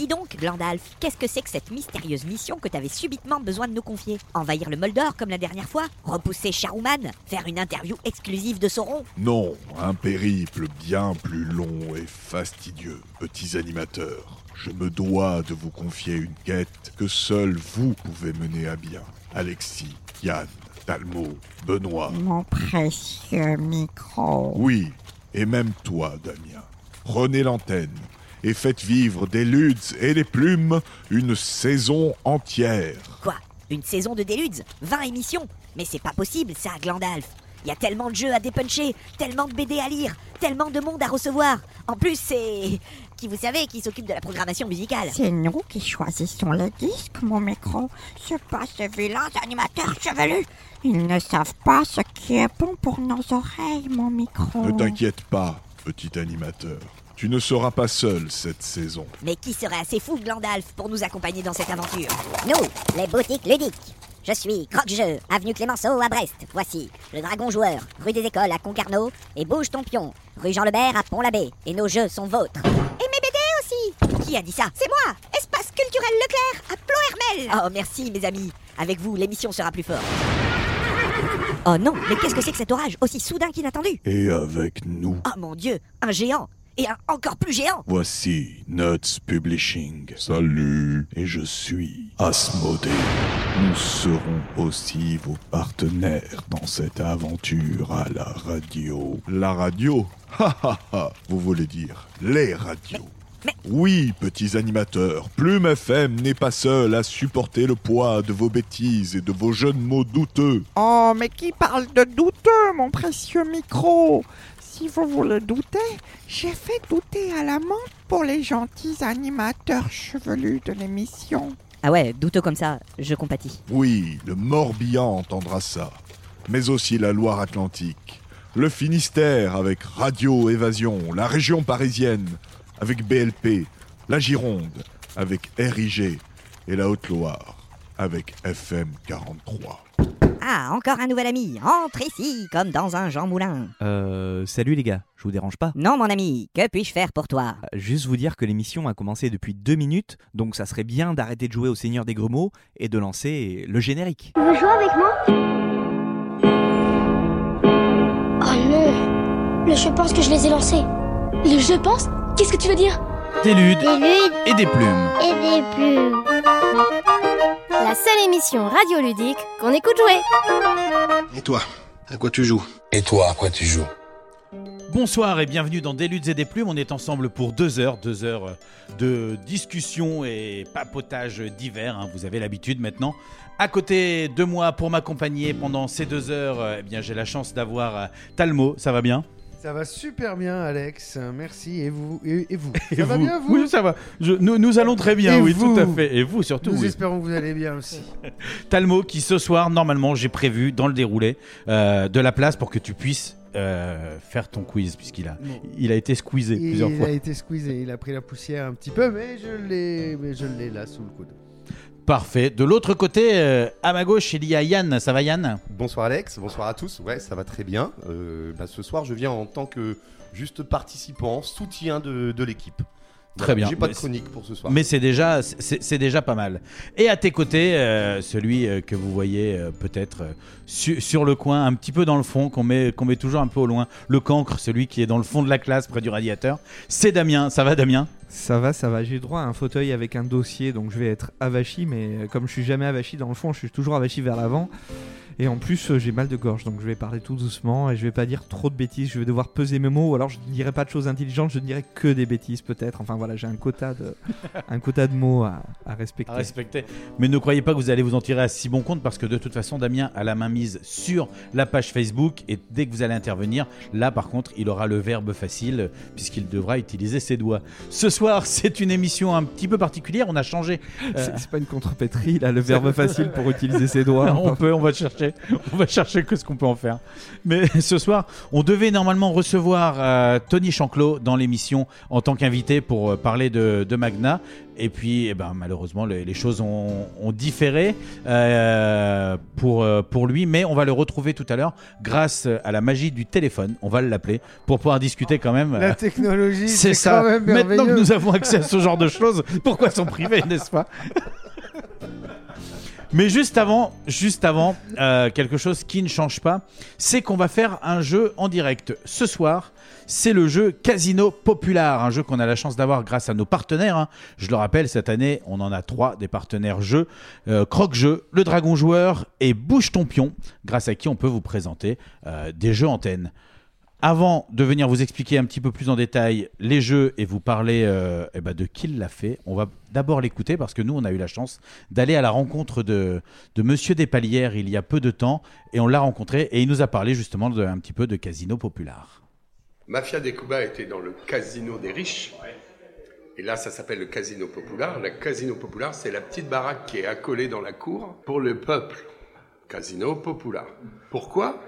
Dis donc, Glandalf, qu'est-ce que c'est que cette mystérieuse mission que t'avais subitement besoin de nous confier Envahir le Moldor comme la dernière fois Repousser Charouman Faire une interview exclusive de Sauron Non, un périple bien plus long et fastidieux, petits animateurs. Je me dois de vous confier une quête que seul vous pouvez mener à bien. Alexis, Yann, Talmo, Benoît. Mon précieux micro. Oui, et même toi, Damien. Prenez l'antenne et faites vivre des ludes et des plumes une saison entière. Quoi Une saison de Déludes? 20 émissions? Mais c'est pas possible, ça, Glandalf Il y a tellement de jeux à dépuncher, tellement de BD à lire, tellement de monde à recevoir. En plus, c'est... Qui vous savez qui s'occupe de la programmation musicale C'est nous qui choisissons les disques, mon micro. C'est pas ces vilains animateurs chevelus. Ils ne savent pas ce qui est bon pour nos oreilles, mon micro. Ne t'inquiète pas, petit animateur. Tu ne seras pas seul cette saison. Mais qui serait assez fou, Glandalf, pour nous accompagner dans cette aventure? Nous, les boutiques ludiques. Je suis Croque-Jeu, avenue Clémenceau à Brest. Voici le Dragon Joueur, rue des Écoles à Concarneau et Bouge ton pion, rue Jean Lebert à Pont-l'Abbé. Et nos jeux sont vôtres. Et mes BD aussi Qui a dit ça? C'est moi, Espace culturel Leclerc, à Plo-Hermel. Oh, merci, mes amis. Avec vous, l'émission sera plus forte. Oh non, mais qu'est-ce que c'est que cet orage aussi soudain qu'inattendu? Et avec nous, Oh mon dieu, un géant Et un encore plus géant voici Nuts Publishing. Salut, et je suis Asmodée. Nous serons aussi vos partenaires dans cette aventure à la radio. La radio? Ha ha ha Vous voulez dire les radios? Mais- Oui, petits animateurs, Plume FM n'est pas seul à supporter le poids de vos bêtises et de vos jeunes mots douteux. Oh, mais qui parle de douteux, mon précieux micro? Si vous voulez douter, j'ai fait douter à la menthe pour les gentils animateurs chevelus de l'émission. Ah ouais, douteux comme ça, je compatis. Oui, le Morbihan entendra ça, mais aussi la Loire-Atlantique, le Finistère avec Radio Évasion, la région parisienne avec BLP, la Gironde avec RIG et la Haute-Loire avec FM 43. Ah, encore un nouvel ami Entre ici, comme dans un Jean Moulin Euh, salut les gars, je vous dérange pas Non, mon ami, que puis-je faire pour toi? Euh, Juste vous dire que l'émission a commencé depuis deux minutes, donc ça serait bien d'arrêter de jouer au Seigneur des Grumeaux et de lancer le générique. Tu veux jouer avec moi? Oh non Le je pense que je les ai lancés. Le je pense? Qu'est-ce que tu veux dire? Des ludes Des ludes et des plumes. et des plumes. La seule émission radioludique qu'on écoute jouer. Et toi, à quoi tu joues? Et toi, à quoi tu joues? Bonsoir et bienvenue dans Des Luttes et des Plumes. On est ensemble pour deux heures, deux heures de discussion et papotage divers. hein. Vous avez l'habitude maintenant. À côté de moi pour m'accompagner pendant ces deux heures, eh bien j'ai la chance d'avoir euh, Talmo. Ça va bien? Ça va super bien, Alex. Merci. Et vous Et, et vous Et Ça va bien, vous Oui, ça va. Je- nous, nous allons très bien. Et oui, vous tout à fait. Et vous surtout. Nous oui. espérons que vous allez bien aussi. Talmo qui ce soir, normalement, j'ai prévu dans le déroulé euh, de la place pour que tu puisses euh, faire ton quiz puisqu'il a, Bon. il a été squeezé plusieurs il fois. a été squeezé. Il a pris la poussière un petit peu, mais je l'ai, mais je l'ai là sous le coude. Parfait. De l'autre côté, euh, à ma gauche, il y a Yann. Ça va Yann? Bonsoir Alex, bonsoir à tous. Ouais, ça va très bien. Euh, bah, ce soir, je viens en tant que juste participant, soutien de, de l'équipe. Très bien. J'ai pas de Mais chronique pour ce soir. Mais c'est déjà, c'est c'est déjà pas mal. Et à tes côtés, euh, celui euh, que vous voyez euh, peut-être euh, su- sur le coin, un petit peu dans le fond, qu'on met, qu'on met toujours un peu au loin, le cancre, celui qui est dans le fond de la classe près du radiateur, c'est Damien. Ça va Damien? Ça va, ça va. J'ai droit à un fauteuil avec un dossier, donc je vais être avachi, mais comme je suis jamais avachi dans le fond, je suis toujours avachi vers l'avant. Et en plus, euh, j'ai mal de gorge, donc je vais parler tout doucement et je vais pas dire trop de bêtises. Je vais devoir peser mes mots, ou alors je ne dirai pas de choses intelligentes, je ne dirai que des bêtises peut-être. Enfin voilà, j'ai un quota de, un quota de mots à, à respecter. à respecter. Mais ne croyez pas que vous allez vous en tirer à si bon compte parce que de toute façon, Damien a la main mise sur la page Facebook et dès que vous allez intervenir, là par contre, il aura le verbe facile puisqu'il devra utiliser ses doigts. Ce soir, c'est une émission un petit peu particulière. On a changé. euh, C'est c'est pas une contrepétrie, là, le verbe facile pour utiliser ses doigts. on peut, on va chercher. Chercher. On va chercher que ce qu'on peut en faire. Mais ce soir, on devait normalement recevoir euh, Tony Chanclot dans l'émission en tant qu'invité pour euh, parler de, de Magna. Et puis, eh ben, malheureusement, les, les choses ont, ont différé euh, pour, pour lui. Mais on va le retrouver tout à l'heure grâce à la magie du téléphone. On va l'appeler pour pouvoir discuter quand même. La technologie, c'est ça. quand même Maintenant que nous avons accès à ce genre de choses, pourquoi s'en priver, n'est-ce pas? Mais juste avant, juste avant, euh, quelque chose qui ne change pas, c'est qu'on va faire un jeu en direct ce soir. C'est le jeu Casino Popular, un jeu qu'on a la chance d'avoir grâce à nos partenaires. hein. Je le rappelle, cette année, on en a trois des partenaires jeux euh, Croque Jeu, Le Dragon Joueur et Bouge Ton Pion, grâce à qui on peut vous présenter euh, des jeux antennes. Avant de venir vous expliquer un petit peu plus en détail les jeux et vous parler euh, eh ben, de qui l'a fait, on va d'abord l'écouter parce que nous, on a eu la chance d'aller à la rencontre de, de Monsieur Despalières il y a peu de temps et on l'a rencontré et il nous a parlé justement un petit peu de Casino Popular. Mafia des Cuba était dans le casino des riches. Et là, ça s'appelle le Casino Populaire. Le Casino Populaire, c'est la petite baraque qui est accolée dans la cour pour le peuple. Casino Populaire. Pourquoi?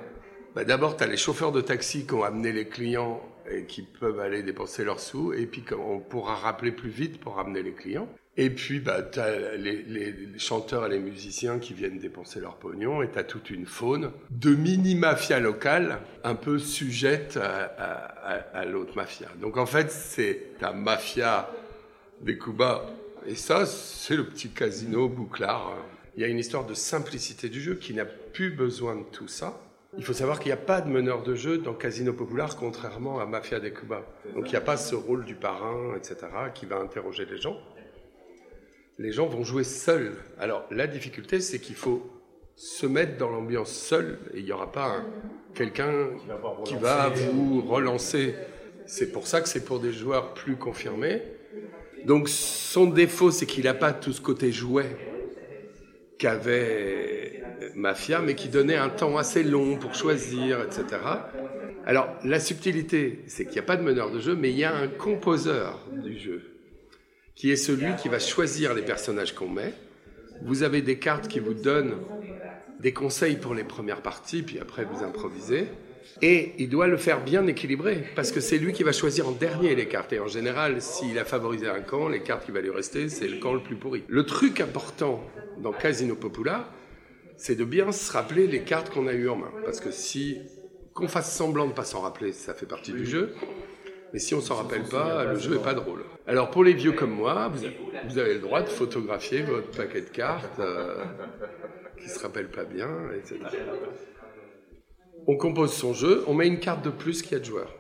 Bah, D'abord, tu as les chauffeurs de taxi qui ont amené les clients et qui peuvent aller dépenser leurs sous. Et puis, on pourra rappeler plus vite pour ramener les clients. Et puis, bah, tu as les, chanteurs et les musiciens qui viennent dépenser leur pognon. Et tu as toute une faune de mini-mafia locale un peu sujette à l'autre mafia. Donc, en fait, c'est ta mafia des Cuba. Et ça, c'est le petit casino bouclard. Il y a une histoire de simplicité du jeu qui n'a plus besoin de tout ça. Il faut savoir qu'il n'y a pas de meneur de jeu dans Casino Popular, contrairement à Mafia des Cuba. Donc il n'y a pas ce rôle du parrain, etc., qui va interroger les gens. Les gens vont jouer seuls. Alors la difficulté, c'est qu'il faut se mettre dans l'ambiance seul, et il n'y aura pas un- quelqu'un qui va vous relancer. C'est pour ça que c'est pour des joueurs plus confirmés. Donc son défaut, c'est qu'il n'a pas tout ce côté jouet qu'avait Mafia, mais qui donnait un temps assez long pour choisir, etc. Alors la subtilité, c'est qu'il n'y a pas de meneur de jeu, mais il y a un composeur du jeu, qui est celui qui va choisir les personnages qu'on met. Vous avez des cartes qui vous donnent des conseils pour les premières parties, puis après vous improvisez. Et il doit le faire bien équilibré, parce que c'est lui qui va choisir en dernier les cartes. Et en général, s'il a favorisé un camp, les cartes qui va lui rester, c'est le camp le plus pourri. Le truc important dans Casino Popula, c'est de bien se rappeler les cartes qu'on a eues en main. Parce que si qu'on fasse semblant de ne pas s'en rappeler, ça fait partie du jeu. Mais si on s'en rappelle pas, le jeu est pas drôle. Alors pour les vieux comme moi, vous avez, vous avez le droit de photographier votre paquet de cartes euh, qui se rappelle pas bien, etc. On compose son jeu, on met une carte de plus qu'il y a de joueurs.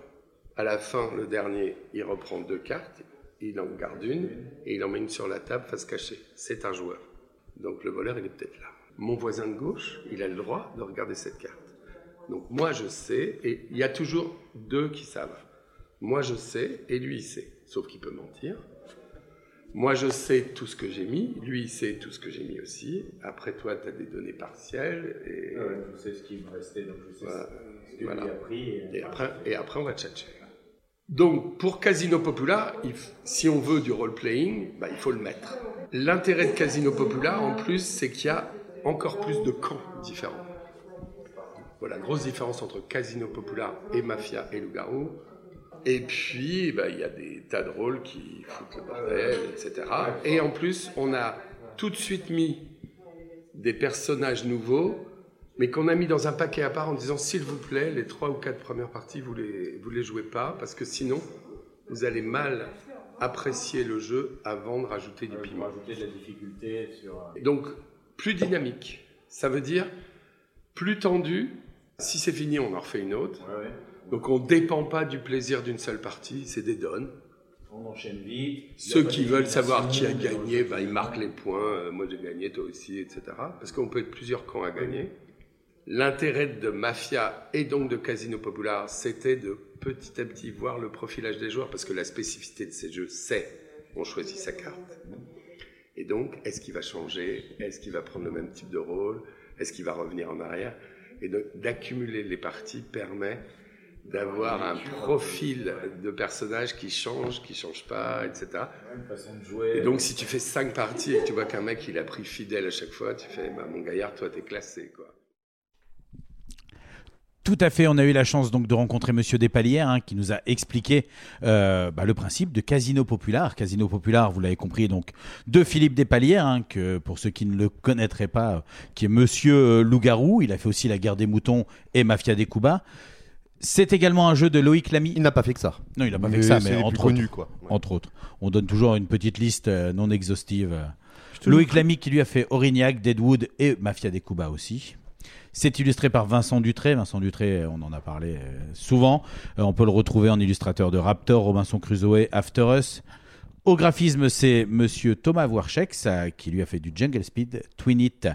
À la fin, le dernier, il reprend deux cartes, il en garde une et il en met une sur la table face cachée. C'est un joueur. Donc le voleur, il est peut-être là. Mon voisin de gauche, il a le droit de regarder cette carte. Donc moi, je sais, et il y a toujours deux qui savent. Moi, je sais, et lui, il sait. Sauf qu'il peut mentir. Moi, je sais tout ce que j'ai mis, lui, il sait tout ce que j'ai mis aussi. Après, toi, tu as des données partielles. Et... je sais ce qui me restait, donc je sais Voilà. ce que Voilà. j'ai appris. Et, Et après, et après, on va tchatcher. Donc, pour Casino Popular, si on veut du role-playing, bah, il faut le mettre. L'intérêt de Casino Popular, en plus, c'est qu'il y a encore plus de camps différents. Voilà, grosse différence entre Casino Popular et Mafia et Loup-Garou. Et puis, bah, il y a des tas de rôles qui foutent le bordel, etc. Et en plus, on a tout de suite mis des personnages nouveaux, mais qu'on a mis dans un paquet à part en disant s'il vous plaît, les trois ou quatre premières parties, vous les, vous les jouez pas, parce que sinon, vous allez mal apprécier le jeu avant de rajouter du piment. rajouter de la difficulté sur. euh, Donc, plus dynamique. Ça veut dire plus tendu. Si c'est fini, on en refait une autre. Donc, on ne dépend pas du plaisir d'une seule partie, c'est des donnes. On enchaîne vite. Ceux qui veulent savoir qui a gagné, bah, ils marquent les points. Euh, moi, j'ai gagné, toi aussi, etc. Parce qu'on peut être plusieurs camps à gagner. L'intérêt de Mafia et donc de Casino Popular, c'était de petit à petit voir le profilage des joueurs, parce que la spécificité de ces jeux, c'est on choisit sa carte. Et donc, est-ce qu'il va changer? Est-ce qu'il va prendre le même type de rôle? Est-ce qu'il va revenir en arrière? Et d'accumuler les parties permet d'avoir un profil de personnage qui change, qui change pas, etc. Une façon de jouer. Et donc, si tu fais cinq parties et que tu vois qu'un mec il a pris fidèle à chaque fois, tu fais, bah, mon gaillard, toi, t'es classé, quoi. Tout à fait, on a eu la chance donc de rencontrer Monsieur Despalières hein, qui nous a expliqué euh, bah, le principe de Casino Populaire. Casino Populaire, vous l'avez compris, donc de Philippe Despalières, hein, que pour ceux qui ne le connaîtraient pas, euh, qui est Monsieur euh, Loup-garou. Il a fait aussi La Guerre des moutons et Mafia des Cuba. C'est également un jeu de Loïc Lamy. Il n'a pas fait que ça. Non, il n'a pas fait que ça, mais entre autres, quoi. Ouais. entre autres, on donne toujours une petite liste euh, non exhaustive. Loïc Lamy qui lui a fait Aurignac, Deadwood et Mafia des Cuba aussi. C'est illustré par Vincent Dutré. Vincent Dutré, on en a parlé euh, souvent. Euh, on peut le retrouver en illustrateur de Raptor, Robinson Crusoe, After Us. Au graphisme, c'est Monsieur Thomas Warchek, qui lui a fait du Jungle Speed, Twin It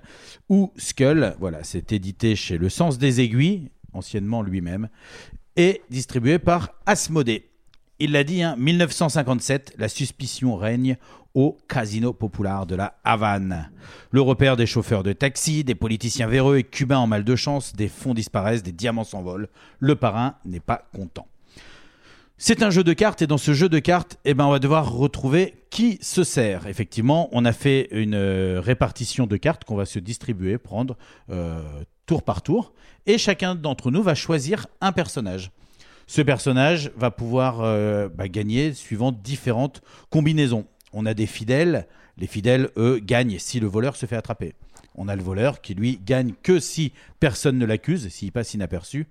ou Skull. Voilà, c'est édité chez Le Sens des Aiguilles, anciennement lui-même, et distribué par Asmodée. Il l'a dit, hein, 1957, la suspicion règne au Casino Popular de la Havane. Le repère des chauffeurs de taxi, des politiciens véreux et cubains en mal de chance, des fonds disparaissent, des diamants s'envolent. Le parrain n'est pas content. C'est un jeu de cartes et dans ce jeu de cartes, eh ben, on va devoir retrouver qui se sert. Effectivement, on a fait une euh, répartition de cartes qu'on va se distribuer, prendre euh, tour par tour, et chacun d'entre nous va choisir un personnage. Ce personnage va pouvoir euh, bah, gagner suivant différentes combinaisons. On a des fidèles. Les fidèles, eux, gagnent si le voleur se fait attraper. On a le voleur qui, lui, gagne que si personne ne l'accuse, s'il passe inaperçu.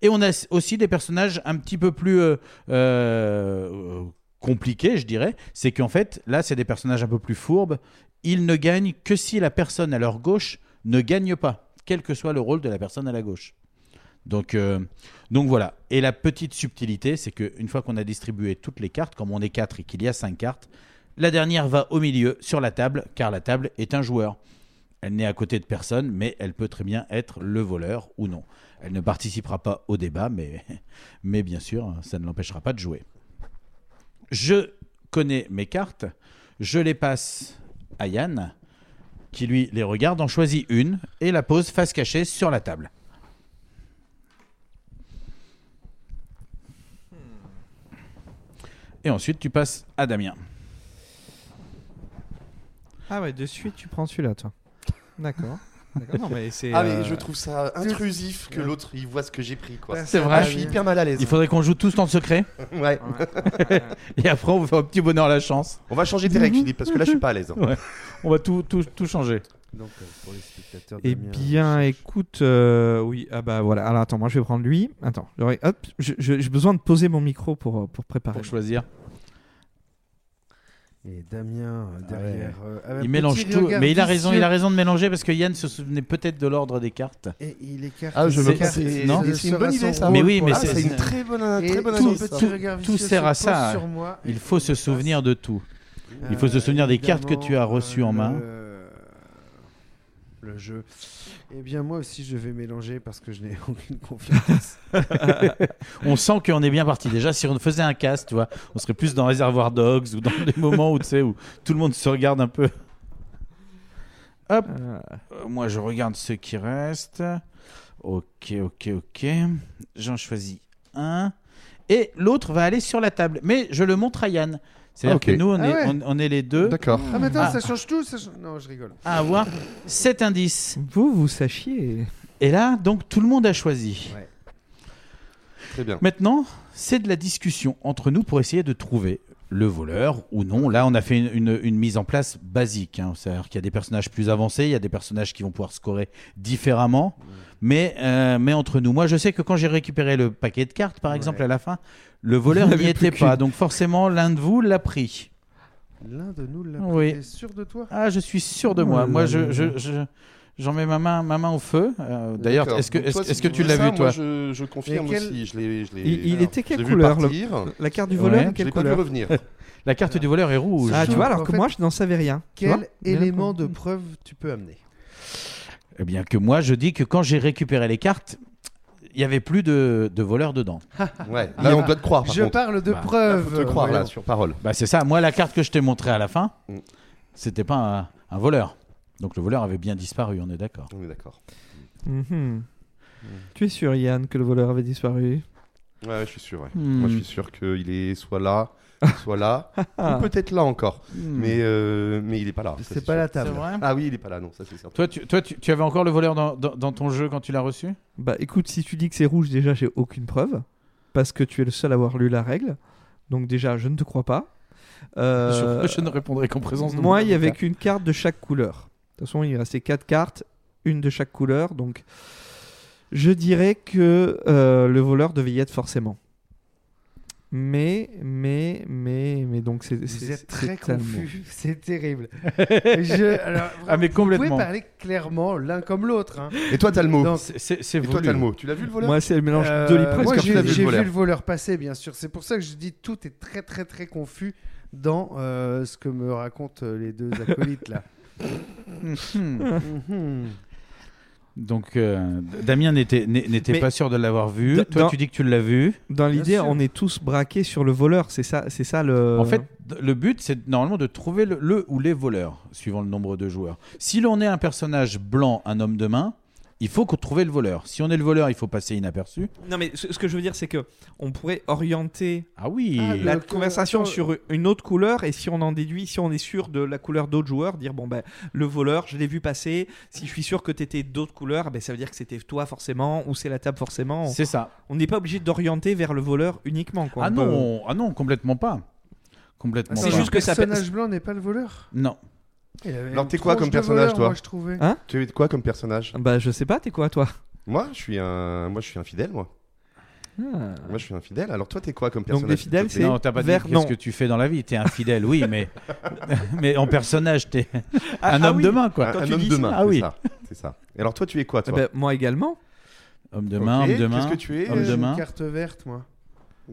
Et on a aussi des personnages un petit peu plus euh, euh, compliqués, je dirais. C'est qu'en fait, là, c'est des personnages un peu plus fourbes. Ils ne gagnent que si la personne à leur gauche ne gagne pas, quel que soit le rôle de la personne à la gauche. Donc, euh, donc voilà. Et la petite subtilité, c'est qu'une fois qu'on a distribué toutes les cartes, comme on est 4 et qu'il y a 5 cartes, la dernière va au milieu, sur la table, car la table est un joueur. Elle n'est à côté de personne, mais elle peut très bien être le voleur ou non. Elle ne participera pas au débat, mais, mais bien sûr, ça ne l'empêchera pas de jouer. Je connais mes cartes, je les passe à Yann, qui lui les regarde, en choisit une et la pose face cachée sur la table. Et ensuite, tu passes à Damien. Ah ouais, de suite, tu prends celui-là, toi. D'accord. D'accord, non, mais c'est. Ah mais euh, je trouve ça intrusif que l'autre il voit ce que j'ai pris quoi. C'est vrai. Ah, je suis hyper mal à l'aise. Il faudrait qu'on joue tous dans le secret. Ouais. Et après, on va faire un petit bonheur la chance. On va changer tes règles Philippe parce que là je suis pas à l'aise. Ouais. On va tout, tout, tout changer. Donc, euh, pour les spectateurs, Eh bien, écoute, euh, oui, ah bah voilà. Alors attends, moi je vais prendre lui. Attends, hop, j'ai besoin de poser mon micro pour, euh, pour préparer. Pour choisir. Et Damien euh, derrière. euh, avec Il mélange tout, mais il a raison, il a raison de mélanger parce que Yann se souvenait peut-être de l'ordre des cartes. Et il écarte. Ah, je me c'est- non c'est une bonne idée ça. Mais oui, mais Ah, c'est- une très bonne, très bonne tout- Tout vicieux sert se à ça. sur moi Il faut se souvenir de tout. Il faut se souvenir des cartes que tu as reçues en main. Euh, Le jeu. Eh bien, moi aussi, je vais mélanger parce que je n'ai aucune confiance. on sent qu'on est bien parti. Déjà, si on faisait un cast, tu vois, on serait plus dans Reservoir Dogs ou dans des moments où, tu sais, où tout le monde se regarde un peu. Hop. Euh, moi, je regarde ce qui reste. Ok, ok, ok. J'en choisis un. Et l'autre va aller sur la table. Mais je le montre à Yann. C'est-à-dire Ah, ok. que nous, on, Ah est, ouais. on, on est les deux. D'accord. Ah, mais attends, Ah. ça change tout ça change- Non, je rigole. À avoir cet indice. Vous, vous sachiez. Et là, donc, tout le monde a choisi. Ouais. Très bien. Maintenant, c'est de la discussion entre nous pour essayer de trouver le voleur ou non. Là, on a fait une, une- une mise en place basique. hein. C'est-à-dire qu'il y a des personnages plus avancés, il y a des personnages qui vont pouvoir scorer différemment. Mais, euh, mais entre nous, moi, je sais que quand j'ai récupéré le paquet de cartes, par exemple, à la fin, le voleur n'y était pas. Donc forcément, l'un de vous l'a pris. L'un de nous l'a Oui. pris. T'es sûr de toi? Ah, je suis sûr de Oh moi. là Moi, je, je- j'en mets ma main, ma main au feu. Euh, D'ailleurs, est-ce que, toi, si tu l'as vu, toi moi, je, je confirme quel- aussi. Je l'ai, je l'ai- Il, il alors, était quelle couleur le-. La carte du Ouais. voleur, Je l'ai pas vu couleur revenir. La carte du voleur est rouge. Ah, tu vois, alors En que fait, moi, je n'en savais rien. Quel élément de preuve tu peux amener Eh bien, que moi, je dis que quand j'ai récupéré les cartes, il n'y avait plus de, de voleurs dedans. Ouais. Là, on doit te croire. Par Je contre. parle de Bah, preuves. Faut te croire là sur parole. Bah, c'est ça. Moi, la carte que je t'ai montrée à la fin, Mm. c'était pas un voleur. Donc, le voleur avait bien disparu, on est d'accord. On est d'accord. Mhm. Tu es sûr, Yann, que le voleur avait disparu? Ouais, ouais, je suis sûr. ouais. Hmm. Moi, je suis sûr qu'il est soit là, soit là, ou peut-être là encore. Mais, euh, mais il est pas là. C'est pas sûr. la table. Vrai? Ah oui, il est pas là, non, ça c'est certain. Toi, tu, toi tu, tu avais encore le voleur dans, dans- dans ton jeu quand tu l'as reçu? Bah écoute, si tu dis que c'est rouge, déjà j'ai aucune preuve. Parce que tu es le seul à avoir lu la règle. Donc déjà, je ne te crois pas. Euh, Je- je ne répondrai qu'en présence de Moi, il y avait qu'une carte de chaque couleur. De toute façon, il restait quatre cartes, une de chaque couleur. Donc je dirais que euh, le voleur devait y être forcément. Mais, mais, mais, mais donc c'est. Vous êtes très confus, c'est terrible. Je- alors, Ah, mais Vous complètement. pouvez parler clairement l'un comme l'autre. hein. Et toi, t'as le mot. C'est- Et toi, t'as le mot. Tu l'as vu le voleur? Moi, c'est le mélange euh, de l'hypnose. moi, j'ai vu, le voleur passer, bien sûr. C'est pour ça que je dis tout est très, très, très confus dans euh, ce que me racontent euh, les deux acolytes là. Donc, euh, Damien n'était n'est- n'était Mais- pas sûr de l'avoir vu. Dans- Toi, dans- tu dis que tu l'as vu. Dans l'idée, sûr. on est tous braqués sur le voleur. C'est ça, c'est ça le. En fait, d- le but, c'est normalement de trouver le, le ou les voleurs, suivant le nombre de joueurs. Si l'on est un personnage blanc, un homme de main, il faut qu'on trouve le voleur. Si on est le voleur, il faut passer inaperçu. Non, mais ce, ce que je veux dire, c'est que on pourrait orienter Ah oui. Ah, la conversation sur une autre couleur et si on en déduit, si on est sûr de la couleur d'autres joueurs, dire bon ben le voleur, je l'ai vu passer. Si je suis sûr que t'étais d'autres couleurs, ben ça veut dire que c'était toi forcément ou c'est la table forcément. C'est ça. On n'est pas obligé d'orienter vers le voleur uniquement. Quoi. Ah On peut- non, ah non, complètement pas. Complètement C'est pas. juste que ça Le personnage blanc n'est pas le voleur Non. Avait Alors, t'es quoi comme personnage, toi moi, je trouvais. Hein Tu es quoi comme personnage? Bah je sais pas, t'es quoi toi? Moi, je suis un, moi, je suis un fidèle, moi. Ah. Moi, je suis un fidèle. Alors, toi, t'es quoi comme Donc, personnage? les s'il te fidèles, c'est- Non, t'as pas dit qu'est-ce que tu fais dans la vie. T'es infidèle, oui, mais mais en personnage, t'es Ah, un ah homme oui. de main, quoi. Un, homme de main. ah c'est oui. ça. C'est ça. Et alors, toi, tu es quoi, toi? Ben, Moi également. Homme de main, homme de main. Qu'est-ce que tu es? Homme de J'ai main. une carte verte, moi.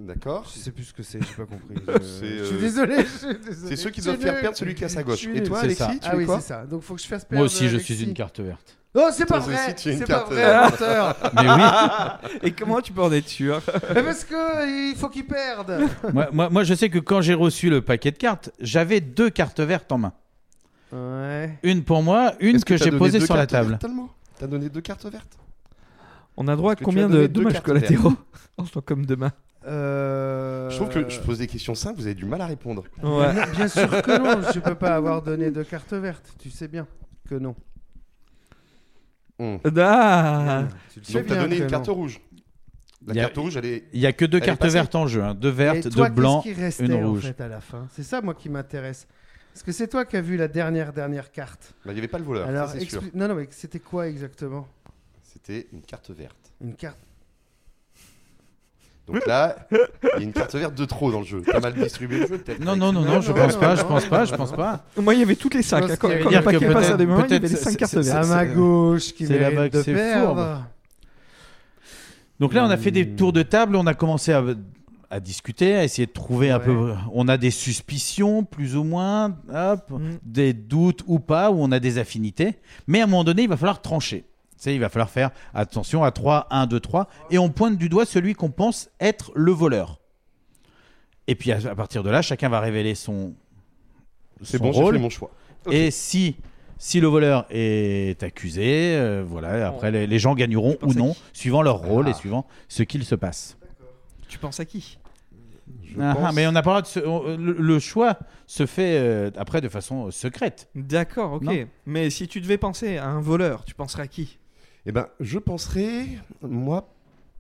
D'accord. Je sais plus ce que c'est, j'ai pas compris. C'est, Je, je suis euh, désolé. je suis désolé. C'est ceux qui doivent faire perdre celui qui est à sa gauche. Et toi, C'est Alexis, ça. tu Ah es oui, c'est ça. Donc faut que je fasse perdre. Moi aussi, je Alexis. suis une carte verte. Oh, c'est pas vrai. aussi, tu es une C'est carte pas vrai, menteur. Mais oui. Et comment tu peux en être sûr? Mais parce que il faut qu'il perde. moi, moi, moi, je sais que quand j'ai reçu le paquet de cartes, j'avais deux cartes vertes en main. Ouais. Une pour moi, une que, j'ai posée sur la table. T'as donné deux cartes vertes? On a droit à combien de dommages collatéraux? En tant qu'homme de main Euh... Je trouve que je pose des questions simples, vous avez du mal à répondre. Ouais. Non, bien sûr que non. Je peux pas avoir donné de carte verte. Tu sais bien que non. Hum. Ah Tu Donc, t'as donné une carte non. rouge. La Il y a- carte rouge, elle est. Il y a que deux cartes vertes en jeu, hein. deux vertes, Et toi, deux blancs, qui restait une en rouge. fait à la fin? C'est ça moi qui m'intéresse. Est-ce que c'est toi qui as vu la dernière dernière carte? Bah, il n'y avait pas le voleur, Alors, ça sûr. non non mais c'était quoi exactement? C'était une carte verte. Une carte. Donc là, il y a une carte verte de trop dans le jeu. T'as mal distribué le jeu, peut-être. Non, non, non, non, je pense pas, je pense pas, je pense pas. Moi, il y avait toutes les cinq. pense hein. Quand, quand le paquet passe à peut-être- des moments, il y avait les cinq c'est- cartes c'est- vertes. À ma gauche qui mérite que de perdre. fourbe. Donc là, on a fait des tours de table, on a commencé à, à discuter, à essayer de trouver un peu. On a des suspicions, plus ou moins, hop, Mm. des doutes ou pas, ou on a des affinités. Mais à un moment donné, il va falloir trancher. Sais, il va falloir faire attention à 3, 1, 2, 3, et on pointe du doigt celui qu'on pense être le voleur. Et puis à, à partir de là, chacun va révéler son, C'est son bon, rôle. fait mon choix. Et si, si le voleur est accusé, euh, voilà, après les, les gens gagneront ou non, suivant leur rôle et Ah. suivant ce qu'il se passe. Tu penses à qui? Je Ah, pense- mais on n'a pas le se- le, le choix se fait euh, après de façon secrète. D'accord, ok. Non. Mais si tu devais penser à un voleur, tu penserais à qui? Eh ben, je penserais, moi,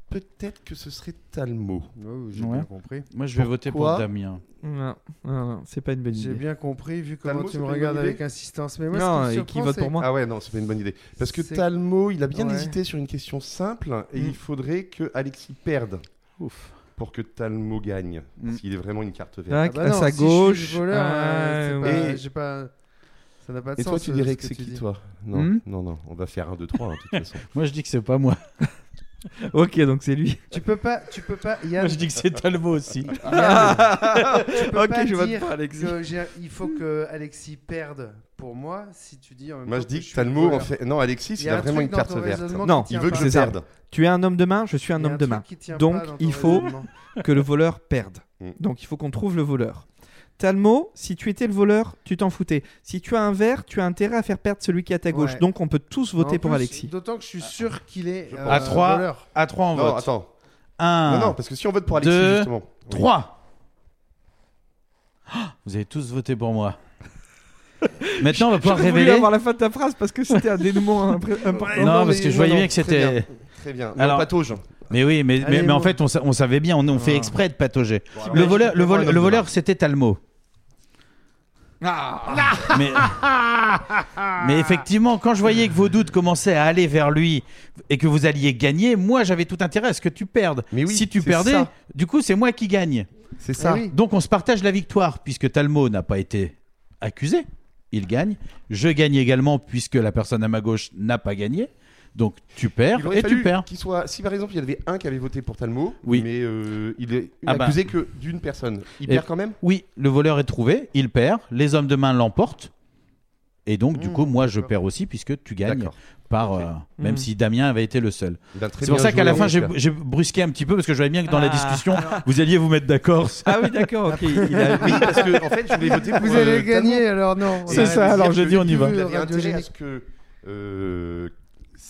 peut-être que ce serait Talmo. Oh, J'ai Ouais. bien compris. Moi, je vais voter pour Damien. Non, non, non, c'est pas une bonne J'ai idée. bien compris vu comment Talmo, tu me regardes avec insistance. Mais moi, Non, qui et qui vote c'est- pour moi Ah ouais, non, c'est pas une bonne idée. Parce que Talmo, il a bien Ouais. hésité sur une question simple et Mm. il faudrait que Alexis perde Ouf. pour que Talmo gagne. Mm. S'il est vraiment une carte verte. Ah, Ah bah à sa si je suis gauche. voleur, euh, pas- j'ai pas. Ça n'a pas de Et sens. toi, tu euh, dirais ce que c'est qui, dis. toi? Non, Hmm non, non, on va faire un, deux, trois, hein, de toute façon. Moi, je dis que c'est pas moi. Ok, donc c'est lui. Tu peux pas, tu peux pas. Yann, Moi, je dis que c'est Talbot aussi. Yann, tu peux ok, pas je vote dire Alexis. que j'ai- il faut que Alexis perde pour moi si tu dis en même Moi, je dis que le Talmo, en fait. Non, Alexis, Il a vraiment une carte verte. Non, Il veut que je perde. Tu es un homme de main, je suis un homme un de main. Donc, il faut que le voleur perde. Mm. Donc il faut qu'on trouve le voleur. Talmo, si tu étais le voleur, tu t'en foutais. Si tu as un verre, tu as intérêt à faire perdre celui qui est à ta gauche. Ouais. Donc on peut tous voter En pour plus, Alexis. D'autant que je suis sûr qu'il est euh, À 3, voleur. à 3 on Non, vote. attends. 1, Non, non, parce que si on vote pour Alexis, deux, justement. oui. 3. Vous avez tous voté pour moi. Maintenant, on va pouvoir révéler. avoir la fin de ta phrase parce que c'était un dénouement important. Non, parce que je voyais non, bien que très c'était. bien, très bien. Mais on patauge. Mais oui, mais, mais, Allez, mais en fait, on, sa- on savait bien, on, on fait Ah. exprès de patauger. Le alors, voleur, le, voleur, c'était Talmo. Mais, mais effectivement, quand je voyais que vos doutes commençaient à aller vers lui et que vous alliez gagner, moi j'avais tout intérêt à ce que tu perdes. Mais oui, si tu perdais, ça. du coup c'est moi qui gagne. C'est ça. Eh oui. Donc on se partage la victoire puisque Talmo n'a pas été accusé, il gagne. Je gagne également puisque la personne à ma gauche n'a pas gagné. Donc tu perds et fallu tu perds. qu'il soit. Si par exemple il y avait un qui avait voté pour Talmo, Oui. mais euh, il est Ah bah. accusé que d'une personne, il Et- perd quand même? Oui, le voleur est trouvé, il perd, les hommes de main l'emportent. Et donc, du Mmh, coup, moi, je perds aussi puisque tu gagnes par. euh, même Mmh. si Damien avait été le seul. C'est pour ça qu'à la fin, j'ai brusqué un petit peu parce que je voyais bien que dans la Ah. discussion, vous alliez vous mettre d'accord. Ah oui, d'accord, ok. Il a... Oui, parce que en fait, je voulais voter pour. Vous euh, allez gagner alors non. C'est je ça, alors que dit, on y va. Il avait intérêt à Radiogénique. ce que euh,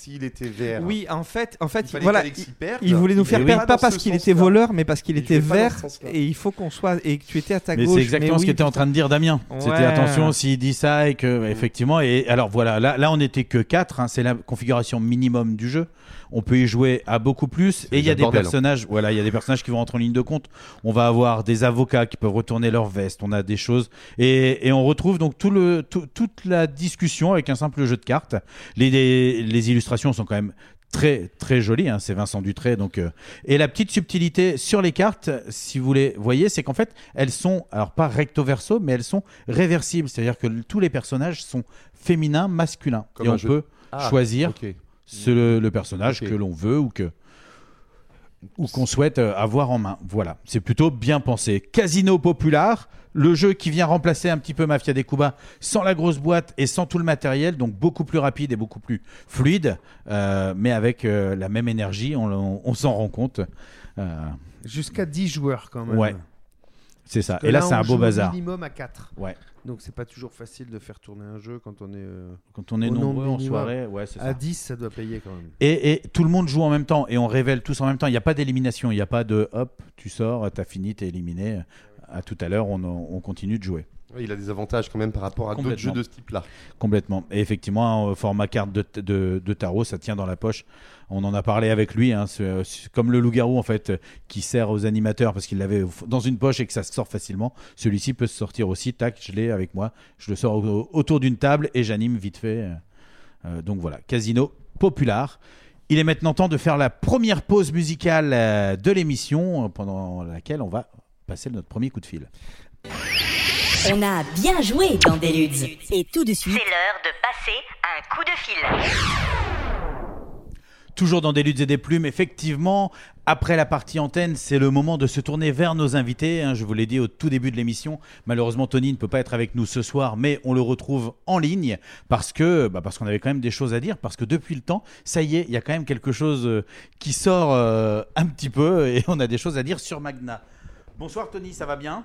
s'il était vert. Oui, en fait, en fait, Il voilà, il, perde. il voulait nous faire perdre pas parce ce qu'il était voleur, mais parce qu'il Il était vert. ce. Et il faut qu'on soit et que tu étais à ta Mais gauche. c'est exactement ce oui, qu'était en train de dire Damien. C'était attention s'il dit ça et que effectivement et alors voilà là là on était que 4 c'est la configuration minimum du jeu. On peut y jouer à beaucoup plus et il y a des bordel, hein. personnages voilà il y a des personnages qui vont rentrer en ligne de compte. On va avoir des avocats qui peuvent retourner leur veste. On a des choses et, et on retrouve donc tout le tout- toute la discussion avec un simple jeu de cartes. Les les, les illustrations sont quand même très très jolies. hein, c'est Vincent Dutré donc euh, et la petite subtilité sur les cartes, si vous les voyez, c'est qu'en fait, elles sont, alors pas recto verso, mais elles sont réversibles. C'est-à-dire que tous les personnages sont féminins, masculins. Comme et on jeu. peut Ah, choisir ce- le, le personnage que l'on veut ou que ou qu'on souhaite euh, avoir en main. Voilà, c'est plutôt bien pensé. Casino Popular, le jeu qui vient remplacer un petit peu Mafia des Cuba sans la grosse boîte et sans tout le matériel, donc beaucoup plus rapide et beaucoup plus fluide, euh, mais avec euh, la même énergie, on, on- on s'en rend compte. Euh, Jusqu'à 10 joueurs quand même. Ouais. C'est ça. Et là, c'est un beau bazar. minimum à 4. Ouais. Donc c'est pas toujours facile de faire tourner un jeu quand on est. euh, Quand on est au nombre nombreux en soirée, ouais, c'est ça. À 10, ça doit payer quand même. Et, et tout le monde joue en même temps et on révèle tous en même temps. Il n'y a pas d'élimination. Il n'y a pas de hop, tu sors, t'as fini, t'es éliminé. À tout à l'heure, on, on continue de jouer. Il a des avantages quand même par rapport à d'autres jeux de ce type-là. Complètement. Et effectivement, un format carte de, de, de tarot, ça tient dans la poche. On en a parlé avec lui, hein, comme le loup-garou en fait, qui sert aux animateurs parce qu'il l'avait dans une poche et que ça se sort facilement. Celui-ci peut se sortir aussi. Tac, je l'ai avec moi. Je le sors au- autour d'une table et j'anime vite fait. Euh, euh, donc voilà, Casino Popular. Il est maintenant temps de faire la première pause musicale euh, de l'émission pendant laquelle on va passer notre premier coup de fil. On a bien joué dans Deluxe. Et tout de suite, C'est l'heure de passer un coup de fil. Toujours dans des luttes et des plumes, effectivement, après la partie antenne, c'est le moment de se tourner vers nos invités. hein. je vous l'ai dit au tout début de l'émission. Malheureusement, Tony ne peut pas être avec nous ce soir, mais on le retrouve en ligne parce que bah, parce qu'on avait quand même des choses à dire. Parce que depuis le temps, ça y est, il y a quand même quelque chose euh, qui sort euh, un petit peu et on a des choses à dire sur Magna. Bonsoir Tony, ça va bien?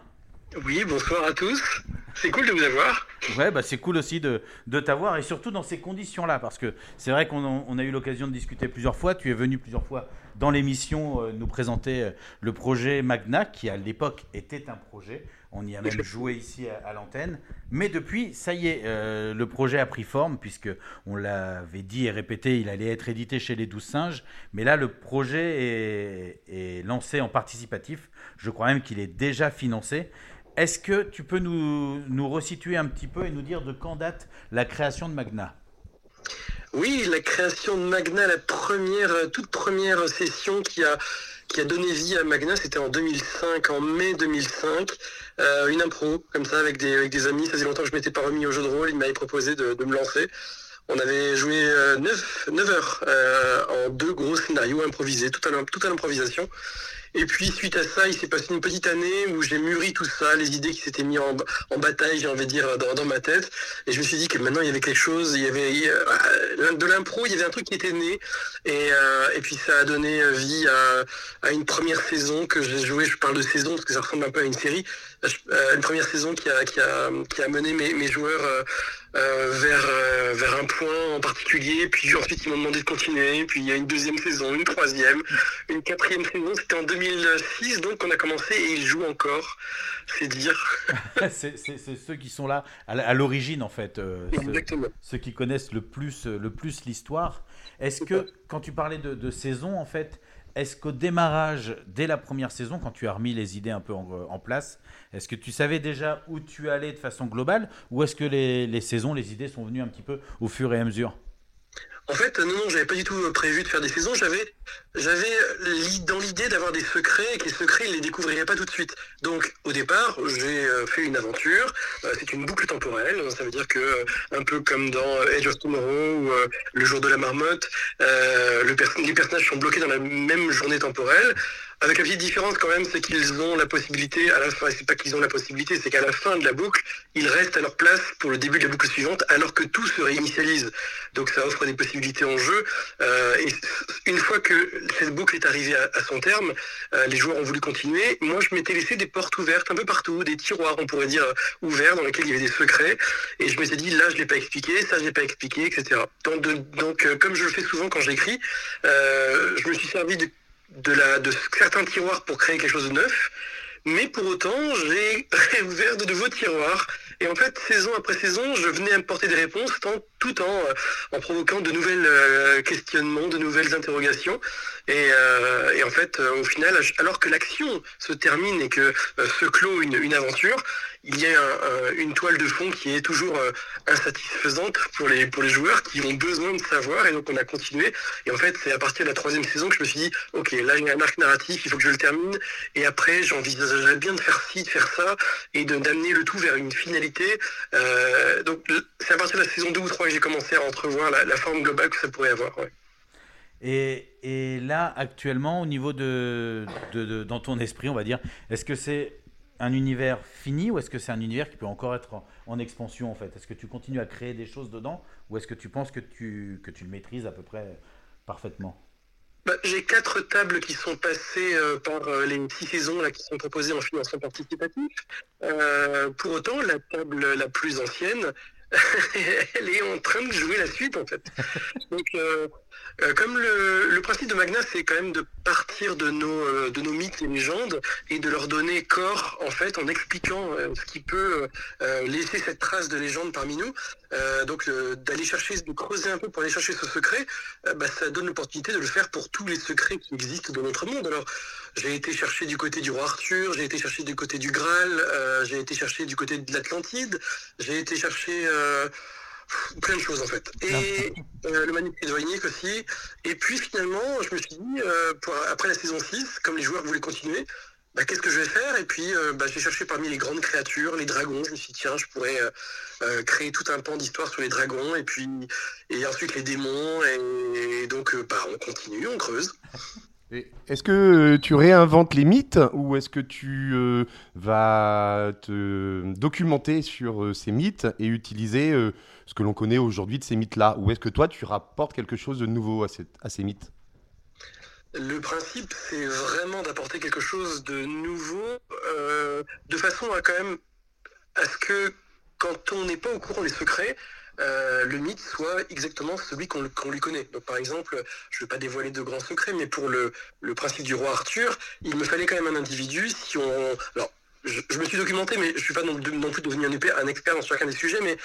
Oui, bonsoir à tous. C'est cool de vous avoir. Ouais, bah c'est cool aussi de, de t'avoir et surtout dans ces conditions-là parce que c'est vrai qu'on a eu l'occasion de discuter plusieurs fois. Tu es venu plusieurs fois dans l'émission euh, nous présenter euh, le projet Magna qui à l'époque était un projet. On y a même joué ici à, l'antenne. Mais depuis, ça y est, euh, le projet a pris forme puisque on l'avait dit et répété, il allait être édité chez les Douze Singes. Mais là, le projet est lancé en participatif. Je crois même qu'il est déjà financé. Est-ce que tu peux nous, nous resituer un petit peu et nous dire de quand date la création de Magna? Oui, la création de Magna, la première, euh, toute première session qui a, qui a donné vie à Magna, c'était en 2005, en mai 2005. Euh, une impro, comme ça, avec des, avec des amis. Ça faisait longtemps que je m'étais pas remis au jeu de rôle. Ils m'avaient proposé de, de me lancer. On avait joué 9, heures euh, en deux gros scénarios improvisés, tout à l'improvisation. Et puis suite à ça, il s'est passé une petite année où j'ai mûri tout ça, les idées qui s'étaient mis en, bataille, j'ai envie de dire, dans, ma tête. Et je me suis dit que maintenant il y avait quelque chose, il y avait euh, de l'impro, il y avait un truc qui était né. Et, euh, puis ça a donné vie à, une première saison que j'ai jouée. Je parle de saison parce que ça ressemble un peu à une série. Euh, une première saison qui a, qui a, qui a mené mes, joueurs euh, euh, vers, euh, vers un point en particulier. Puis ensuite ils m'ont demandé de continuer. Puis il y a une deuxième saison, une troisième, une quatrième saison. C'était en 2006, donc on a commencé et il joue encore, c'est dire. c'est ceux qui sont là à l'origine en fait, euh, ceux- Exactement. ceux, qui connaissent le plus euh, le plus l'histoire. Est-ce que quand tu parlais de, de saison en fait, est-ce qu'au démarrage dès la première saison, quand tu as remis les idées un peu en, place, est-ce que tu savais déjà où tu allais de façon globale, ou est-ce que les, saisons, les idées sont venues un petit peu au fur et à mesure? En fait, non, non, j'avais pas du tout prévu de faire des saisons. J'avais, j'avais dans l'idée d'avoir des secrets et que les secrets, ils les découvriraient pas tout de suite. Donc, au départ, j'ai euh, fait une aventure. Euh, c'est une boucle temporelle. Ça veut dire que, euh, un peu comme dans Edge of Tomorrow ou Le jour de la marmotte, les personnages sont bloqués dans la même journée temporelle. Avec la petite différence quand même, c'est qu'ils ont la possibilité, à la fin, c'est pas qu'ils ont la possibilité, c'est qu'à la fin de la boucle, ils restent à leur place pour le début de la boucle suivante, alors que tout se réinitialise. Donc ça offre des possibilités en jeu. Euh, et une fois que cette boucle est arrivée à, à son terme, euh, les joueurs ont voulu continuer. Moi, je m'étais laissé des portes ouvertes un peu partout, des tiroirs, on pourrait dire, ouverts, dans lesquels il y avait des secrets. Et je m'étais dit, là, je l'ai pas expliqué, ça, je l'ai pas expliqué, etc. Donc, euh, comme je le fais souvent quand j'écris, euh, je me suis servi de certains tiroirs pour créer quelque chose de neuf, mais pour autant, j'ai réouvert de nouveaux tiroirs. Et en fait, saison après saison, je venais apporter des réponses tant- tout en, euh, en provoquant de nouvelles euh, questionnements, de nouvelles interrogations. Et, euh, en fait, au final, alors que l'action se termine et que se clôt une, une aventure, il y a un- un- une toile de fond qui est toujours insatisfaisante pour les, pour les joueurs qui ont besoin de savoir. Et donc, on a continué. Et en fait, c'est à partir de la troisième saison que je me suis dit, OK, là, j'ai un arc narratif, il faut que je le termine. Et après, j'envisagerais bien de faire ci, de faire ça, et d'amener le tout vers une finalité. Donc, c'est à partir de la saison 2 ou 3 que j'ai commencé à entrevoir la, la forme globale que ça pourrait avoir. ouais. Et, et là, actuellement, au niveau de, de- de- dans ton esprit, on va dire, est-ce que c'est un univers fini ou est-ce que c'est un univers qui peut encore être en, en expansion en fait? Est-ce que tu continues à créer des choses dedans ou est-ce que tu penses que tu, que tu le maîtrises à peu près parfaitement? Bah, j'ai quatre tables qui sont passées euh, par euh, les six saisons là, qui sont proposées en financement participatif. Euh, pour autant, la table la plus ancienne, elle est en train de jouer la suite en fait. Donc, euh, euh, comme le, principe de Magna, c'est quand même de partir de nos, euh, de nos mythes et légendes et de leur donner corps en fait en expliquant ce qui peut laisser cette trace de légende parmi nous. Donc d'aller chercher, de creuser un peu pour aller chercher ce secret, bah, ça donne l'opportunité de le faire pour tous les secrets qui existent dans notre monde. Alors j'ai été chercher du côté du roi Arthur, j'ai été chercher du côté du Graal, j'ai été chercher du côté de l'Atlantide, j'ai été chercher plein de choses en fait. Et euh, le manuscrit de Voynich aussi. Et puis finalement, je me suis dit, euh, pour- après la saison 6, comme les joueurs voulaient continuer, bah, qu'est-ce que je vais faire? Et puis euh, bah, j'ai cherché parmi les grandes créatures, les dragons. Je me suis dit, tiens, je pourrais euh, euh, créer tout un pan d'histoire sur les dragons. Et puis et ensuite les démons. Et, donc euh, bah, on continue, on creuse. Est-ce que euh, tu réinventes les mythes ou est-ce que tu euh, vas te documenter sur euh, ces mythes et utiliser ce que l'on connaît aujourd'hui de ces mythes-là? Ou est-ce que toi, tu rapportes quelque chose de nouveau à, à ces mythes? Le principe, c'est vraiment d'apporter quelque chose de nouveau, de façon à quand même à ce que quand on n'est pas au courant des secrets, euh, le mythe soit exactement celui qu'on lui connaît. Donc par exemple, je ne vais pas dévoiler de grands secrets, mais pour le, principe du roi Arthur, il me fallait quand même un individu. Si on, alors je, me suis documenté, mais je suis pas non, plus devenu un, un expert dans chacun des sujets, mais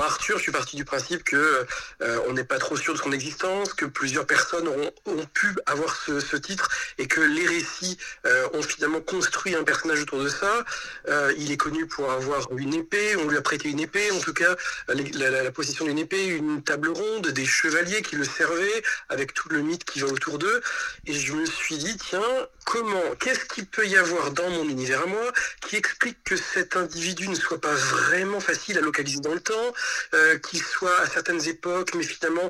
Arthur, je suis parti du principe que euh, on n'est pas trop sûr de son existence, que plusieurs personnes ont pu avoir ce, ce titre et que les récits euh, ont finalement construit un personnage autour de ça. Euh, il est connu pour avoir une épée, on lui a prêté une épée, en tout cas la, la- la possession d'une épée, une table ronde, des chevaliers qui le servaient, avec tout le mythe qui va autour d'eux. Et je me suis dit, tiens, comment, qu'est-ce qu'il peut y avoir dans mon univers à moi qui explique que cet individu ne soit pas vraiment facile à localiser dans le temps, euh, qu'il soit à certaines époques, mais finalement,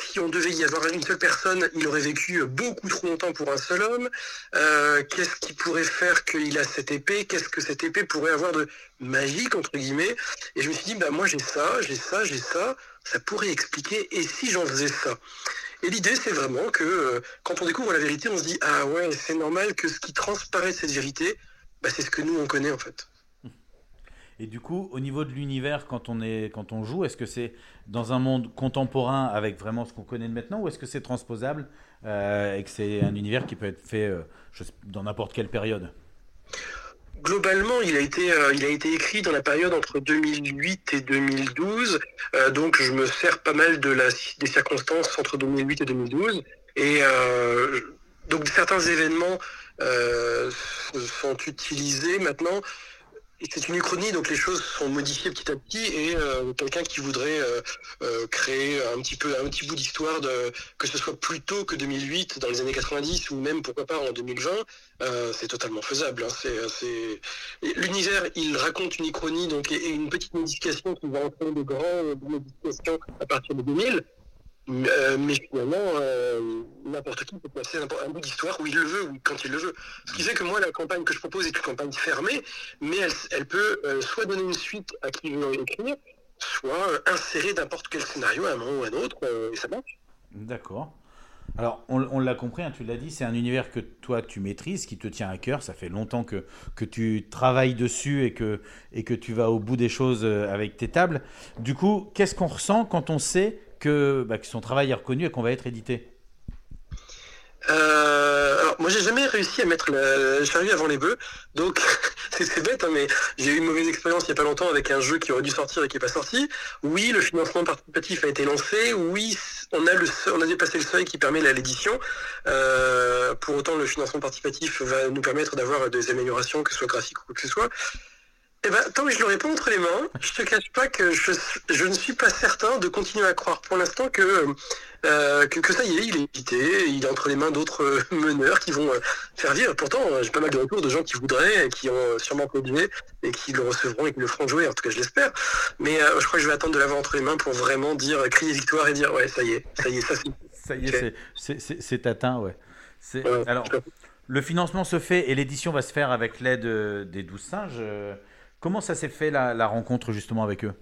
si on devait y avoir une seule personne, il aurait vécu beaucoup trop longtemps pour un seul homme. Euh, Qu'est-ce qui pourrait faire qu'il a cette épée? Qu'est-ce que cette épée pourrait avoir de magique, entre guillemets? Et je me suis dit, bah moi j'ai ça, j'ai ça, j'ai ça, ça pourrait expliquer, et si j'en faisais ça? Et l'idée, c'est vraiment que euh, quand on découvre la vérité, on se dit ah ouais, c'est normal que ce qui transparaît de cette vérité, bah, c'est ce que nous on connaît en fait. Et du coup, au niveau de l'univers, quand on quand on joue, est-ce que c'est dans un monde contemporain avec vraiment ce qu'on connaît de maintenant, ou est-ce que c'est transposable euh, et que c'est un univers qui peut être fait euh, dans n'importe quelle période? Globalement, il a été, euh, il a été écrit dans la période entre 2008 et 2012, euh, donc je me sers pas mal de la, des circonstances entre 2008 et 2012, et donc certains événements sont utilisés. Maintenant. C'est une uchronie, donc les choses sont modifiées petit à petit, et euh, quelqu'un qui voudrait euh, euh, créer un petit peu un petit bout d'histoire que ce soit plus tôt que 2008, dans les années 90, ou même pourquoi pas en 2020, euh, c'est totalement faisable. hein. L'univers, il raconte une uchronie, donc et, et une petite modification qui va entraîner de grandes modifications à partir de 2000. Mais, euh, mais finalement, euh, n'importe qui peut passer un, bout d'histoire où il le veut, ou quand il le veut. Ce qui fait que moi, la campagne que je propose est une campagne fermée, mais elle, elle peut euh, soit donner une suite à qui veut écrire, soit insérer n'importe quel scénario à un moment ou à un autre, et ça marche. D'accord. Alors, on, l'a compris, hein, tu l'as dit, c'est un univers que toi tu maîtrises, qui te tient à cœur. Ça fait longtemps que, que tu travailles dessus et que, et que tu vas au bout des choses avec tes tables. Du coup, qu'est-ce qu'on ressent quand on sait que, bah, que son travail est reconnu et qu'on va être édité Euh, alors, moi, j'ai jamais réussi à mettre la, la charrue avant les bœufs, donc c'est bête, hein, mais j'ai eu une mauvaise expérience il y a pas longtemps avec un jeu qui aurait dû sortir et qui est pas sorti. Oui, le financement participatif a été lancé. Oui, on a le, dépassé le seuil qui permet l'édition. Euh, pour autant, le financement participatif va nous permettre d'avoir des améliorations, que ce soit graphique ou quoi que ce soit. Eh ben, tant que je l'aurai pas entre les mains, je te cache pas que je, je ne suis pas certain de continuer à croire pour l'instant que, euh, que, que ça y est, il est édité, il est entre les mains d'autres euh, meneurs qui vont euh, faire vivre. Pourtant, euh, j'ai pas mal de retours de gens qui voudraient, et qui ont euh, sûrement produit et qui le recevront et qui le feront jouer, en tout cas je l'espère. Mais euh, je crois que je vais attendre de l'avoir entre les mains pour vraiment dire, euh, crier victoire et dire ouais, ça y est, ça y est, ça c'est. Ça y est, c'est- atteint, ouais. Alors, le financement se fait et l'édition va se faire avec l'aide euh, des 12 singes. euh, Comment ça s'est fait la, rencontre justement avec eux?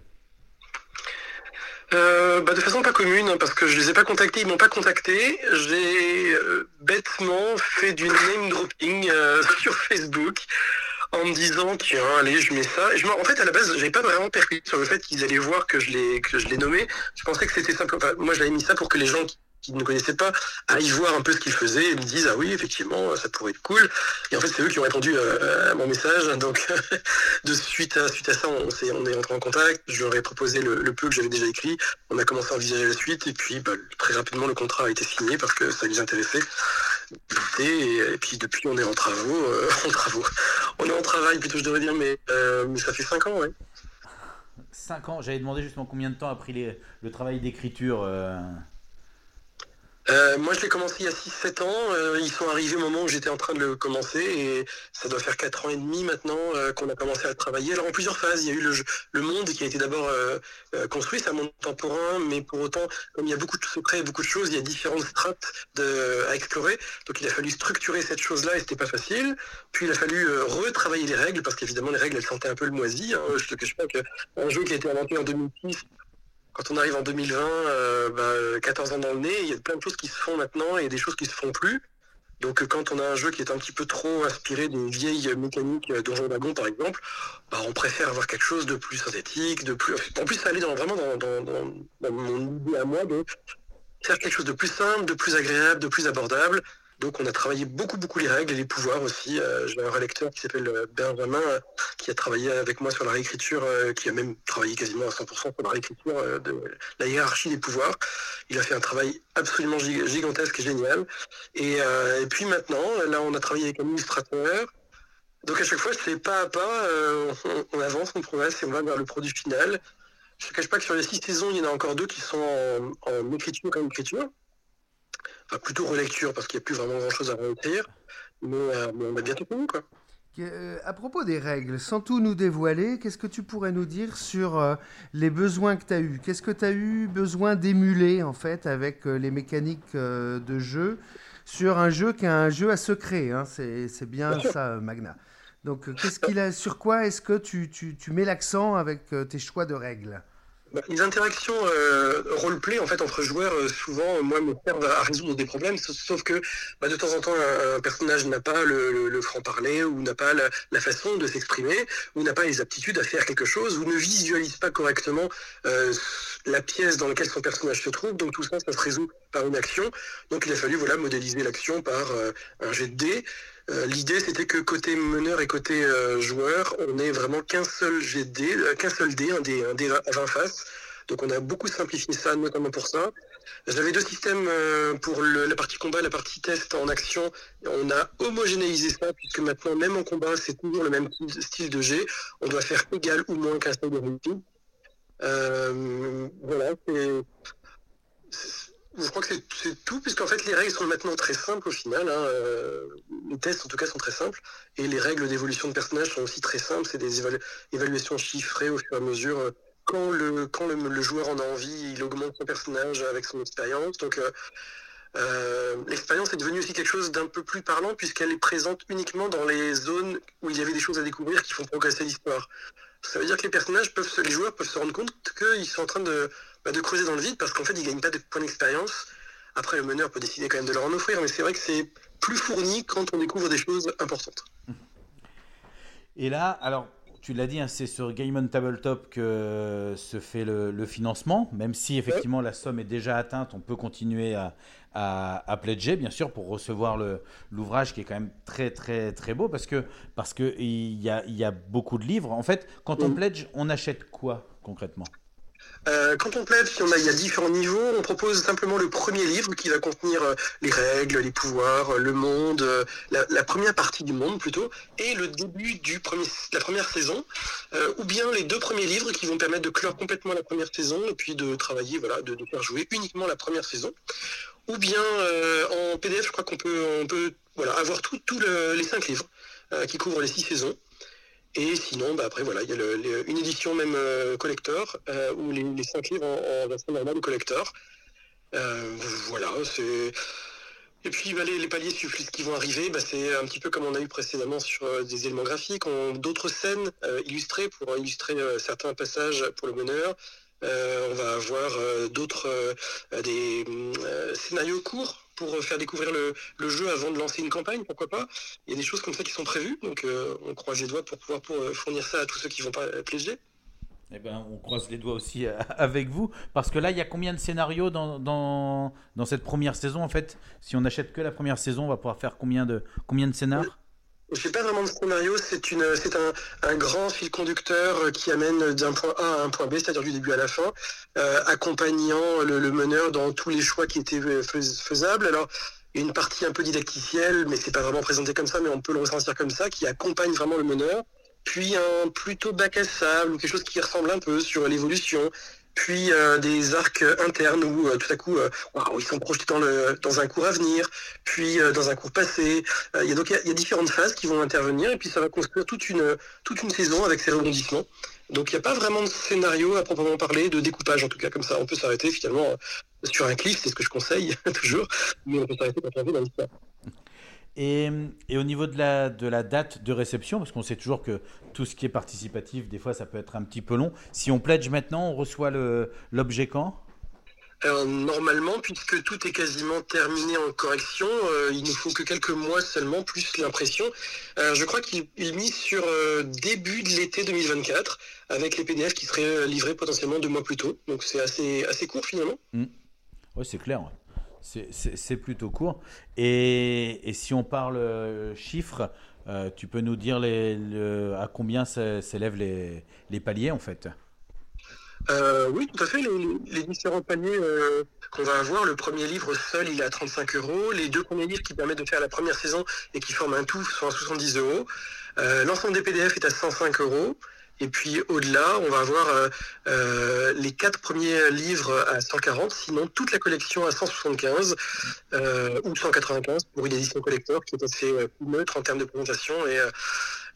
Euh, bah, de façon pas commune, hein, parce que je les ai pas contactés, ils m'ont pas contacté. J'ai euh, bêtement fait du name dropping euh, sur Facebook en me disant tiens allez je mets ça. En fait à la base j'avais pas vraiment percuté sur le fait qu'ils allaient voir que je l'ai que je l'ai nommé. Je pensais que c'était simple. enfin, moi j'avais mis ça pour que les gens qui ne connaissaient pas aillent voir un peu ce qu'ils faisaient et me disent ah oui effectivement ça pourrait être cool. Et en fait c'est eux qui ont répondu euh, à mon message. Donc de suite à suite à ça on, s'est- on est rentré en contact. Je leur ai proposé le, peu que j'avais déjà écrit. On a commencé à envisager la suite et puis bah, très rapidement le contrat a été signé parce que ça les intéressait. Et, et puis depuis on est en travaux, euh, en travaux. On est en travail plutôt je devrais dire, mais, euh, mais ça fait 5 ans, ouais. 5 ans, j'avais demandé justement combien de temps a pris les- le travail d'écriture. euh, Euh, moi, je l'ai commencé il y a 6-7 ans. Euh, ils sont arrivés au moment où j'étais en train de le commencer et ça doit faire 4 ans et demi maintenant euh, qu'on a commencé à travailler. Alors, en plusieurs phases, il y a eu le, jeu- le monde qui a été d'abord euh, euh, construit, c'est un monde contemporain, mais pour autant, comme il y a beaucoup de secrets et beaucoup de choses, il y a différentes strates de, à explorer. Donc, il a fallu structurer cette chose-là et c'était pas facile. Puis, il a fallu euh, retravailler les règles parce qu'évidemment, les règles, elles sentaient un peu le moisi. Hein. Je te cache pas qu'un jeu qui a été inventé en 2006 quand on arrive en 2020, euh, bah, 14 ans dans le nez, il y a plein de choses qui se font maintenant et des choses qui se font plus. Donc euh, quand on a un jeu qui est un petit peu trop inspiré mécaniques euh, Donjons et Dragons par exemple, bah, on préfère avoir quelque chose de plus synthétique, de plus. En plus, ça allait dans, vraiment dans, dans mon idée à moi de faire quelque chose de plus simple, de plus agréable, de plus abordable. Donc on a travaillé beaucoup beaucoup les règles et les pouvoirs aussi. Euh, J'ai un relecteur qui s'appelle euh, Benjamin qui a travaillé avec moi sur la réécriture, euh, qui a même travaillé quasiment à 100% sur la réécriture de la hiérarchie des pouvoirs. Il a fait un travail absolument gig- gigantesque et génial. Et, puis maintenant, là on a travaillé avec un illustrateur. Donc à chaque fois, c'est pas à pas, on, avance, on progresse et on va vers le produit final. Je ne cache pas que sur les six saisons, il y en a encore deux qui sont en, écriture et écriture. Enfin, plutôt relecture, parce qu'il n'y a plus vraiment grand-chose à réécrire. Mais, euh, mais on a quoi. Que- euh, à propos des règles, sans tout nous dévoiler, qu'est-ce que tu pourrais nous dire sur euh, les besoins que tu as eus? Qu'est-ce que tu as eu besoin d'émuler en fait avec les mécaniques de jeu sur un jeu qui est un jeu à secret hein, C'est c'est bien, Bien ça, Magna. Donc, qu'est-ce qu'il a, sur quoi est-ce que tu, tu- tu mets l'accent avec tes choix de règles? Bah, les interactions euh, roleplay en fait entre joueurs, euh, souvent, moi, me servent à résoudre des problèmes. Sauf, que bah, de temps en temps, un, un personnage n'a pas le, le- le franc-parler ou n'a pas la, la façon de s'exprimer ou n'a pas les aptitudes à faire quelque chose ou ne visualise pas correctement euh, la pièce dans laquelle son personnage se trouve. Donc tout ça, ça se résout par une action. Donc il a fallu voilà modéliser l'action par euh, un jet de dés. Euh, L'idée, c'était que côté meneur et côté euh, joueur, on n'ait vraiment qu'un seul dés, euh, qu'un seul dé, un dé, à 20 faces. Donc on a beaucoup simplifié ça, notamment pour ça. J'avais deux systèmes pour la partie combat la partie test en action. On a homogénéisé ça, puisque maintenant, même en combat, c'est toujours le même style- de jet. On doit faire égal ou moins qu'un style de réussite. Euh, voilà, c'est... Je crois que c'est- tout, puisqu'en fait les règles sont maintenant très simples au final. hein, euh, les tests en tout cas sont très simples. Et les règles d'évolution de personnages sont aussi très simples. C'est des évalu- évaluations chiffrées au fur et à mesure. euh, Quand le, joueur en a envie, il augmente son personnage avec son expérience. Donc euh, l'expérience est devenue aussi quelque chose d'un peu plus parlant puisqu'elle est présente uniquement dans les zones où il y avait des choses à découvrir qui font progresser l'histoire. Ça veut dire que les personnages peuvent, se- les joueurs peuvent se rendre compte qu'ils sont en train de, bah, de creuser dans le vide parce qu'en fait ils gagnent pas de points d'expérience. Après le meneur peut décider quand même de leur en offrir, mais c'est vrai que c'est plus fourni quand on découvre des choses importantes. Et là, alors, tu l'as dit, hein, c'est sur Game on Tabletop que se fait le, le financement, même si effectivement la somme est déjà atteinte, on peut continuer à, à, à pledger, bien sûr, pour recevoir l'ouvrage qui est quand même très, très, très beau, parce que parce que il y a, il y a beaucoup de livres. En fait, quand on pledge, on achète quoi concrètement? Euh, quand on plaide, y, en a, il y a différents niveaux. On propose simplement le premier livre qui va contenir euh, les règles, les pouvoirs, euh, le monde, la, première partie du monde plutôt, et le début premier, la première saison, ou bien les deux premiers livres qui vont permettre de clore complètement la première saison et puis de travailler, voilà, de, de faire jouer uniquement la première saison. Ou bien en PDF, je crois qu'on peut, on avoir tous les cinq livres qui couvrent les six saisons. Et sinon, bah, après, voilà, il y a le- une édition même euh, collector, euh, où les, cinq livres en, version normale ou collector. Euh, voilà, c'est... Et puis bah, les, les paliers qui vont arriver, bah, c'est un petit peu comme on a eu précédemment sur des éléments graphiques, on- d'autres scènes illustrées pour illustrer certains passages pour le. Euh, on va avoir d'autres des scénarios courts pour faire découvrir le, jeu avant de lancer une campagne, pourquoi pas. Il y a des choses comme ça qui sont prévues, donc euh, on croise les doigts pour pouvoir pour, euh, fournir ça à tous ceux qui vont pas pléger. Eh ben, on croise les doigts aussi euh, avec vous, parce que là, il y a combien de scénarios dans, dans, dans cette première saison en fait? Si on n'achète que la première saison, on va pouvoir faire combien de, combien de scénars? Je pas vraiment de scénario, c'est une, c'est un, un grand fil conducteur euh, qui amène d'un point A à un point B, c'est-à-dire du début à la fin, euh, accompagnant le, le meneur dans tous les choix qui étaient euh, fais- faisables. Alors, une partie un peu didacticielle, mais c'est pas vraiment présenté comme ça, mais on peut le ressentir comme ça, qui accompagne vraiment le meneur. Puis un plutôt bac à sable ou quelque chose qui ressemble un peu sur l'évolution. Puis euh, des arcs internes où euh, tout à coup, euh, ils sont projetés dans, un cours à venir, puis dans un cours passé. Il y a différentes phases qui vont intervenir et puis ça va construire toute une saison avec ses rebondissements. Donc il n'y a pas vraiment de scénario à proprement parler, de découpage en tout cas comme ça. On peut s'arrêter finalement sur un cliff, c'est ce que je conseille toujours, mais on peut s'arrêter quand on dans l'histoire. Et, et au niveau de la, de la date de réception, parce qu'on sait toujours que tout ce qui est participatif, des fois, ça peut être un petit peu long. Si on pledge maintenant, on reçoit l'objet quand? Alors, normalement, puisque tout est quasiment terminé en correction, euh, il ne faut que quelques mois seulement, plus l'impression. Euh, je crois qu'il il mise sur euh, début de l'été 2024, avec les PDF qui seraient euh, livrés potentiellement deux mois plus tôt. Donc c'est assez, assez court finalement. Oui, c'est clair. C'est- plutôt court. Et, si on parle euh, chiffres, euh, tu peux nous dire à combien s'é- s'élèvent les, les paliers en fait? Euh, oui, tout à fait. Les, différents paniers euh, qu'on va avoir, le premier livre seul, il est à 35 euros. Les deux premiers livres qui permettent de faire la première saison et qui forment un tout sont à 70 euros. L'ensemble des PDF est à 105 euros. Et puis au-delà, on va avoir euh, euh, les quatre premiers livres à 140, sinon toute la collection à 175 euh, ou 195 pour une édition collector qui est assez neutre en termes de présentation. Et,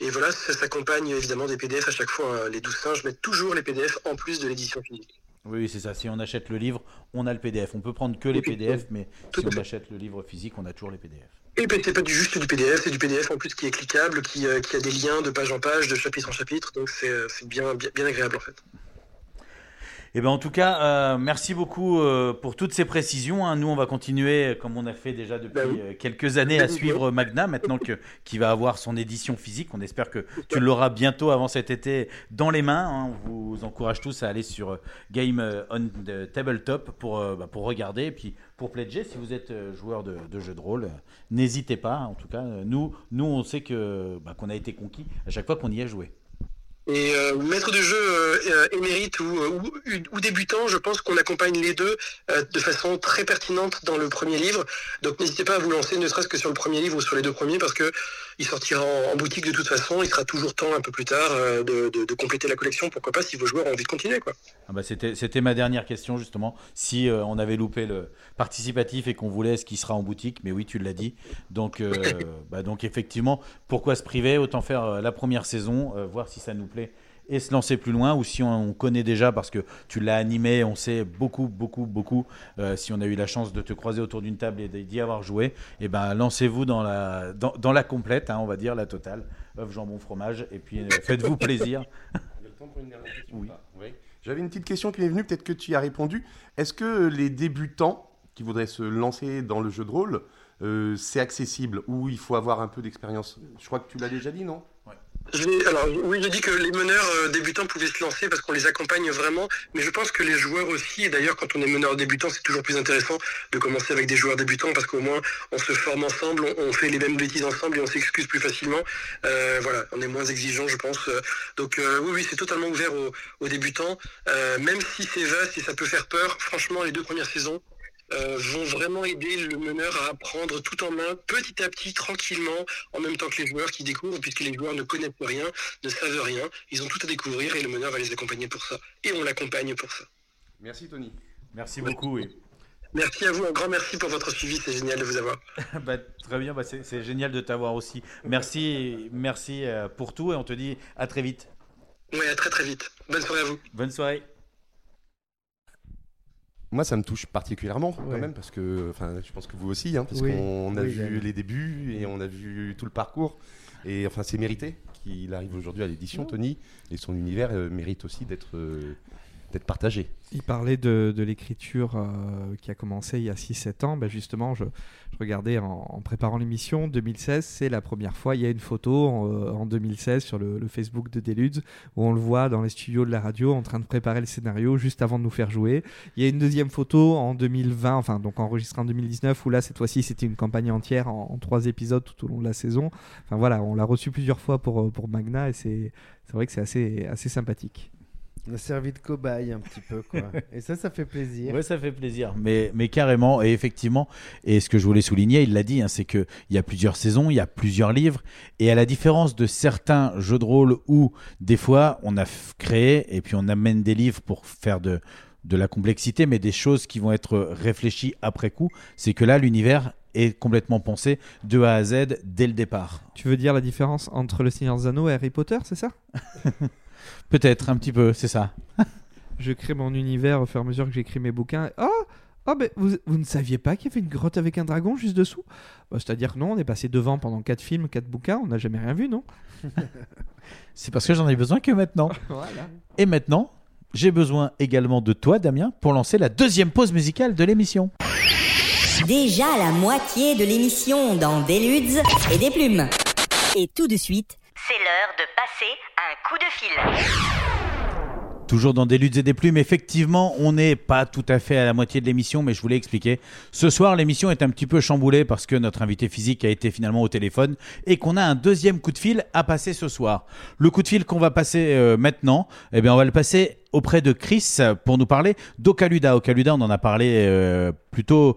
et voilà, ça s'accompagne évidemment des PDF à chaque fois. hein. Les 12 singes mettent toujours les PDF en plus de l'édition physique. Oui, oui, c'est ça. Si on achète le livre, on a le PDF. On peut prendre que les PDF, mais si on achète le livre physique, on a toujours les PDF. Et c'est pas juste du PDF, c'est du PDF en plus qui est cliquable, qui, euh, qui a des liens de page en page, de chapitre en chapitre, donc c'est euh, bien agréable en fait. Eh ben en tout cas, euh, merci beaucoup euh, pour toutes ces précisions. hein. Nous, on va continuer, euh, comme on a fait déjà depuis euh, quelques années, à suivre Magna, maintenant que qui va avoir son édition physique. On espère que tu l'auras bientôt avant cet été dans les mains. hein. On vous encourage tous à aller sur Game on the Tabletop pour, bah, pour regarder et puis pour pledger si vous êtes joueur de, de jeux de rôle. N'hésitez pas. En tout cas, nous, nous, on sait que bah, qu'on a été conquis à chaque fois qu'on y a joué. Et euh, maître de jeu euh, euh, émérite ou, ou, ou débutant, je pense qu'on accompagne les deux euh, de façon très pertinente dans le premier livre. Donc n'hésitez pas à vous lancer, ne serait-ce que sur le premier livre ou sur les deux premiers, parce que il sortira en, en boutique de toute façon. Il sera toujours temps un peu plus tard de, de- de compléter la collection. Pourquoi pas si vos joueurs ont envie de continuer, quoi. Ah bah c'était, ma dernière question justement. Si on avait loupé le participatif et qu'on voulait ce qui sera en boutique, mais oui, tu l'as dit. Donc, bah donc effectivement, pourquoi se priver? Autant faire la première saison, voir si ça nous plaît et se lancer plus loin. Ou si on, on connaît déjà parce que tu l'as animé, on sait beaucoup, beaucoup, beaucoup. euh, si on a eu la chance de te croiser autour d'une table et d'y avoir joué, et ben lancez-vous dans la dans, dans la complète, hein, on va dire la totale, œuf, jambon, fromage, et puis euh, faites-vous plaisir. Oui. J'avais une petite question qui m'est venue, peut-être que tu y as répondu. Est-ce que les débutants qui voudraient se lancer dans le jeu de rôle, euh, c'est accessible ou il faut avoir un peu d'expérience? Je crois que tu l'as déjà dit, non? Alors oui, je dis que les meneurs euh, débutants pouvaient se lancer parce qu'on les accompagne vraiment, mais je pense que les joueurs aussi, et d'ailleurs quand on est meneur débutant, c'est toujours plus intéressant de commencer avec des joueurs débutants parce qu'au moins on se forme ensemble, on, fait les mêmes bêtises ensemble et on s'excuse plus facilement. Euh, voilà, on est moins exigeant, je pense. Donc euh, oui, oui, c'est totalement ouvert aux, aux débutants, Euh, même si c'est vaste et ça peut faire peur. Franchement, les deux premières saisons, euh, vont vraiment aider le meneur à apprendre tout en main, petit à petit, tranquillement, en même temps que les joueurs qui découvrent, puisque les joueurs ne connaissent rien, ne savent rien, ils ont tout à découvrir et le meneur va les accompagner pour ça. Et on l'accompagne pour ça. Merci Tony. Merci beaucoup. Oui. Merci à vous, un grand merci pour votre suivi, c'est génial de vous avoir. Bah, très bien, bah, c'est c'est génial de t'avoir aussi. Merci, merci euh, pour tout et on te dit à très vite. Oui, à très très vite. Bonne soirée à vous. Bonne soirée. Moi, ça me touche particulièrement quand même parce que, enfin, je pense que vous aussi, hein, parce Oui. qu'on a Oui, vu les débuts et on a vu tout le parcours. Et enfin, c'est mérité qu'il arrive aujourd'hui à l'édition, Tony, et son univers euh, mérite aussi d'être euh, d'être partagé. Il parlait de, l'écriture euh, qui a commencé il y a 6-7 ans. Ben justement, je, regardais en, préparant l'émission, 2016, c'est la première fois. Il y a une photo en, euh, en 2016 sur le, Facebook de Deludes où on le voit dans les studios de la radio en train de préparer le scénario juste avant de nous faire jouer. Il y a une deuxième photo en 2020, enfin donc enregistrée en 2019, où là, cette fois-ci, c'était une campagne entière en, trois épisodes tout au long de la saison. Enfin voilà, on l'a reçu plusieurs fois pour, euh, pour Magna et c'est vrai que c'est assez, assez sympathique. On a servi de cobaye un petit peu, quoi. Et ça, ça fait plaisir. Ouais, ça fait plaisir. Mais, mais carrément, et effectivement, et ce que je voulais souligner, il l'a dit, hein, c'est qu'il y a plusieurs saisons, il y a plusieurs livres, et à la différence de certains jeux de rôle où, des fois, on a créé, et puis on amène des livres pour faire de, de la complexité, mais des choses qui vont être réfléchies après coup, c'est que là, l'univers est complètement pensé de A à Z dès le départ. Tu veux dire la différence entre Le Seigneur des Anneaux et Harry Potter, c'est ça? Peut-être, un petit peu, c'est ça. Je crée mon univers au fur et à mesure que j'écris mes bouquins. Oh Oh, mais vous, vous ne saviez pas qu'il y avait une grotte avec un dragon juste dessous? Bah, C'est-à-dire que non, on est passé devant pendant 4 films, 4 bouquins, on n'a jamais rien vu, non? C'est parce que j'en ai besoin que maintenant. Voilà. Et maintenant, j'ai besoin également de toi, Damien, pour lancer la deuxième pause musicale de l'émission. Déjà la moitié de l'émission dans Deludes et des plumes. Et tout de suite, C'est l'heure de passer un coup de fil. Toujours dans des luttes et des plumes, effectivement, on n'est pas tout à fait à la moitié de l'émission, mais je voulais expliquer. Ce soir, l'émission est un petit peu chamboulée parce que notre invité physique a été finalement au téléphone et qu'on a un deuxième coup de fil à passer ce soir. Le coup de fil qu'on va passer euh, maintenant, eh bien, on va le passer auprès de Chris pour nous parler d'Ocaluda. Ocaluda, on en a parlé euh, plutôt,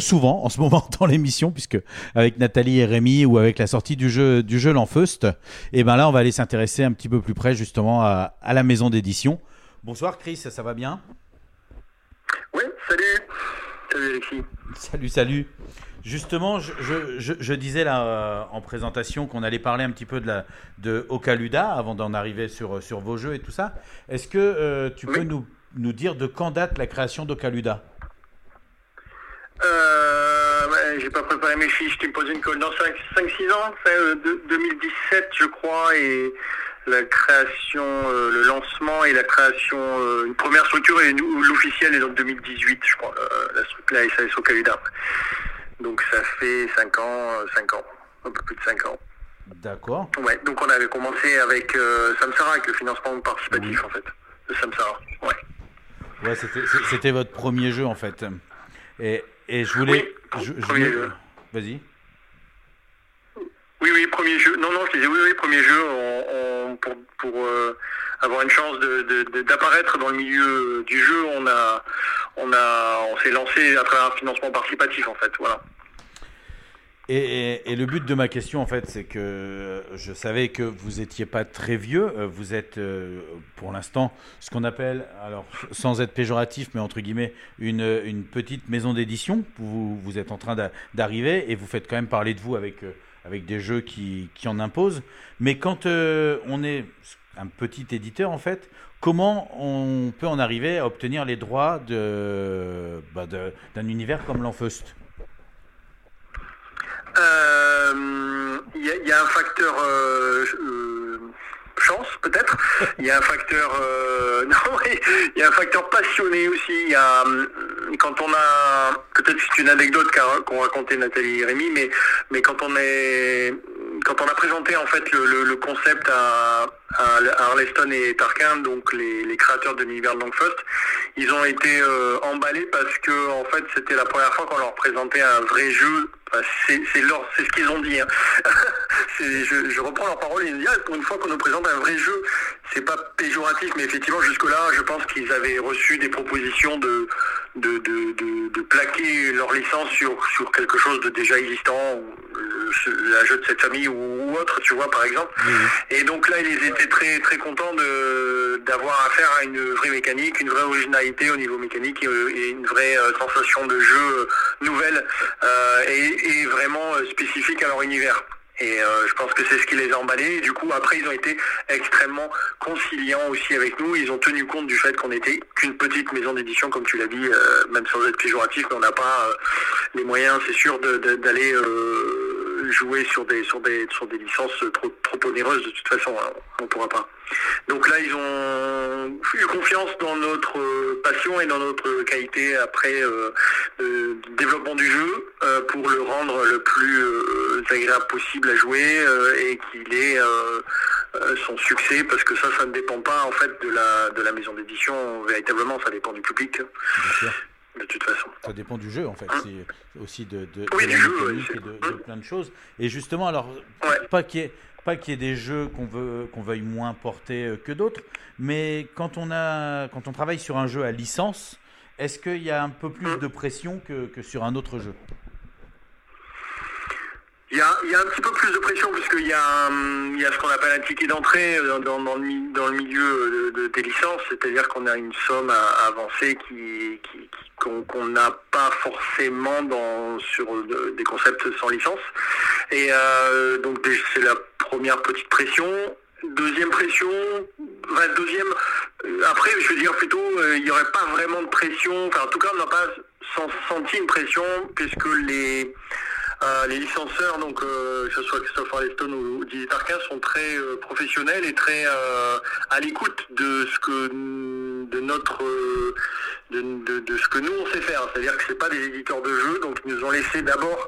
souvent en ce moment dans l'émission, puisque avec Nathalie et Rémi ou avec la sortie du jeu, du jeu L'Enfeust, et ben là, on va aller s'intéresser un petit peu plus près justement à, la maison d'édition. Bonsoir Chris, ça va bien? Salut Alexis. Salut, salut. Justement, je, je- je- je disais là euh, en présentation qu'on allait parler un petit peu de, la, de Ocaluda avant d'en arriver sur, sur vos jeux et tout ça. Est-ce que euh, tu peux nous, nous dire de quand date la création d'Ocaluda Euh, ouais, j'ai pas préparé mes fiches, tu me poses une colle dans 5-6 ans, enfin, euh, de- 2017 je crois, et la création, euh, le lancement et la création, euh, une première structure et l'officielle est donc 2018, je crois, euh, la structure, la SAS au Caluda. Donc ça fait 5 ans, 5 ans, un peu plus de 5 ans. D'accord. Ouais, donc on avait commencé avec euh, Samsara, avec le financement participatif en fait, de Samsara. Ouais. Ouais, c'était votre premier jeu en fait. Et, et je voulais. je- je premier voulais-. Vas-y. Oui, oui, premier jeu. Non, non, je disais oui, oui, premier jeu on- pour, pour euh, avoir une chance de- de- de- d'apparaître dans le milieu du jeu. On a, on a, on s'est lancé à travers un financement participatif en fait. Voilà. Et, et- le but de ma question, en fait, c'est que je savais que vous n'étiez pas très vieux. Euh, Vous êtes, euh, pour l'instant, ce qu'on appelle, alors, sans être péjoratif, mais entre guillemets, une, une petite maison d'édition. Vous, vous êtes en train d'a- d'arriver et vous faites quand même parler de vous avec, euh, avec des jeux qui, qui en imposent. Mais quand euh, on est un petit éditeur, en fait, comment on peut en arriver à obtenir les droits de- bah, d'un univers comme l'Enfeust? Euh, Il y, a- un facteur euh, chance peut-être. Il y a un facteur euh, non, il y a un facteur passionné aussi. Il y a hum, quand on a peut-être c'est une anecdote qu'ont raconté Nathalie et Rémi, mais mais quand on est quand on a présenté en fait le, concept à Arleston et Tarquin, donc les, les créateurs de l'univers de Longfest, ils ont été euh, emballés parce que en fait c'était la première fois qu'on leur présentait un vrai jeu. Enfin, c'est c'est leur- c'est ce qu'ils ont dit. hein. Je, je reprends leurs paroles. Ils nous disent ah, pour une fois qu'on nous présente un vrai jeu, c'est pas péjoratif, mais effectivement jusque-là, je pense qu'ils avaient reçu des propositions de de, de, de- de plaquer leur licence sur sur quelque chose de déjà existant, ou, euh, un jeu de cette famille ou, ou autre, tu vois par exemple. Et donc là, ils étaient très très contents de d'avoir affaire à une vraie mécanique, une vraie originalité au niveau mécanique et, euh, une vraie euh, sensation de jeu euh, nouvelle et, vraiment spécifique à leur univers. Et je pense que c'est ce qui les a emballés. Du coup, après, ils ont été extrêmement conciliants aussi avec nous. Ils ont tenu compte du fait qu'on était qu'une petite maison d'édition, comme tu l'as dit, même sans être péjoratif, mais on n'a pas les moyens, c'est sûr, de- de- d'aller euh, jouer sur des sur des sur des licences trop trop onéreuses. De toute façon, hein, on ne pourra pas. Donc là, ils ont eu confiance dans notre euh, passion et dans notre qualité après euh, euh, développement du jeu euh, pour le rendre le plus agréable possible à jouer et qu'il ait son succès parce que ça, ça ne dépend pas en fait de la de la maison d'édition véritablement, ça dépend du public. De toute façon. Ça dépend du jeu en fait, c'est aussi de, de, Oui, de du la jeu, mécanique et de, de plein de choses. Et justement, alors, pas qu'il y ait, pas qu'il y ait des jeux qu'on veut qu'on veuille moins porter euh, que d'autres, mais quand on a quand on travaille sur un jeu à licence, est-ce qu'il y a un peu plus de pression que, que sur un autre jeu? Il y, a, un petit peu plus de pression puisqu'il y, y a ce qu'on appelle un ticket d'entrée dans, le, milieu de- de- des licences, c'est-à-dire qu'on a une somme à, avancer qui, qu'on n'a pas forcément dans, sur de- des concepts sans licence. Et euh, donc c'est la première petite pression. Deuxième pression, deuxième, euh, après je veux dire plutôt, euh, il n'y aurait pas vraiment de pression, enfin en tout cas on n'a pas sen- senti une pression puisque les... Euh, les licenceurs, donc euh, que ce soit Christophe Arleston ou Didier Tarquin, sont très euh, professionnels et très à l'écoute de ce que de notre euh, de, de- de ce que nous on sait faire. C'est-à-dire que c'est pas des éditeurs de jeux, donc ils nous ont laissé d'abord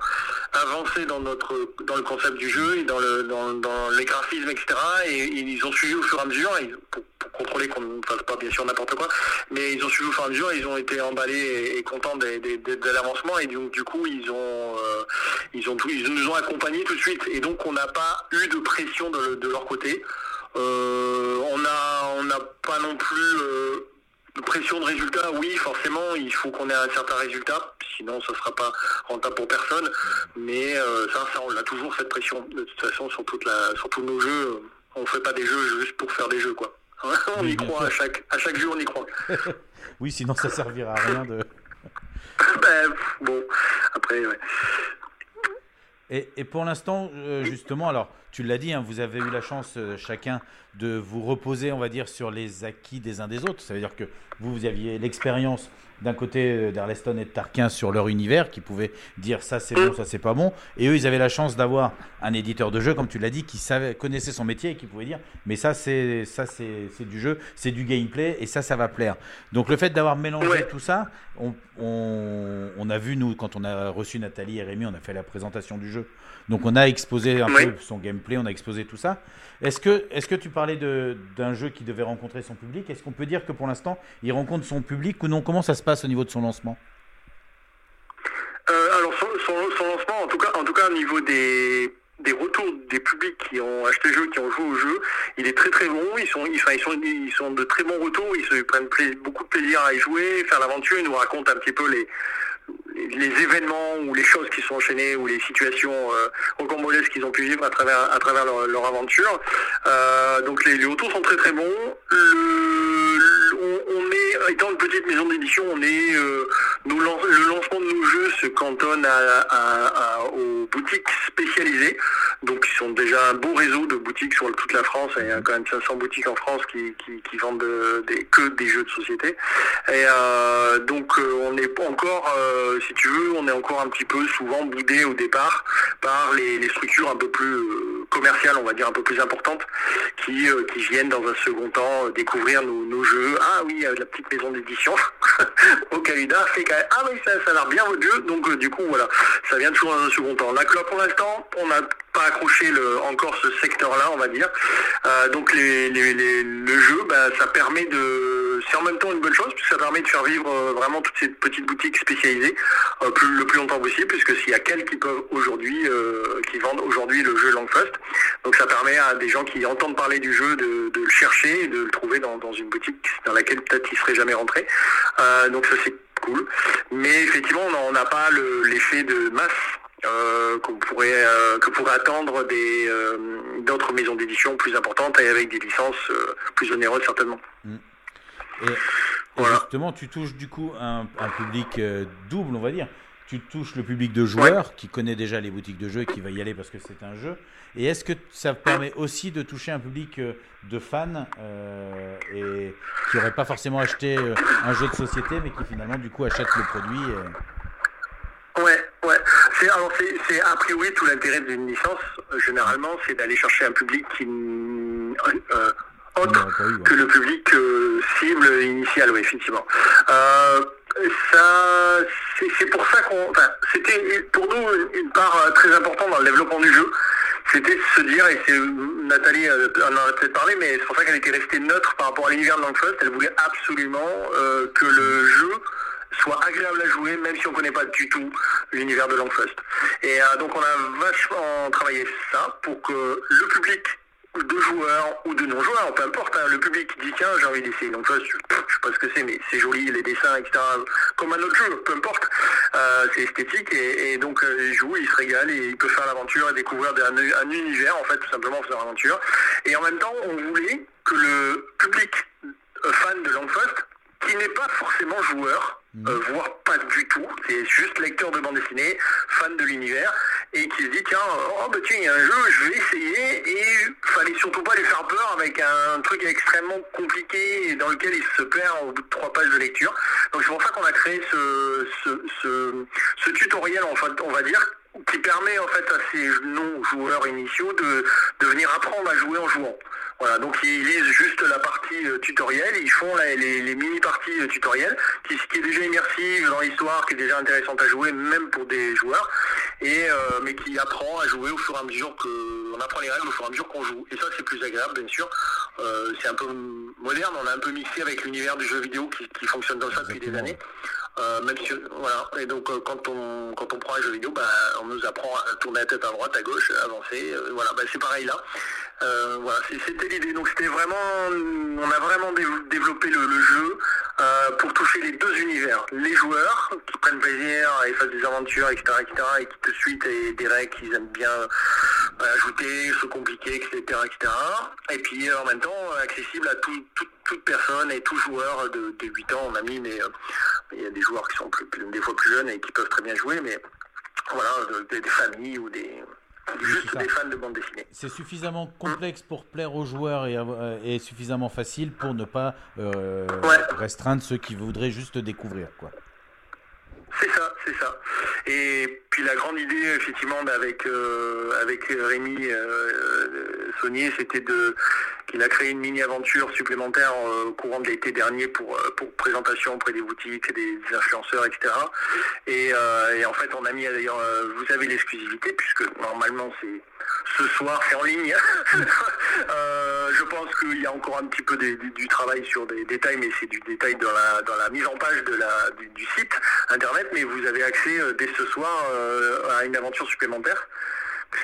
avancer dans notre dans le concept du jeu et dans le dans, dans les graphismes, etc. Et, ils ont suivi au fur et à mesure pour, contrôler qu'on ne fasse pas bien sûr n'importe quoi, mais ils ont suivi au fur et à mesure, ils ont été emballés et, contents des- de l'avancement et donc du coup ils ont euh, ils ont ils nous ont accompagnés tout de suite et donc on n'a pas eu de pression de, de leur côté. Euh, on a on n'a pas non plus euh, de pression de résultat. Oui, forcément, il faut qu'on ait un certain résultat, sinon ça sera pas rentable pour personne. Mais euh, ça, ça, on a toujours cette pression. De toute façon, sur toute la, sur tous nos jeux, on fait pas des jeux juste pour faire des jeux, quoi. on Oui, y croit à chaque à chaque jeu, on y croit. Oui, sinon ça servira à rien de. Ben, bon, après, ouais. Et, et pour l'instant, euh, justement, alors tu l'as dit, hein, vous avez eu la chance euh, chacun de vous reposer, on va dire, sur les acquis des uns des autres. Ça veut dire que vous, vous aviez l'expérience d'un côté euh, d'Arleston et de Tarquin sur leur univers, qui pouvaient dire ça c'est bon, ça c'est pas bon. Et eux, ils avaient la chance d'avoir un éditeur de jeu, comme tu l'as dit, qui savait, connaissait son métier et qui pouvait dire mais ça c'est ça c'est c'est du jeu, c'est du gameplay et ça ça va plaire. Donc le fait d'avoir mélangé tout ça, on, on, on a vu nous quand on a reçu Nathalie et Rémi, on a fait la présentation du jeu. Donc on a exposé un peu son gameplay, on a exposé tout ça. Est-ce que, est que tu parlais d'un jeu qui devait rencontrer son public? Est-ce qu'on peut dire que pour l'instant, il rencontre son public ou non? Comment ça se passe au niveau de son lancement? Euh, alors son, son- son lancement, en tout cas, en tout cas au niveau des, des retours des publics qui ont acheté le jeu, qui ont joué au jeu, il est très très bon. Ils sont, ils, enfin, ils sont, ils sont de très bons retours. Ils se prennent beaucoup de plaisir à y jouer, faire l'aventure. Ils nous racontent un petit peu les les, événements ou les choses qui sont enchaînées ou les situations euh, rocambolesques qu'ils ont pu vivre à travers à travers leur, aventure. Euh, donc les, les retours sont très très bons. On, est étant une petite maison d'édition, on est euh, le lancement de nos jeux se cantonne à, aux boutiques spécialisées. Donc ils sont déjà un beau réseau de boutiques sur toute la France. Il y a quand même 500 boutiques en France qui, qui, vendent que des jeux de société. Et euh, donc euh, on est encore, euh, si tu veux, on est encore un petit peu souvent boudé au départ par les, structures un peu plus euh, commerciales, on va dire un peu plus importantes, qui, euh, qui viennent dans un second temps euh, découvrir nos, jeux. Ah oui, euh, la petite maison d'édition au Calida fait quand même, ah oui, ça, ça a l'air bien votre jeu. Donc du coup, voilà, ça vient toujours dans un second temps. Là, là, pour l'instant, on n'a pas accroché le, encore ce secteur-là, on va dire. Donc les, les- les- le jeu, bah, ça permet de, c'est en même temps une bonne chose puisque ça permet de faire vivre euh, vraiment toutes ces petites boutiques spécialisées euh, le plus longtemps possible, puisque s'il y a qu'elles qui peuvent aujourd'hui, euh, qui vendent aujourd'hui le jeu Langfest, donc ça permet à des gens qui entendent parler du jeu de, le chercher et de le trouver dans, une boutique dans laquelle peut-être ils seraient jamais rentrés. Donc ça c'est cool. Mais effectivement, on n'a- pas le- l'effet de masse pourrait que pourraient attendre d'autres maisons d'édition plus importantes et avec des licences plus onéreuses certainement. Et, justement, tu touches du coup un, un public euh, double, on va dire. Tu touches le public de joueurs qui connaît déjà les boutiques de jeux et qui va y aller parce que c'est un jeu. Et est-ce que ça permet aussi de toucher un public euh, de fans euh, et qui n'aurait pas forcément acheté un jeu de société, mais qui finalement du coup achète le produit et- Ouais, ouais. C'est alors c'est c'est a priori tout l'intérêt d'une licence. généralement, c'est d'aller chercher un public qui autre que le public euh, cible initial, oui, effectivement. Euh, ça, c'est pour ça qu'on, enfin, c'était pour nous une, part euh, très importante dans le développement du jeu. C'était de se dire, et c'est Nathalie euh, en a peut-être parlé, mais c'est pour ça qu'elle était restée neutre par rapport à l'univers de Langfest. Elle voulait absolument euh, que le jeu soit agréable à jouer, même si on ne connaît pas du tout l'univers de Langfest. Et donc on a vachement travaillé ça pour que le public de joueurs ou de non-joueurs, peu importe, hein, le public dit tiens j'ai envie d'essayer Langfest, je, pff, je sais pas ce que c'est, mais c'est joli, les dessins, etc. Comme un autre jeu, peu importe. Euh, c'est esthétique et, donc euh, il joue, il se régale et il peut faire l'aventure et découvrir un, un univers en fait tout simplement en faisant l'aventure. Et en même temps on voulait que le public euh, fan de Langfest, qui n'est pas forcément joueur, euh, voire pas du tout, c'est juste lecteur de bande dessinée, fan de l'univers, et qui se dit tiens, oh bah tiens, il y a un jeu, je vais essayer, et fallait surtout pas les faire peur avec un truc extrêmement compliqué et dans lequel il se perd au bout de trois pages de lecture. Donc c'est pour ça qu'on a créé ce, ce, tutoriel, en on va dire, qui permet en fait à ces non-joueurs initiaux de, de venir apprendre à jouer en jouant. Voilà, donc ils lisent juste la partie euh, tutoriel, ils font les, les mini-parties euh, tutoriel, qui, est déjà immersive dans l'histoire, qui est déjà intéressante à jouer, même pour des joueurs, et euh, mais qui apprend à jouer au fur et à mesure que on apprend les règles au fur et à mesure qu'on joue. Et ça c'est plus agréable bien sûr. Euh, c'est un peu moderne, on a un peu mixé avec l'univers du jeu vidéo qui, qui fonctionne comme ça depuis des années. Euh, si, voilà. Et donc, euh, quand on quand on prend un jeu vidéo, bah, on nous apprend à tourner la tête à droite, à gauche, à avancer. euh, voilà, bah, c'est pareil là. Euh, voilà, c'était l'idée. Donc, c'était vraiment, on a vraiment dé- développé le, jeu pour toucher les deux univers. Les joueurs qui prennent plaisir et fassent des aventures, etc., etc., et qui te suivent et des règles qu'ils aiment bien ajouter, se compliquer, etc., etc. Et puis, en même temps, accessible à tout, tout- toute personne et tout joueur de, de 8 ans. On a mis, mais il y a des joueurs qui sont plus, plus- des fois plus jeunes et qui peuvent très bien jouer, mais voilà, de- des, des familles ou des, juste des fans de bande dessinée. C'est suffisamment complexe pour plaire aux joueurs et, euh, et suffisamment facile pour ne pas euh, restreindre ceux qui voudraient juste découvrir. Quoi. C'est ça, c'est ça. Et puis la grande idée, effectivement, avec euh, avec Rémi euh, euh, Saunier, c'était de qu'il a créé une mini-aventure supplémentaire euh, au courant de l'été dernier pour pour présentation auprès des boutiques, des influenceurs, etc. Et, et en fait, on a mis d'ailleurs, vous avez l'exclusivité puisque normalement c'est ce soir, c'est en ligne. Euh, je pense qu'il y a encore un petit peu du, travail sur des détails, mais c'est du détail dans la, mise en page du, site internet. Mais vous avez accès euh, dès ce soir euh, à une aventure supplémentaire.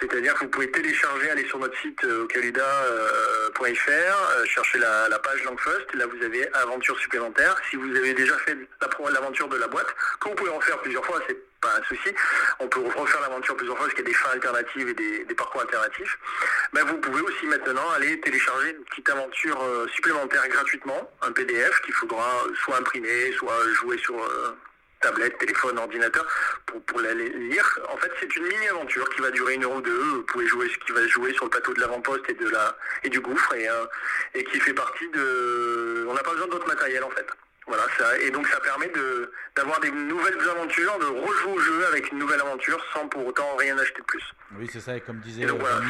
C'est-à-dire que vous pouvez télécharger, aller sur notre site euh, okaluda.fr, euh, chercher la, la page Langfust. Là, vous avez aventure supplémentaire. Si vous avez déjà fait l'aventure de la boîte, que vous pouvez en faire plusieurs fois, c'est pas un souci. On peut refaire l'aventure plusieurs fois parce qu'il y a des fins alternatives et des, parcours alternatifs. Mais vous pouvez aussi maintenant aller télécharger une petite aventure euh, supplémentaire gratuitement, un PDF qu'il faudra soit imprimer, soit jouer sur euh, tablette, téléphone, ordinateur pour, pour la lire. En fait, c'est une mini-aventure qui va durer une heure ou deux. Vous pouvez jouer ce qui va jouer sur le plateau de l'avant-poste et de la et du gouffre et, euh, et qui fait partie de. On n'a pas besoin d'autre matériel en fait. Voilà, ça, et donc ça permet de d'avoir des nouvelles aventures, de rejouer au jeu avec une nouvelle aventure sans pour autant rien acheter de plus. Oui, c'est ça. Et comme disait Et donc voilà,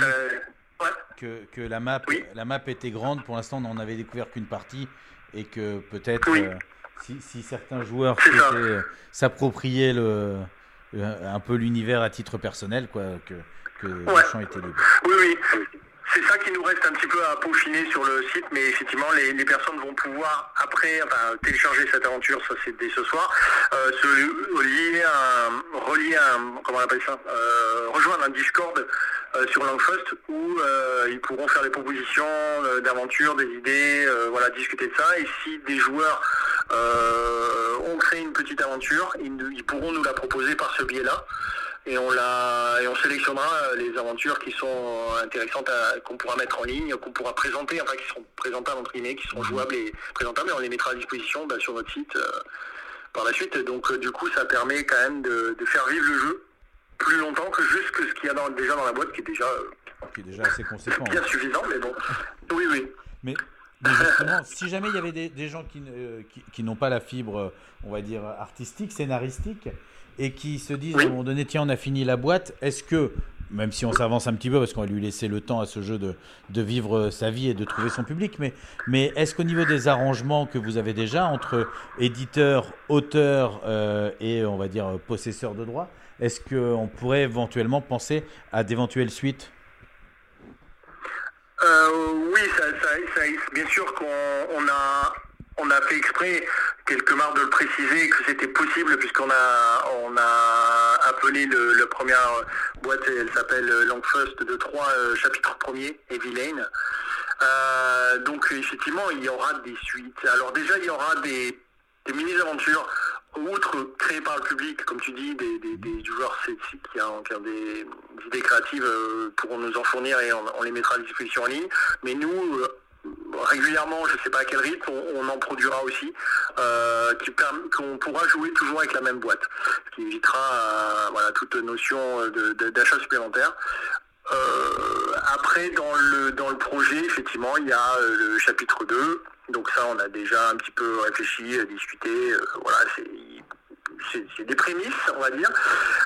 que, que la, map, la map était grande. Pour l'instant, on n'en avait découvert qu'une partie. Et que peut-être, euh, si, si certains joueurs souhaitaient euh, s'approprier le, euh, un peu l'univers à titre personnel, quoi, que, que le champ était libre. Oui, oui. C'est ça qui nous reste un petit peu à peaufiner sur le site, mais effectivement, les, personnes vont pouvoir, après, enfin, télécharger cette aventure, ça c'est dès ce soir, euh, se lier à, un- relier un- comment on appelle ça, euh, rejoindre un Discord euh, sur Langfest où ils pourront faire des propositions d'aventures, des idées, voilà, discuter de ça. Et si des joueurs ont créé une petite aventure, ils pourront nous la proposer par ce biais-là et on la et on sélectionnera euh, les aventures qui sont intéressantes à- qu'on pourra mettre en ligne, qu'on pourra présenter, enfin qui seront présentables entre guillemets, qui seront jouables et présentables, et on les mettra à disposition bah, sur notre site euh, par la suite. Donc euh, du coup, ça permet quand même de, de faire vivre le jeu plus longtemps que juste que ce qu'il y a dans- déjà dans la boîte, qui est déjà euh, Qui est déjà assez conséquent. bien suffisant, mais bon. Oui, oui. Mais, mais justement, si jamais il y avait des, des gens qui, euh, qui, qui n'ont pas la fibre, euh, on va dire, artistique, scénaristique, et qui se disent à un moment donné, tiens, on a fini la boîte, est-ce que, même si on s'avance un petit peu, parce qu'on va lui laisser le temps à ce jeu de, de vivre sa vie et de trouver son public, mais, mais est-ce qu'au niveau des arrangements que vous avez déjà entre éditeurs, auteurs euh, et, on va dire, possesseurs de droits, est-ce qu'on pourrait éventuellement penser à d'éventuelles suites? Euh, oui, ça, ça- ça- bien sûr qu'on on a, on a fait exprès, quelque part de le préciser, que c'était possible, puisqu'on a, on a appelé le, la première boîte, elle s'appelle Langfust de 3, chapitre 1er, et Villain. Euh, donc effectivement, il y aura des suites. Alors déjà, il y aura des, mini-aventures, outre créées par le public, comme tu dis, des, des- des joueurs qui ont, qui ont des, des idées créatives euh, pourront nous en fournir et on, on les mettra à disposition en ligne. Mais nous, euh, régulièrement, je ne sais pas à quel rythme, on, en produira aussi, euh, qu'on pourra jouer toujours avec la même boîte, ce qui évitera euh, voilà, toute notion de- d'achat supplémentaire. Euh, après, dans le, dans le projet, effectivement, il y a euh, le chapitre 2. Donc ça, on a déjà un petit peu réfléchi, euh, discuté. euh, voilà, c'est c'est- des prémices, on va dire.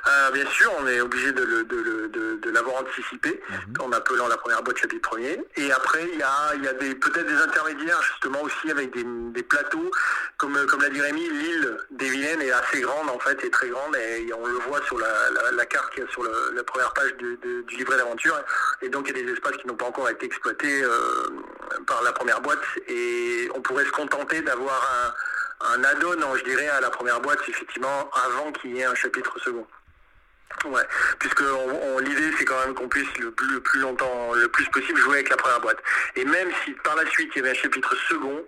Euh, bien sûr, on est obligé de, le- de le- de- de l'avoir anticipé en appelant la première boîte chapitre premier. Et après, il y a, y a peut-être des intermédiaires, justement, aussi avec des, des plateaux. Comme, comme l'a dit Rémi, l'île des Vilaines est assez grande, en fait, est très grande. Et on le voit sur la, la- la carte qui est sur le- la première page du livret d'aventure. Et donc, il y a des espaces qui n'ont pas encore été exploités euh, par la première boîte. Et on pourrait se contenter d'avoir un un add-on, hein, je dirais, à la première boîte, effectivement, avant qu'il y ait un chapitre second. Ouais, puisque l'idée c'est quand même qu'on puisse le plus, longtemps, le plus possible jouer avec la première boîte. Et même si par la suite il y avait un chapitre second,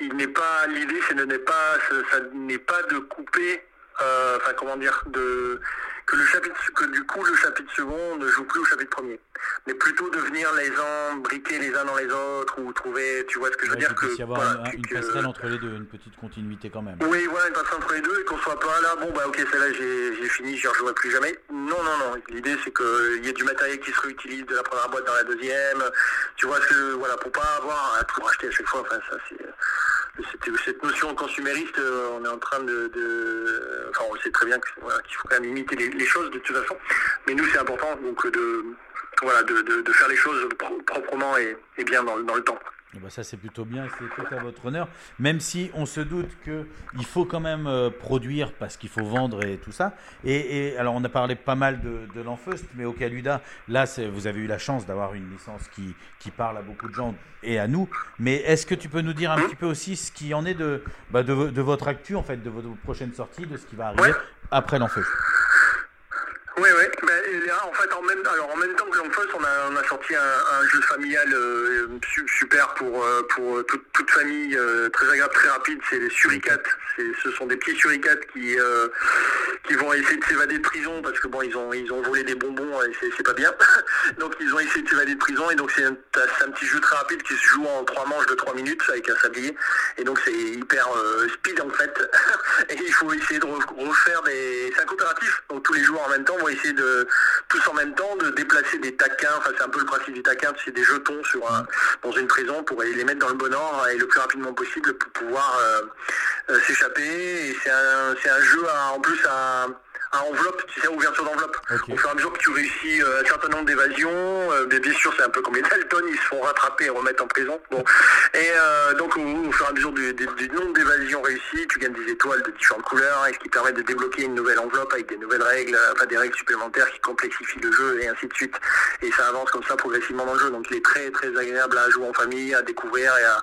il n'est pas l'idée, c'est ne n'est pas, ça n'est pas de couper euh, enfin comment dire, de que le chapitre, que du coup le chapitre second ne joue plus au chapitre premier, mais plutôt de venir les embriquer les uns dans les autres ou trouver, tu vois ce que je veux Ouais, dire que y avoir voilà, un- que- une que- passerelle entre les deux, une petite continuité quand même. oui, voilà, une passerelle entre les deux et qu'on soit pas là, bon bah ok, celle-là j'ai j'ai fini, j'y rejouerai plus jamais. Non, non, non, l'idée c'est qu'il y ait du matériel qui se réutilise de la première boîte dans la deuxième, tu vois ce que, voilà, pour pas avoir à tout racheter à chaque fois, enfin ça c'est... Cette notion consumériste, euh, on est en train de, de- enfin on sait très bien voilà, qu'il faut quand même limiter les, les choses de toute façon, mais nous c'est important donc de voilà de, de- de faire les choses pro- proprement et, et bien dans, le- dans le temps. Eh ben, ça c'est plutôt bien, c'est tout à votre honneur. Même si on se doute que il faut quand même euh, produire parce qu'il faut vendre et tout ça. Et, et alors on a parlé pas mal de, de l'Enfeust, mais au Caluda, là vous avez eu la chance d'avoir une licence qui, qui parle à beaucoup de gens et à nous. Mais est-ce que tu peux nous dire un petit peu aussi ce qui en est de, bah, de, vo- de votre actu en fait, de votre prochaine sortie, de ce qui va arriver après l'Enfeust? Oui, oui. Ben, en fait, en même, alors, en même temps que l'Enfos, on a, on a sorti un, jeu familial euh, su- super pour, euh, pour euh, toute, toute famille, très agréable, très rapide. C'est les suricates. Ce sont des petits suricates qui, qui vont essayer de s'évader de prison parce que bon, ils ont, ils ont volé des bonbons et c'est- pas bien. donc, ils ont essayé de s'évader de prison et donc c'est un, un petit jeu très rapide qui se joue en trois manches de trois minutes avec un sablier. Et donc, c'est hyper speed en fait. et il faut essayer de re- refaire des. C'est un coopératif, donc tous les joueurs en même temps essayer de tous en même temps de déplacer des taquins. Enfin, c'est un peu le principe du taquin, c'est des jetons sur un- dans une prison pour les mettre dans le bon ordre et le plus rapidement possible pour pouvoir euh, euh, s'échapper. C'est un, un jeu en plus à, à enveloppe, tu sais, ouverture d'enveloppe. Au fur et à mesure que tu réussis euh, un certain nombre d'évasions, euh, bien sûr c'est un peu comme les Dalton, ils se font rattraper et remettre en prison. Bon. Et euh, donc au, au fur et à mesure du, du- du nombre d'évasions réussies, tu gagnes des étoiles de différentes couleurs, et ce qui permet de débloquer une nouvelle enveloppe avec des nouvelles règles, euh, enfin des règles supplémentaires qui complexifient le jeu et ainsi de suite. Et ça avance comme ça progressivement dans le jeu. Donc il est très très agréable à jouer en famille, à découvrir et, à-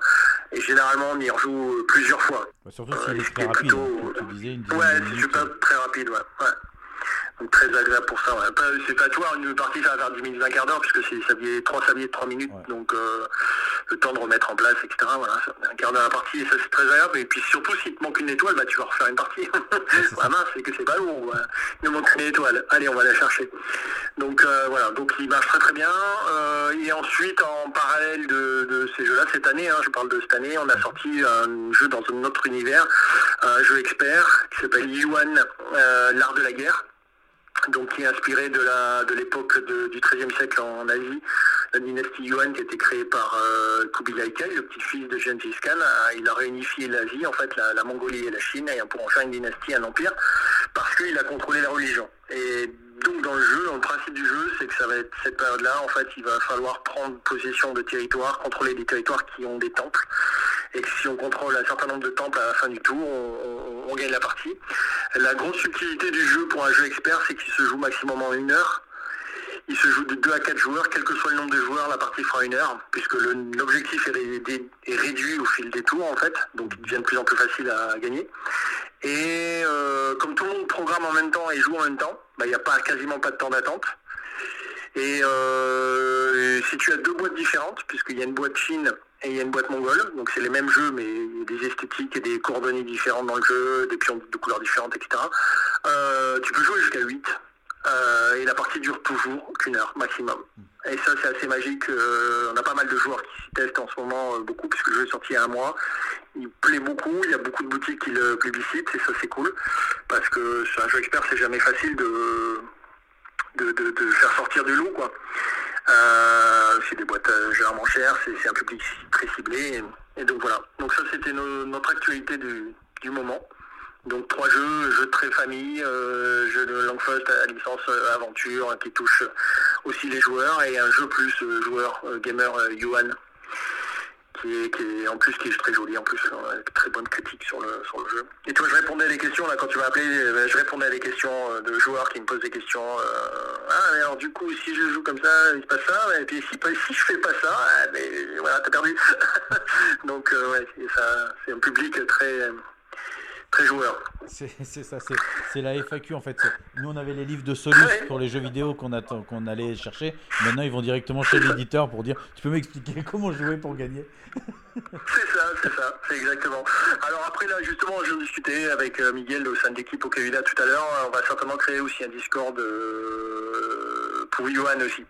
et généralement on y rejoue plusieurs fois. Bah, Surtout s'il est très rapide, hein, comme tu disais, une dizaine Ouais, c'est minutes. super très rapide, ouais. ouais. Donc très agréable pour ça. Ouais. Pas- C'est pas, tu vois, une partie ça va faire 10 minutes, un quart d'heure, puisque c'est sablier, 3 sabliers de 3 minutes, donc euh, le temps de remettre en place, etc. Voilà, un quart d'heure à la partie, et ça c'est très agréable. Et puis surtout, s'il te manque une étoile, bah tu vas refaire une partie. ah mince, c'est que c'est pas lourd. ouais. Il nous manque une étoile. Allez, on va la chercher. Donc euh, voilà, donc il marche très très bien. Euh, et ensuite, en parallèle de, de ces jeux-là, cette année, hein, je parle de cette année, on a sorti un jeu dans un autre univers, un jeu expert qui s'appelle Yuan, euh, l'art de la guerre donc qui est inspiré de la de l'époque du XIIIe siècle en Asie, la dynastie Yuan qui a été créée par euh, Kubilai Khan, le petit-fils de Gengis Khan. Il a réunifié l'Asie, en fait, la, Mongolie et la Chine, et pour en faire une dynastie, un empire, parce qu'il a contrôlé la religion. Donc dans le jeu, dans le principe du jeu, c'est que ça va être cette période-là, en fait, il va falloir prendre possession de territoires, contrôler des territoires qui ont des temples. Et si on contrôle un certain nombre de temples à la fin du tour, on, gagne la partie. La grosse subtilité du jeu pour un jeu expert, c'est qu'il se joue maximum en une heure. Il se joue de 2 à 4 joueurs, quel que soit le nombre de joueurs, la partie fera une heure, puisque l'objectif est réduit au fil des tours en fait, donc il devient de plus en plus facile à gagner. Et euh, comme tout le monde programme en même temps et joue en même temps, bah, il n'y a pas quasiment pas de temps d'attente. Et euh, si tu as deux boîtes différentes, puisqu'il y a une boîte Chine et il y a une boîte mongole, donc c'est les mêmes jeux, mais il y a des esthétiques et des coordonnées différentes dans le jeu, des pions de couleurs différentes, etc. Euh, tu peux jouer jusqu'à 8. Euh, et la partie dure toujours qu'une heure maximum. Et ça c'est assez magique. Euh, on a pas mal de joueurs qui s'y testent en ce moment euh, beaucoup puisque le jeu est sorti il y a un mois. Il plaît beaucoup, il y a beaucoup de boutiques qui le plébiscitent et ça c'est cool. Parce que sur un jeu expert c'est jamais facile de, de, de- de faire sortir du lot quoi. C'est des boîtes généralement chères, c'est c'est un public très ciblé. Et, et donc voilà. Donc ça c'était no- notre actualité du, du moment. Donc trois jeux, jeux très famille, euh, jeu de Langfest à licence euh, aventure qui touche aussi les joueurs et un jeu plus euh, joueur euh, gamer euh, Yuan qui est, qui est en plus qui est très joli en plus euh, avec très bonne critique sur le sur le jeu. Et toi je répondais à des questions là quand tu m'as appelé, euh, je répondais à des questions euh, de joueurs qui me posent des questions. euh, ah mais alors du coup si je joue comme ça il se passe ça et puis si si je fais pas ça ah, mais voilà t'as perdu. Donc euh, ouais c'est un public très Très joueur. C'est ça, c'est- la FAQ en fait. Nous on avait les livres de Solus pour les jeux vidéo qu'on qu'on allait chercher. Maintenant ils vont directement chez l'éditeur pour dire Tu peux m'expliquer comment jouer pour gagner? C'est ça, c'est ça, c'est exactement. Alors après là justement je discutais avec euh, Miguel au sein de l'équipe au Kevida tout à l'heure, on va certainement créer aussi un Discord euh, pour Yohan aussi.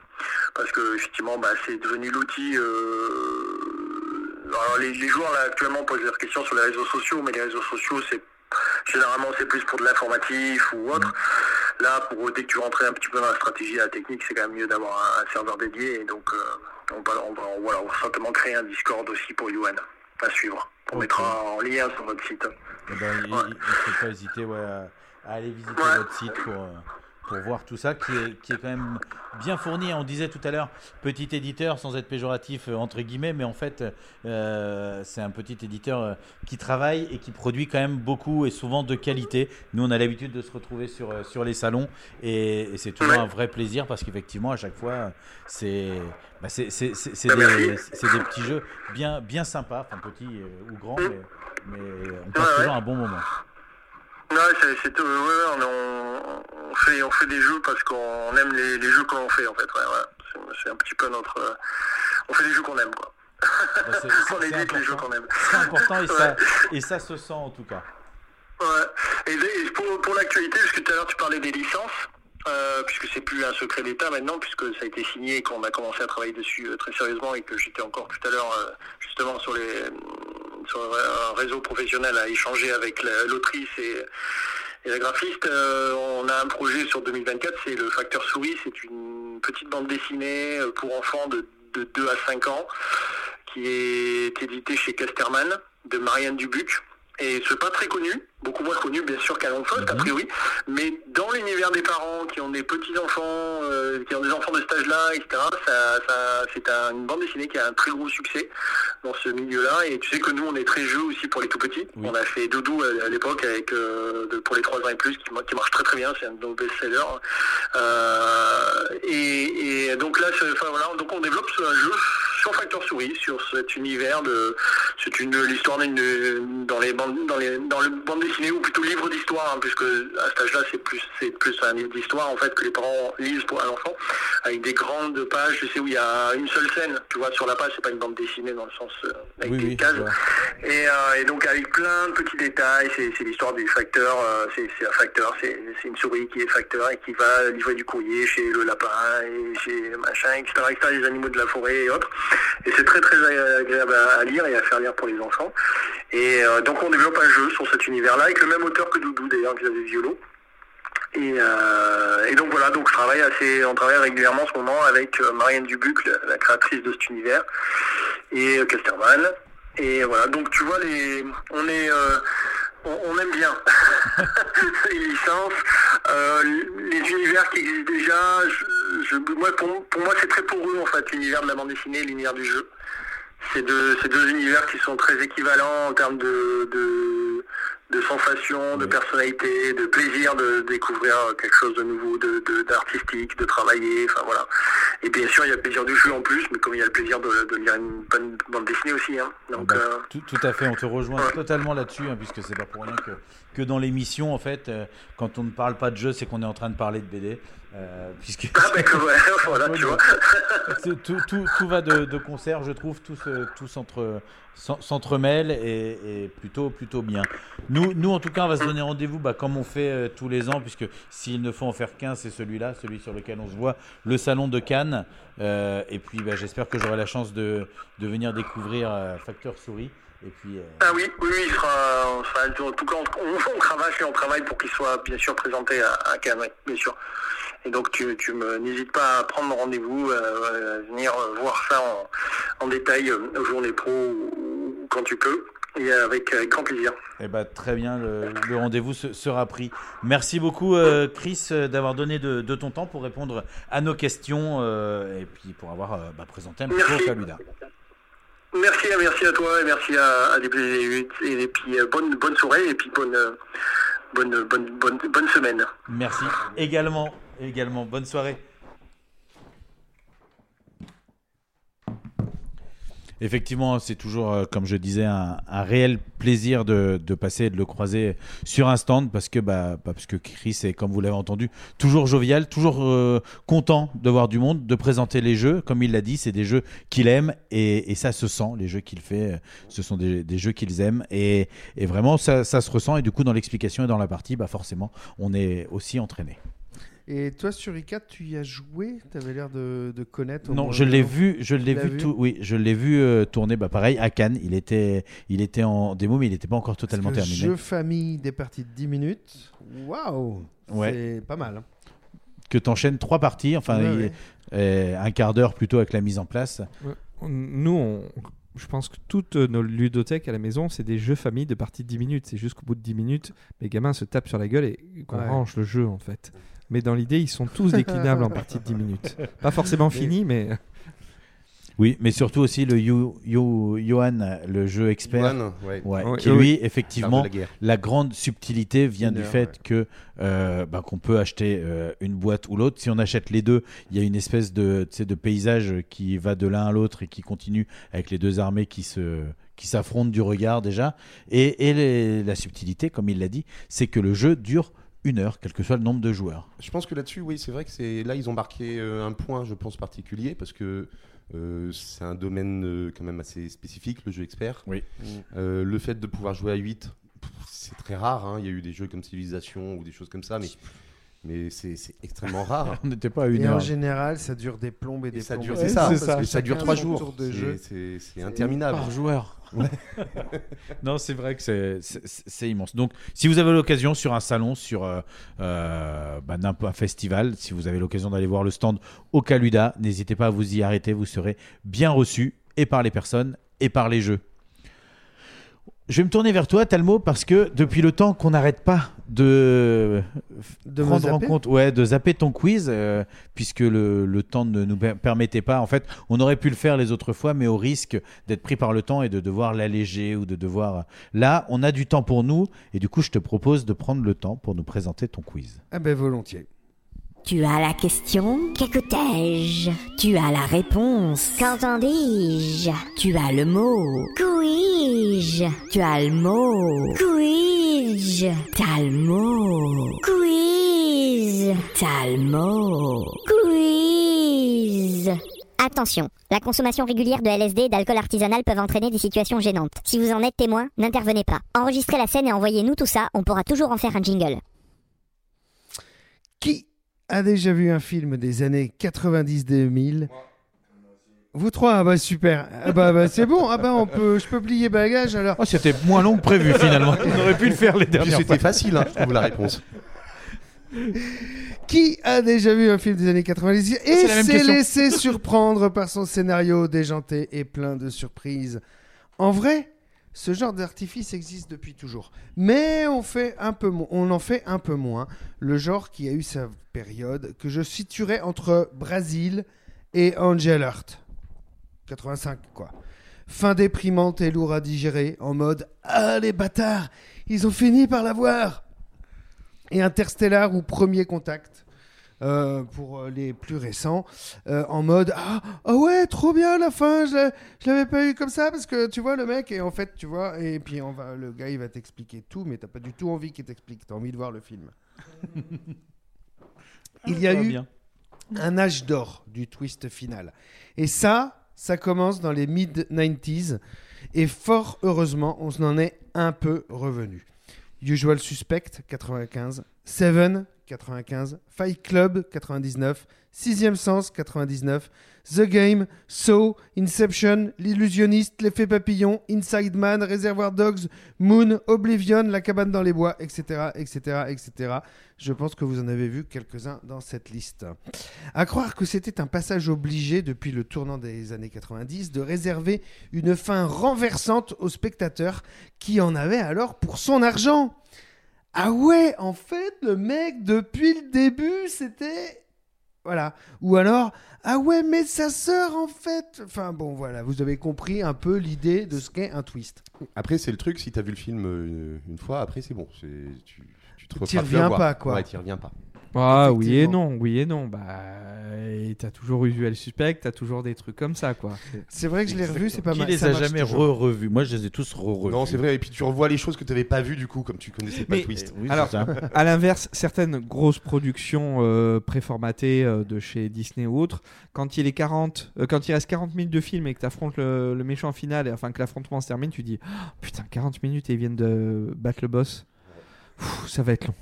Parce que effectivement bah, c'est devenu l'outil euh, alors les, les joueurs là actuellement posent leurs questions sur les réseaux sociaux, mais les réseaux sociaux c'est généralement c'est plus pour de l'informatif ou autre. Là pour dès que tu rentrais un petit peu dans la stratégie et la technique, c'est quand même mieux d'avoir un, un serveur dédié et donc euh, on va, on va voilà, on va certainement créer un Discord aussi pour Yuan à suivre. On mettra en lien sur notre site. Eh ben, il ne faut pas hésiter ouais, à, à aller visiter votre site pour, euh, pour voir tout ça, qui est, qui est quand même bien fourni. On disait tout à l'heure, petit éditeur, sans être péjoratif, euh, entre guillemets, mais en fait, euh, c'est un petit éditeur euh, qui travaille et qui produit quand même beaucoup et souvent de qualité. Nous, on a l'habitude de se retrouver sur, sur les salons et, c'est toujours un vrai plaisir parce qu'effectivement, à chaque fois, c'est bah, c'est des, des petits jeux bien, bien sympas, enfin petits ou grands, mais, mais on passe toujours un bon moment. Ouais, c'est, ouais, on, on- on fait, on fait des jeux parce qu'on aime les, les jeux que l'on fait en fait. Ouais, ouais. C'est, un petit peu notre. euh, on fait des jeux qu'on aime quoi. Bah, c'est- on édite les jeux important. qu'on aime. C'est important et, ça, et ça se sent en tout cas. Ouais. Et, et pour, pour l'actualité, parce que tout à l'heure tu parlais des licences, euh, puisque c'est plus un secret d'État maintenant, puisque ça a été signé et qu'on a commencé à travailler dessus euh, très sérieusement et que j'étais encore tout à l'heure euh, justement sur les sur un réseau professionnel à échanger avec la- l'autrice et, la graphiste. Euh, on a un projet sur 2024, c'est le Facteur Souris, c'est une petite bande dessinée euh, pour enfants de, de 2 à 5 ans qui est édité chez Casterman de Marianne Dubuc. Et c'est pas très connu, beaucoup moins connu bien sûr qu'un long Faust a priori, mais dans l'univers des parents qui ont des petits enfants, euh, qui ont des enfants de cet âge-là, etc., ça, ça, c'est un- une bande dessinée qui a un très gros succès dans ce milieu-là. Et tu sais que nous on est très jeux aussi pour les tout petits. On a fait Doudou à, à l'époque avec euh, de- pour les 3 ans et plus qui, ma- qui marche très très bien, c'est un de nos best-sellers. Euh, et, et donc là, enfin, voilà, donc on développe ce- un jeu sur Facteur Souris, sur cet univers de, c'est une l'histoire d'une dans les bandes, dans les dans le bande dessinée ou plutôt livre d'histoire, hein, puisque à cet âge-là c'est plus c'est plus un livre d'histoire en fait que les parents lisent pour un enfant, avec des grandes pages, tu sais où il y a une seule scène, tu vois sur la page, c'est pas une bande dessinée dans le sens euh, avec Oui, des oui, cases. je. Et, euh, et donc avec plein de petits détails, c'est l'histoire du facteur, euh, c'est un facteur, c'est c'est une souris qui est facteur et qui va livrer du courrier chez le lapin et chez machin, etc., etc., les animaux de la forêt et autres. Et c'est très très agréable à, lire et à faire lire pour les enfants. Et euh, donc on développe un jeu sur cet univers-là avec le même auteur que Doudou d'ailleurs, Xavier Violo. Et, euh, et donc voilà, donc je travaille assez, on travaille régulièrement en ce moment avec euh, Marianne Dubuc, la, créatrice de cet univers, et euh, Casterman. Et voilà, donc tu vois, les, on est, euh, on, aime bien les licences, euh, les univers qui existent déjà. Je, je- moi, pour, pour moi, c'est très poreux en fait, l'univers de la bande dessinée et l'univers du jeu. C'est deux, c'est deux univers qui sont très équivalents en termes de, de, de sensations, de personnalité, de plaisir de découvrir quelque chose de nouveau, de, de- d'artistique, de travailler, enfin voilà. Et bien sûr, il y a le plaisir du jeu en plus, mais comme il y a le plaisir de, de lire une bonne bande dessinée aussi. Hein. Donc, Bah, euh, tout, tout à fait, on te rejoint totalement là-dessus, hein, puisque c'est pas pour rien que, que dans l'émission, en fait, euh, quand on ne parle pas de jeu, c'est qu'on est en train de parler de BD. Euh, puisque Ah, bah, que ouais, voilà, tu vois. tout, tout, tout- tout va de, de concert, je trouve, tout, se- tout s'entre- s'en- s'entremêle et, et plutôt, plutôt bien. Nous, nous, en tout cas, on va se donner rendez-vous bah, comme on fait euh, tous les ans, puisque s'il ne faut en faire qu'un, c'est celui-là, celui sur lequel on se voit, le salon de Cannes. Euh, et puis, bah, j'espère que j'aurai la chance de, de venir découvrir euh, Facteur Souris. Et puis, euh, Ah oui, oui, oui, il sera, on sera- en tout cas, on, et on travaille pour qu'il soit bien sûr présenté à, à Cannes, bien sûr. Et donc, tu, tu me, n'hésites pas à prendre rendez-vous, euh, à venir euh, voir ça en, en détail, euh, aux journées pro ou, quand tu peux, et avec, avec grand plaisir. Eh ben, très bien, le, le rendez-vous se- sera pris. Merci beaucoup, euh, Chris, euh, d'avoir donné de, de ton temps pour répondre à nos questions euh, et puis pour avoir euh, bah, présenté un petit peu. Faluda. Merci, merci à toi et merci à, à des et, et puis euh, bonne, bonne soirée et puis bonne, euh, bonne, bonne, bonne, bonne semaine. Merci également, également. Bonne soirée. Effectivement, c'est toujours, euh, comme je disais, un, réel plaisir de, passer et de le croiser sur un stand parce que, bah, parce que Chris est, comme vous l'avez entendu, toujours jovial, toujours euh, content de voir du monde, de présenter les jeux. Comme il l'a dit, c'est des jeux qu'il aime et, ça se sent. Les jeux qu'il fait, ce sont des, jeux qu'ils aiment et, et vraiment, ça, ça se ressent. Et du coup, dans l'explication et dans la partie, bah, forcément, on est aussi entraîné. Et toi, sur ICAT, tu y as joué? Tu avais l'air de, de connaître. Non, je l'ai vu, je l'ai Tu vu, tout, oui, je l'ai vu euh, tourner, bah pareil à Cannes. Il était, il était en démo, mais il n'était pas encore totalement Parce que terminé. Jeu famille des parties de 10 minutes. Waouh Ouais. C'est pas mal. hein. Que t'enchaînes trois parties, enfin Ouais, il- ouais. euh, un quart d'heure plutôt avec la mise en place. Nous, on- je pense que toutes nos ludothèques à la maison, c'est des jeux famille de partie de 10 minutes. C'est juste qu'au bout de 10 minutes, les gamins se tapent sur la gueule et qu'on Ouais. range le jeu en fait. Mais dans l'idée, ils sont tous déclinables en partie de 10 minutes. Pas forcément finis, mais. Oui, mais surtout aussi le Yo, Yo- Johan, le jeu expert, Johan, ouais. Ouais, qui oui. lui, effectivement, la grande subtilité vient Une du heure, fait ouais. que euh, bah, qu'on peut acheter euh, une boîte ou l'autre. Si on achète les deux, il y a une espèce de, de paysage qui va de l'un à l'autre et qui continue avec les deux armées qui se qui s'affrontent du regard déjà. Et, et les- la subtilité, comme il l'a dit, c'est que le jeu dure une heure, quel que soit le nombre de joueurs. Je pense que là-dessus, oui, c'est vrai que c'est là ils ont marqué euh, un point, je pense particulier, parce que euh, c'est un domaine euh, quand même assez spécifique, le jeu expert. Oui. Euh, le fait de pouvoir jouer à 8, pff, c'est très rare. hein. Il y a eu des jeux comme Civilization ou des choses comme ça, mais mais c'est extrêmement rare. On n'était pas à une Et en général, ça dure des plombes et Et des ça plombes. dure, et ça, plombes, parce parce que ça dure trois jours. C'est- interminable. Par joueur. non, c'est vrai que c'est- immense. Donc, si vous avez l'occasion sur un salon, sur euh, euh, bah, un festival, si vous avez l'occasion d'aller voir le stand au Caluda, n'hésitez pas à vous y arrêter. Vous serez bien reçu et par les personnes et par les jeux. Je vais me tourner vers toi, Talmo, parce que depuis le temps qu'on n'arrête pas de, prendre en compte, ouais, de zapper ton quiz, euh, puisque le, le temps ne nous per- permettait pas. En fait, on aurait pu le faire les autres fois, mais au risque d'être pris par le temps et de devoir l'alléger ou de devoir. Là, on a du temps pour nous, et du coup, je te propose de prendre le temps pour nous présenter ton quiz. Ah ben volontiers. Tu as la question? Qu'écoutais-je? Tu as la réponse? Qu'entendis-je? Tu as le mot? Couis-je? Tu as le mot? Couis-je? T'as le mot? Quiz T'as le mot? Quiz Attention, la consommation régulière de LSD et d'alcool artisanal peuvent entraîner des situations gênantes. Si vous en êtes témoin, n'intervenez pas. Enregistrez la scène et envoyez-nous tout ça, on pourra toujours en faire un jingle. Qui a déjà vu un film des années 90-2000 Vous trois, ah bah super. Ah bah, bah, c'est bon, ah bah on peut, je peux plier bagage alors. Oh, c'était moins long que prévu finalement. On aurait pu le faire les dernières C'était facile, hein, je trouve la réponse. Qui a déjà vu un film des années 90 et C'est la même s'est laissé surprendre par son scénario déjanté et plein de surprises En vrai, ce genre d'artifice existe depuis toujours, mais on, en fait un peu moins. Le genre qui a eu sa période que je situerais entre Brésil et Angel Heart. 85 quoi. Fin déprimante et lourd à digérer, en mode Ah les bâtards, ils ont fini par l'avoir et Interstellar ou Premier Contact euh, pour euh, les plus récents euh, en mode ah ah ouais trop bien la fin je, je l'avais pas eu comme ça parce que tu vois le mec et en fait tu vois et puis on va le gars il va t'expliquer tout mais t'as pas du tout envie qu'il t'explique t'as envie de voir le film. Il y a eu bien. un âge d'or du twist final. Et ça ça commence dans les mid 90s et fort heureusement on en est un peu revenu. Usual Suspect 95, Seven 95, Fight Club 99, Sixième Sens 99, The Game, So, Inception, L'Illusionniste, L'Effet Papillon, Inside Man, Reservoir Dogs, Moon, Oblivion, La Cabane dans les Bois, etc., etc., etc. Je pense que vous en avez vu quelques-uns dans cette liste. À croire que c'était un passage obligé depuis le tournant des années 90 de réserver une fin renversante au spectateur qui en avait alors pour son argent. Ah ouais, en fait, le mec, depuis le début, c'était... Voilà. Ou alors, ah ouais, mais sa sœur, en fait... Enfin bon, voilà, vous avez compris un peu l'idée de ce qu'est un twist. Après, c'est le truc, si t'as vu le film euh, une fois, après, c'est bon. Tu, tu te reviens pas, quoi. Ouais, t'y reviens pas. Ah oui et non, oui et non. Bah, t'as toujours Usual Suspect, t'as toujours des trucs comme ça, quoi. C'est vrai que je l'ai revu, c'est pas Qui mal. les ça a jamais re-revus? Moi, je les ai tous re-revus. Non, c'est vrai. Et puis tu revois les choses que tu n'avais pas vues du coup, comme tu connaissais pas Mais- le twist. Alors, à l'inverse, certaines grosses productions euh, préformatées euh, de chez Disney ou autres, quand il est 40, euh, quand il reste 40 minutes de film et que tu affrontes le, le méchant final, et enfin que l'affrontement se termine, tu dis Oh, putain 40 minutes et ils viennent de battre le boss. Ça va être long.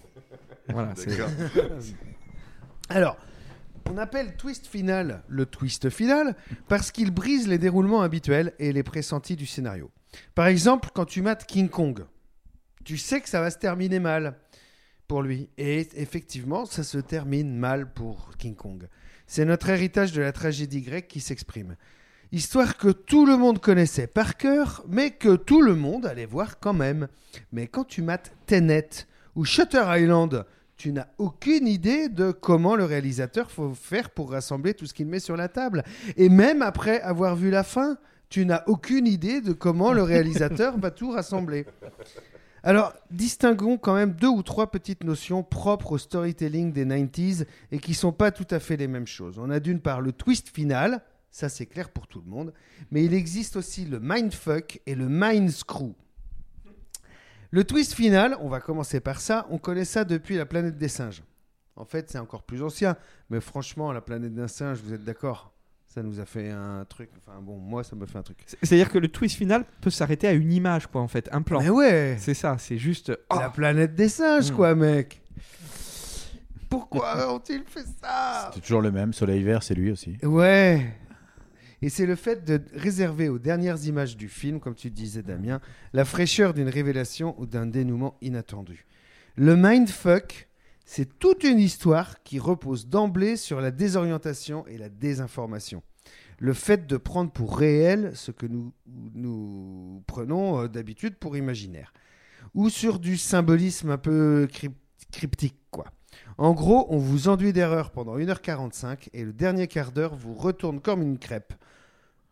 Voilà. Alors, on appelle twist final le twist final parce qu'il brise les déroulements habituels et les pressentis du scénario. Par exemple, quand tu mates King Kong, tu sais que ça va se terminer mal pour lui. Et effectivement, ça se termine mal pour King Kong. C'est notre héritage de la tragédie grecque qui s'exprime. Histoire que tout le monde connaissait par cœur, mais que tout le monde allait voir quand même. Mais quand tu mates Tenet ou Shutter Island, tu n'as aucune idée de comment le réalisateur faut faire pour rassembler tout ce qu'il met sur la table. Et même après avoir vu la fin, tu n'as aucune idée de comment le réalisateur va tout rassembler. Alors, distinguons quand même deux ou trois petites notions propres au storytelling des 90s et qui sont pas tout à fait les mêmes choses. On a d'une part le twist final, ça c'est clair pour tout le monde, mais il existe aussi le mindfuck et le mind screw. Le twist final, on va commencer par ça, on connaît ça depuis la planète des singes. En fait, c'est encore plus ancien, mais franchement, la planète des singes, vous êtes d'accord? Ça nous a fait un truc, enfin bon, moi ça me fait un truc. C'est-à-dire que le twist final peut s'arrêter à une image, quoi, en fait, un plan. Mais ouais C'est ça, c'est juste. oh, La planète des singes, Mm. quoi, mec Pourquoi ont-ils fait ça? C'est toujours le même. Soleil vert, c'est lui aussi. Ouais. Et c'est le fait de réserver aux dernières images du film, comme tu disais Damien, la fraîcheur d'une révélation ou d'un dénouement inattendu. Le mindfuck, c'est toute une histoire qui repose d'emblée sur la désorientation et la désinformation. Le fait de prendre pour réel ce que nous, prenons euh, d'habitude pour imaginaire. Ou sur du symbolisme un peu cryp- cryptique, quoi. En gros, on vous enduit d'erreurs pendant 1h45 et le dernier quart d'heure vous retourne comme une crêpe.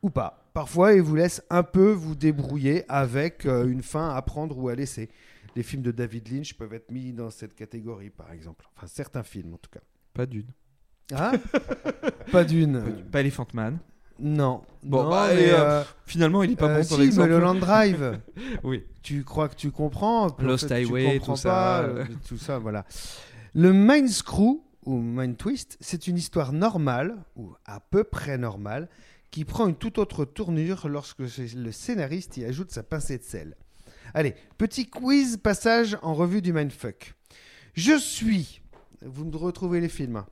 Ou pas. Parfois, il vous laisse un peu vous débrouiller avec euh, une fin à prendre ou à laisser. Les films de David Lynch peuvent être mis dans cette catégorie, par exemple. Enfin, certains films, en tout cas. Pas d'une. Ah Pas d'une. Pas Elephant Man. Non. Bon, Non, bah, mais, euh, euh, finalement, il est pas euh, bon si, ton exemple. mais le Land Drive. Oui. Tu crois que tu comprends. puis en Lost fait, tu Highway, comprends tout ça. pas, euh, tout ça, voilà. Le Mind Screw ou Mind Twist, c'est une histoire normale ou à peu près normale qui prend une toute autre tournure lorsque le scénariste y ajoute sa pincée de sel. Allez, petit quiz passage en revue du mindfuck. Je suis, vous me retrouvez les films. hein.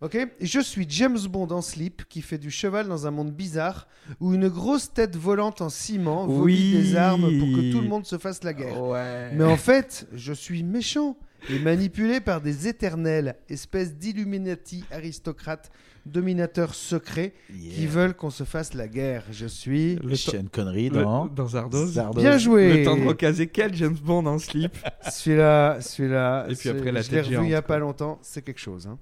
Ok, je suis James Bond en slip qui fait du cheval dans un monde bizarre où une grosse tête volante en ciment vomit Oui. des armes pour que tout le monde se fasse la guerre. Ouais. Mais en fait, je suis méchant et manipulé par des éternels, espèces d'illuminati aristocrates, dominateurs secrets qui veulent qu'on se fasse la guerre. Je suis. Le Sean Connery Le- dans... dans Zardoz. Zardoz. Bien joué. Le temps de recaser quel James Bond en slip Celui-là, celui-là. Et puis après, la je l'ai revu il y a pas longtemps. C'est quelque chose. hein.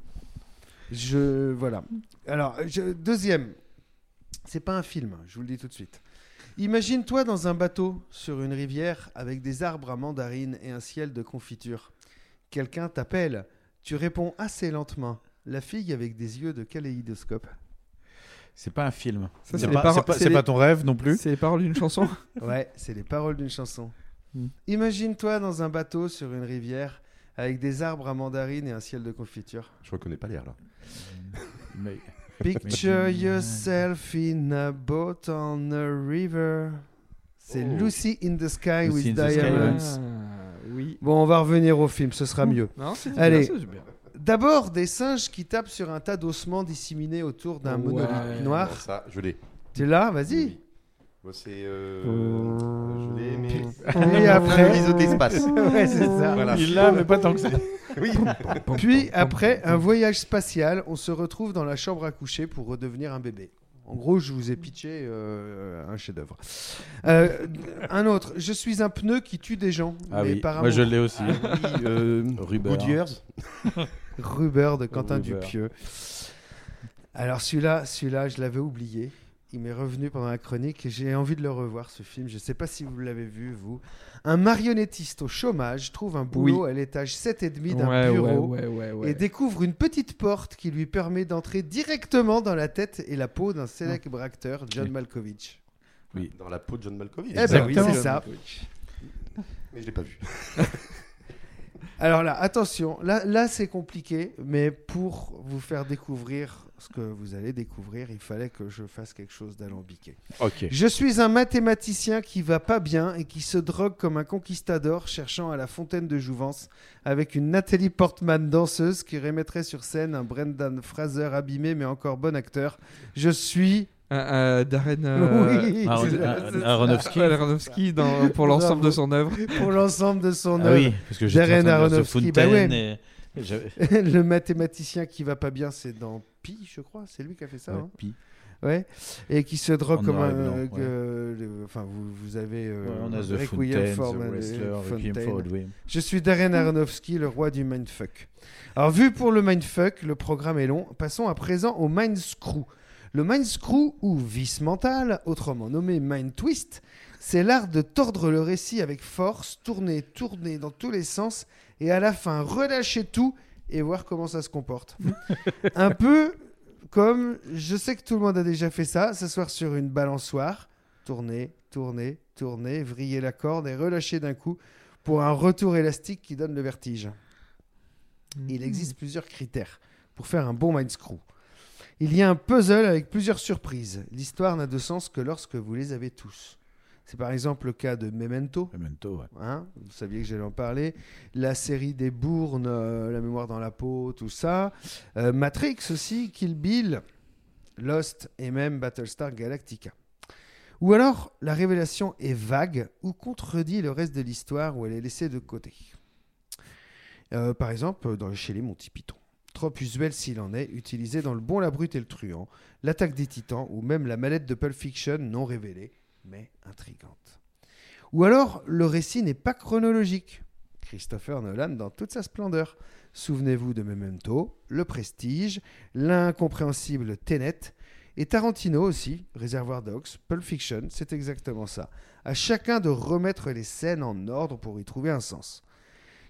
Je voilà. Alors je- deuxième, c'est pas un film. Je vous le dis tout de suite. Imagine-toi dans un bateau sur une rivière avec des arbres à mandarines et un ciel de confiture. Quelqu'un t'appelle. Tu réponds assez lentement. La fille avec des yeux de kaléidoscope. C'est pas un film. Ça, C'est pas, les- ton rêve non plus C'est les paroles d'une chanson Ouais, c'est les paroles d'une chanson. Hmm. Imagine-toi dans un bateau sur une rivière avec des arbres à mandarines et un ciel de confiture. Je reconnais pas l'air là. Mais- Picture yourself in a boat on a river. C'est Oh. Lucy in the Sky Lucy with Diamonds. Oui. Bon, on va revenir au film, ce sera mieux. Non, Allez. bien, c'est bien. D'abord, des singes qui tapent sur un tas d'ossements disséminés autour d'un Ouais. monolithe noir. Ça, je l'ai. Tu es là Vas-y. Moi, c'est. euh, Je l'ai, mais. Puis après. Mise d'espace. ouais, c'est ça. Voilà. Il l'a, mais pas tant que ça. Oui. Puis après un voyage spatial, on se retrouve dans la chambre à coucher pour redevenir un bébé. En gros, je vous ai pitché euh, un chef-d'œuvre. Euh, un autre. Je suis un pneu qui tue des gens. Ah mais oui, par moi je l'ai aussi. Oui, euh, Ruber. De Quentin Rubber. Dupieux. Alors celui-là, celui-là, je l'avais oublié. Il m'est revenu pendant la chronique et j'ai envie de le revoir ce film. Je ne sais pas si vous l'avez vu, vous. Un marionnettiste au chômage trouve un boulot Oui. à l'étage 7,5 d'un Ouais, bureau ouais, ouais, ouais, ouais. et découvre une petite porte qui lui permet d'entrer directement dans la tête et la peau d'un célèbre acteur, John Malkovich. Oui. Dans la peau de John Malkovich. Eh ben oui, c'est ça. Mais je l'ai pas vu. Alors là, attention, là, là c'est compliqué, mais pour vous faire découvrir ce que vous allez découvrir, il fallait que je fasse quelque chose d'alambiqué. Ok. Je suis un mathématicien qui va pas bien et qui se drogue comme un conquistador cherchant à la fontaine de Jouvence avec une Nathalie Portman danseuse qui remettrait sur scène un Brendan Fraser abîmé mais encore bon acteur. Je suis... Euh, euh, Darren euh, Oui, c'est ça. Aronofsky. Aronofsky dans- pour l'ensemble de son œuvre. Pour l'ensemble de son Ah œuvre. oui, parce que Darren Aronofsky, bah ouais. et- le mathématicien qui va pas bien, c'est dans Pi, je crois. C'est lui qui a fait ça. Ouais, hein Pi. Ouais. Et qui se drogue comme un. blanc, euh, ouais. le- Enfin, vous, vous avez. euh, Ouais, on a The Fountain, The Wrestler, Fontaine. Je suis Darren Aronofsky, le roi du mindfuck. Alors, vu pour le mindfuck, le programme est long. Passons à présent au mind screw. Le mind screw, ou vis mental, autrement nommé mind twist, c'est l'art de tordre le récit avec force, tourner, tourner dans tous les sens, et à la fin relâcher tout et voir comment ça se comporte. Un peu comme, je sais que tout le monde a déjà fait ça, s'asseoir sur une balançoire, tourner, tourner, tourner, vriller la corde et relâcher d'un coup pour un retour élastique qui donne le vertige. Il existe plusieurs critères pour faire un bon mind screw. Il y a un puzzle avec plusieurs surprises. L'histoire n'a de sens que lorsque vous les avez tous. C'est par exemple le cas de Memento. Memento, ouais. Hein, vous saviez que j'allais en parler. La série des Bournes, euh, La mémoire dans la peau, tout ça. Euh, Matrix aussi, Kill Bill, Lost et même Battlestar Galactica. Ou alors, la révélation est vague ou contredit le reste de l'histoire où elle est laissée de côté. Euh, par exemple, dans chez les Monty Python. Trop usuel s'il en est, utilisé dans Le Bon, la Brute et le Truand, L'attaque des Titans ou même la mallette de Pulp Fiction non révélée, mais intrigante. Ou alors, le récit n'est pas chronologique. Christopher Nolan dans toute sa splendeur. Souvenez-vous de Memento, Le Prestige, l'incompréhensible Tenet, et Tarantino aussi, Réservoir Dogs, Pulp Fiction, c'est exactement ça. À chacun de remettre les scènes en ordre pour y trouver un sens.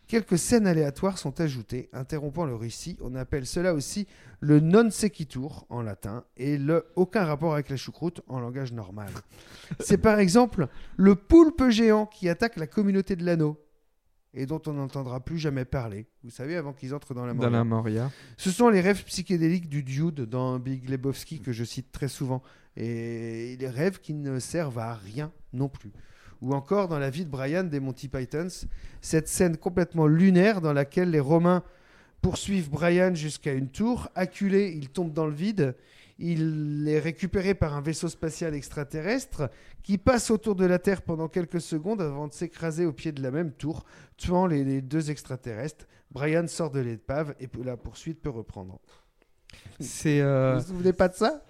Quelques scènes aléatoires sont ajoutées, interrompant le récit. On appelle cela aussi le non sequitur en latin et le aucun rapport avec la choucroute en langage normal. C'est par exemple le poulpe géant qui attaque la communauté de l'anneau et dont on n'entendra plus jamais parler. Vous savez, avant qu'ils entrent dans la Dans Moria. la Moria. Ce sont les rêves psychédéliques du Dude dans Big Lebowski que je cite très souvent. Et les rêves qui ne servent à rien non plus. Ou encore dans la vie de Brian des Monty Pythons, cette scène complètement lunaire dans laquelle les Romains poursuivent Brian jusqu'à une tour. Acculé, il tombe dans le vide. Il est récupéré par un vaisseau spatial extraterrestre qui passe autour de la Terre pendant quelques secondes avant de s'écraser au pied de la même tour, tuant les, les deux extraterrestres. Brian sort de l'épave et la poursuite peut reprendre. C'est. euh, Vous vous souvenez pas de ça?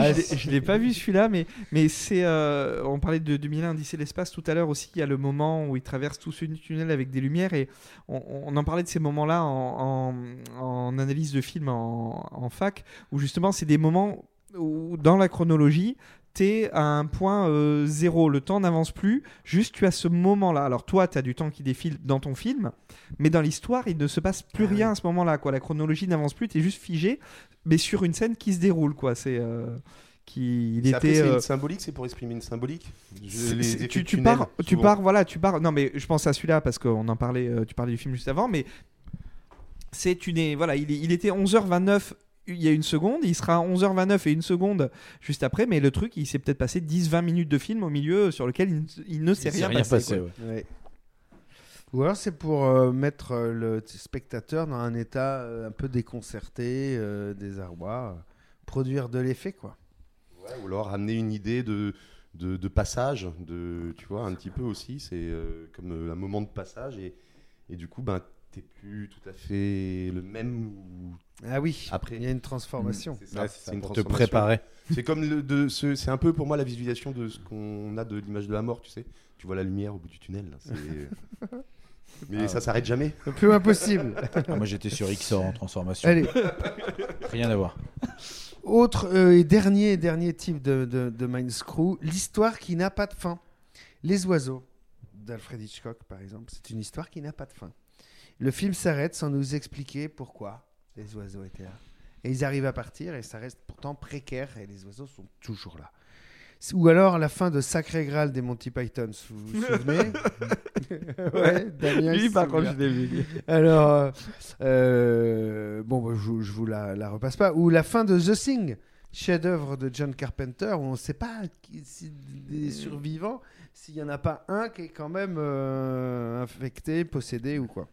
Ah, je je l'ai pas vu celui-là, mais, mais c'est. euh, on parlait de 2001, Odyssée l'espace tout à l'heure aussi. Il y a le moment où il traverse tout ce tunnel avec des lumières et on, en parlait de ces moments-là en, en- en analyse de film en, en fac, où justement c'est des moments où dans la chronologie. T'es à un point euh, zéro, le temps n'avance plus, juste tu as ce moment-là. Alors toi, tu as du temps qui défile dans ton film, mais dans l'histoire, il ne se passe plus Ah rien à ce moment-là. Quoi. La chronologie n'avance plus, tu es juste figé, mais sur une scène qui se déroule. Quoi. C'est, euh, qui, il était, c'est euh, symbolique, c'est pour exprimer une symbolique. Je- les tu, tu tunnels, pars, tu pars, voilà, tu pars. Non, mais je pense à celui-là parce qu'on en parlait, tu parlais du film juste avant, mais c'est une, voilà, il, il était 11h29 il y a une seconde, il sera 11h29 et une seconde juste après, mais le truc, il s'est peut-être passé 10-20 minutes de film au milieu sur lequel il, ne- il ne s'est rien, rien passé. passé, quoi. ouais. Ouais. Ou alors c'est pour euh, mettre euh, le spectateur dans un état euh, un peu déconcerté, euh, désarroi, euh, produire de l'effet quoi. Ouais, ou alors amener une idée de, de, de passage, de, tu vois, un petit peu aussi. C'est euh, comme un moment de passage et, et du coup, ben, t'es plus tout à fait le même ou Ah oui, après. il y a une transformation. C'est ça, Ouais, c'est ça, une pour te transformation. préparer. C'est comme le, de, ce- c'est un peu pour moi la visualisation de ce qu'on a de l'image de la mort, tu sais. Tu vois la lumière au bout du tunnel. là, c'est- Mais Ah ça ouais. s'arrête jamais. Le plus impossible. Ah, moi j'étais sur XOR en transformation. Allez. Rien à voir. autre euh, et dernier, dernier type de, de, de Mind Screw, l'histoire qui n'a pas de fin. Les oiseaux d'Alfred Hitchcock, par exemple, c'est une histoire qui n'a pas de fin. Le film s'arrête sans nous expliquer pourquoi les oiseaux étaient là. Et ils arrivent à partir et ça reste pourtant précaire et les oiseaux sont toujours là. Ou alors la fin de Sacré Graal des Monty Python, vous vous souvenez? Ouais, Damien, Lui, par contre, je l'ai vu. Alors, euh, euh, bon, bah, je, je vous la, la repasse pas. Ou la fin de The Thing, chef-d'œuvre de John Carpenter, où on ne sait pas qui- si des survivants, s'il n'y en a pas un qui est quand même euh, infecté, possédé ou quoi.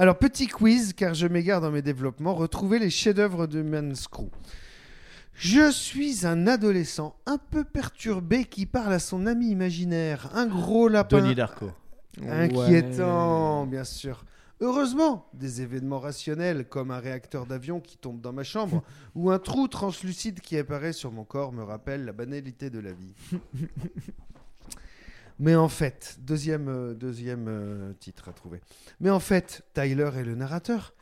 Alors, petit quiz, car je m'égare dans mes développements. Retrouvez les chefs-d'œuvre de Manscrew. Je suis un adolescent un peu perturbé qui parle à son ami imaginaire, un gros lapin. Denis Darko. Inquiétant, bien sûr. Heureusement, des événements rationnels comme un réacteur d'avion qui tombe dans ma chambre ou un trou translucide qui apparaît sur mon corps me rappellent la banalité de la vie. Mais en fait, deuxième, euh, deuxième euh, titre à trouver. Mais en fait, Tyler est le narrateur.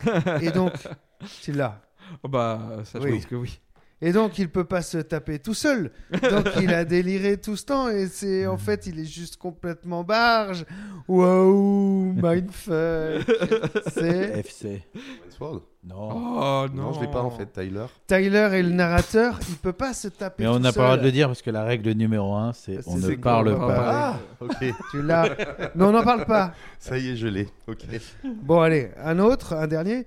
Et donc, c'est là. Oh bah, ça, je pense que oui. Et donc, il peut pas se taper tout seul. Donc, il a déliré tout ce temps. Et c'est en fait, il est juste complètement barge. Waouh, mindfuck. C'est FC. Sword Non. Oh, Non, je l'ai pas en fait, Tyler. Tyler est le narrateur. Il peut pas se taper. Mais on n'a pas le droit de le dire parce que la règle numéro un, c'est on ne parle pas. Ah, ok. Tu l'as. Mais on n'en parle pas. Ça y est, je l'ai. Ok. Bon, allez, un autre, un dernier.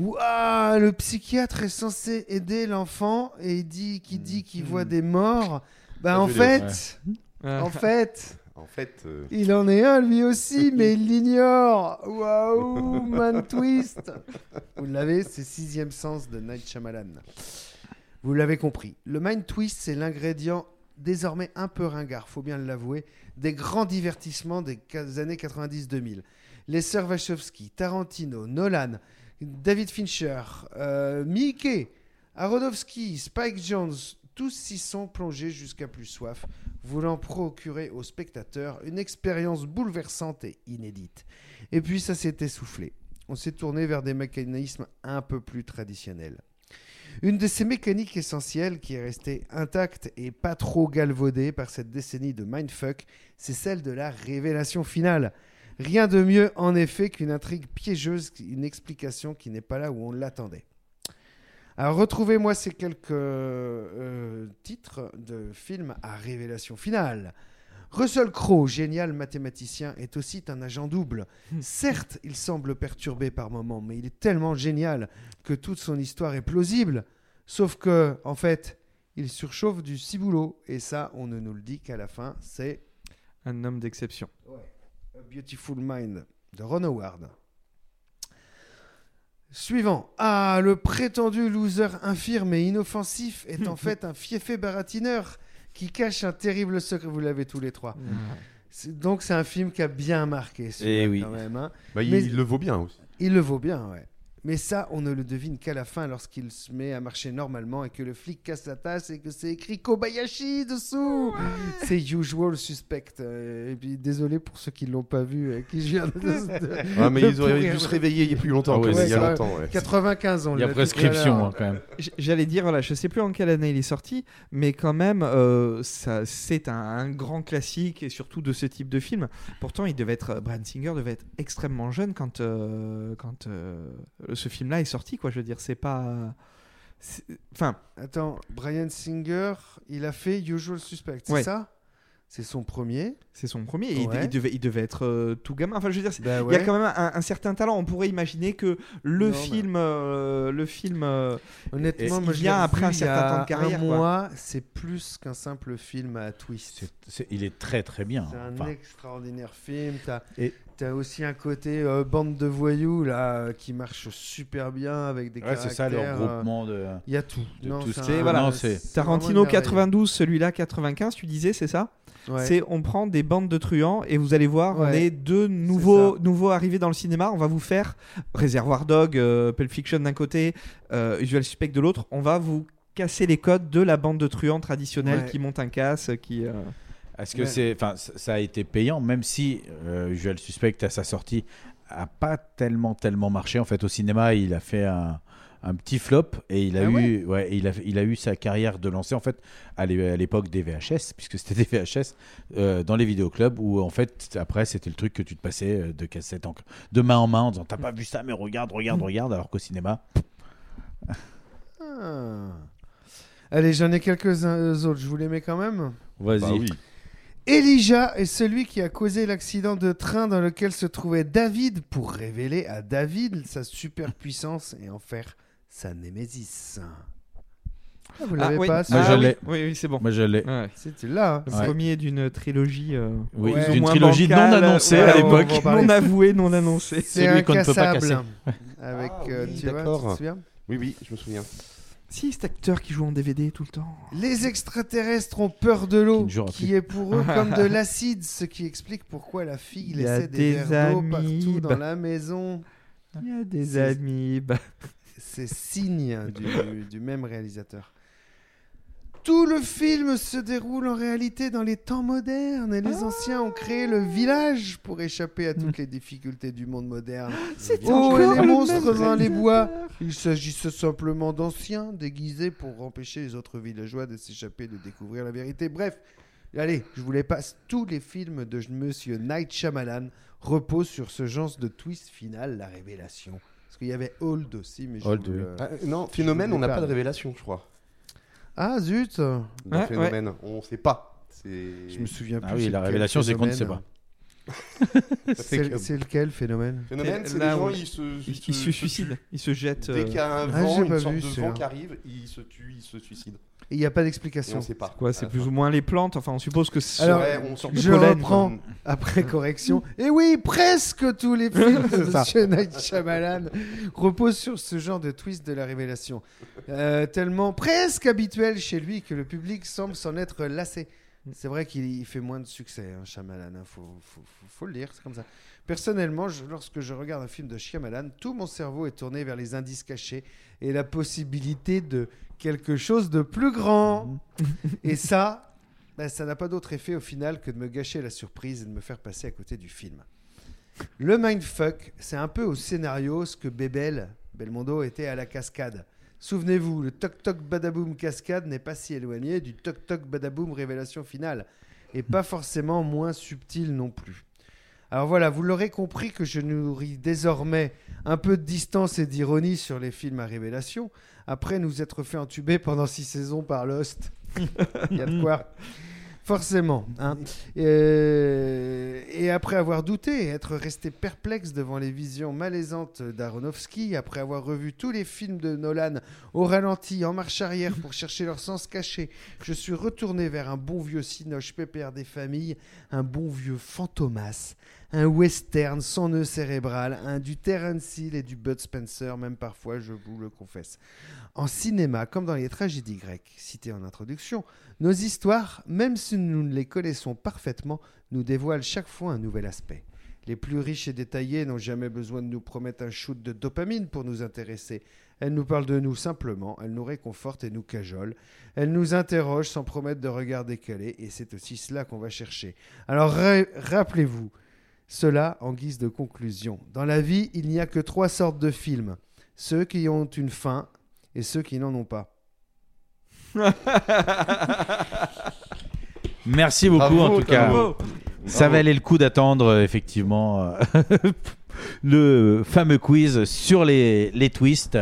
Ouah, le psychiatre est censé aider l'enfant et il dit qu'il dit qu'il voit des morts. Bah, en fait, Ouais. en fait, En fait, euh, il en est un lui aussi, mais il l'ignore. Waouh, man twist. Vous l'avez, c'est Sixième Sens de Night Shyamalan. Vous l'avez compris. Le mind twist, c'est l'ingrédient désormais un peu ringard, faut bien l'avouer, des grands divertissements des années 90-2000. Les sœurs Wachowski, Tarantino, Nolan, David Fincher, euh, Mickey, Aronofsky, Spike Jones, tous s'y sont plongés jusqu'à plus soif, voulant procurer aux spectateurs une expérience bouleversante et inédite. Et puis ça s'est essoufflé. On s'est tourné vers des mécanismes un peu plus traditionnels. Une de ces mécaniques essentielles qui est restée intacte et pas trop galvaudée par cette décennie de mindfuck, c'est celle de la révélation finale. Rien de mieux en effet qu'une intrigue piégeuse, une explication qui n'est pas là où on l'attendait. Alors retrouvez-moi ces quelques euh, titres de films à révélation finale. Russell Crowe, génial mathématicien, est aussi un agent double. Certes, il semble perturbé par moments, mais il est tellement génial que toute son histoire est plausible. Sauf que, en fait, il surchauffe du ciboulot. Et ça, on ne nous le dit qu'à la fin, c'est Un homme d'exception. A Beautiful Mind de Ron Howard. Suivant. Ah, le prétendu loser infirme et inoffensif est en fait un fiefé baratineur qui cache un terrible secret. Vous l'avez tous les trois. C'est- Donc c'est un film qui a bien marqué. celui-là, Eh oui. quand même, hein. bah, il, Mais- il le vaut bien aussi. il le vaut bien, ouais. Mais ça, on ne le devine qu'à la fin lorsqu'il se met à marcher normalement et que le flic casse la tasse et que c'est écrit Kobayashi dessous. C'est usual suspect. Euh, Et puis désolé pour ceux qui l'ont pas vu et qui je viens de. de- Ouais, mais de ils auraient dû se réveiller il y a plus longtemps. Ah ouais, il y a longtemps. ouais. 95, on Il y a prescription hein, quand même. J'allais dire, voilà, je sais plus en quelle année il est sorti, mais quand même, euh, ça, c'est un, un grand classique et surtout de ce type de film. Pourtant, il devait être, Brian Singer devait être extrêmement jeune quand, euh, quand euh, ce film-là est sorti, quoi. Je veux dire, c'est pas. Enfin, Attends, Brian Singer, il a fait Usual Suspect, c'est Ouais. ça? C'est son premier? c'est son premier. et il- Ouais. il, devait, il devait être euh, tout gamin. Enfin, je veux dire, Bah il y a quand même un, un certain talent. On pourrait imaginer que le Non, film, euh, le film, euh, Honnêtement, il moi, vient après un certain a temps de carrière. Un mois, c'est plus qu'un simple film à twist. Il est très très bien. C'est un Enfin, extraordinaire film. Et- as aussi un côté euh, bande de voyous là euh, qui marche super bien avec des ouais, c'est ça, leur caractères, euh, groupement de. Il y a tout. de Non, tout c'est ce qui un- est- voilà, non, c'est- c'est Tarantino vraiment une merveille. 92, celui-là 95, tu disais, c'est ça? Ouais. C'est on prend des bandes de truands et vous allez voir, on Ouais. est deux nouveaux, nouveaux arrivés dans le cinéma. On va vous faire Réservoir Dog, euh, Pulp Fiction d'un côté, euh, Usual Suspect de l'autre. On va vous casser les codes de la bande de truands traditionnelle Ouais. qui monte un casse, qui. Est-ce que Ouais. c'est, enfin, ça a été payant, même si euh, Usual Suspect à sa sortie a pas tellement tellement marché. En fait, au cinéma, il a fait un, un petit flop et il a Ah eu ouais il a il a eu sa carrière de lancer en fait à l'é- à l'époque des VHS puisque c'était des VHS euh, dans les vidéoclubs où en fait après c'était le truc que tu te passais euh, de cassette en de main en main en disant t'as pas vu ça mais regarde regarde regarde alors qu'au cinéma Ah. Allez, j'en ai quelques-uns autres, je vous les mets quand même? Vas-y. Bah oui. Elijah est celui qui a causé l'accident de train dans lequel se trouvait David pour révéler à David sa superpuissance et en faire sa némésis. Ah, vous l'avez oui. pas Moi, je l'ai. Oui, oui, c'est bon. Moi, je l'ai. Ouais. C'était là. hein. Le Ouais. premier d'une trilogie. euh, Oui, d'une trilogie non annoncée ouais, à l'époque. Non avouée, non annoncée. C'est Celui qu'on ne peut pas casser. Avec, Ah euh, oui, tu vois, tu te souviens? Oui, oui, je me souviens. Si, cet acteur qui joue en DVD tout le temps. Les extraterrestres ont peur de l'eau, Qui est pour eux comme de l'acide, ce qui explique pourquoi la fille Il laissait des, des verres d'eau partout dans la maison. Il y a des amibes. C'est signe du, du même réalisateur. Tout le film se déroule en réalité dans les temps modernes et les anciens ont créé le village pour échapper à toutes les difficultés du monde moderne. C'est Oh, et les le monstres dans les bois. Il s'agissait simplement d'anciens déguisés pour empêcher les autres villageois de s'échapper, de découvrir la vérité. Bref, allez, je vous les passe. Tous les films de Monsieur Night Shyamalan reposent sur ce genre de twist final, la révélation. Parce qu'il y avait Old aussi, mais je Old, vous oui. le- Ah, non, phénomène, on n'a pas de révélation, je crois. Ah zut Ouais, phénomène, on sait pas. Je me souviens plus. Ah oui, c'est la révélation, c'est qu'on ne sait pas. C'est lequel phénomène Phénomène, c'est les gens, où ils se, il, il se suicide, il se jette. Dès qu'il y a un Ah, vent, pas une sorte vu, de vent qui arrive, ils se tuent, ils se suicident. Il n'y a pas d'explication. on sait pas. Quoi, c'est plus fin. ou moins les plantes. Enfin, on suppose que c'est Alors, Ouais, on Je pollen, reprends quoi. après correction. Et oui, presque tous les films de C'est Night Shyamalan reposent sur ce genre de twist de la révélation. Euh, tellement presque habituel chez lui que le public semble s'en être lassé. C'est vrai qu'il il fait moins de succès, hein, Shyamalan. hein, faut, faut, faut- faut le dire, c'est comme ça. Personnellement, je- lorsque je regarde un film de Shyamalan, tout mon cerveau est tourné vers les indices cachés et la possibilité de quelque chose de plus grand. et ça, ben, ça n'a pas d'autre effet au final que de me gâcher la surprise et de me faire passer à côté du film. Le mindfuck, c'est un peu au scénario ce que Bébel, Belmondo, était à la cascade. Souvenez-vous, le toc-toc badaboum cascade n'est pas si éloigné du toc-toc badaboum révélation finale, et pas forcément moins subtil non plus. Alors voilà, vous l'aurez compris que je nourris désormais un peu de distance et d'ironie sur les films à révélation, après nous être fait entuber pendant six saisons par Lost. Il y a de quoi. Forcément. hein. Et après avoir douté être resté perplexe devant les visions malaisantes d'Aronofsky, après avoir revu tous les films de Nolan au ralenti, en marche arrière pour chercher leur sens caché, je suis retourné vers un bon vieux Cinoche pépère des familles, un bon vieux Fantomas, un western sans nœud cérébral, un du Terence Hill et du Bud Spencer, même parfois, je vous le confesse. En cinéma, comme dans les tragédies grecques citées en introduction, nos histoires, même si nous les connaissons parfaitement, nous dévoilent chaque fois un nouvel aspect. Les plus riches et détaillés n'ont jamais besoin de nous promettre un shoot de dopamine pour nous intéresser. Elles nous parlent de nous simplement, elles nous réconfortent et nous cajolent. Elles nous interrogent sans promettre de regard décalé, et c'est aussi cela qu'on va chercher. Alors ra- rappelez-vous, cela en guise de conclusion. Dans la vie, il n'y a que trois sortes de films. Ceux qui ont une fin et ceux qui n'en ont pas. Merci beaucoup Bravo, en tout cas. bravo. Ça Bravo. valait le coup d'attendre euh, effectivement euh, le fameux quiz sur les, les twists.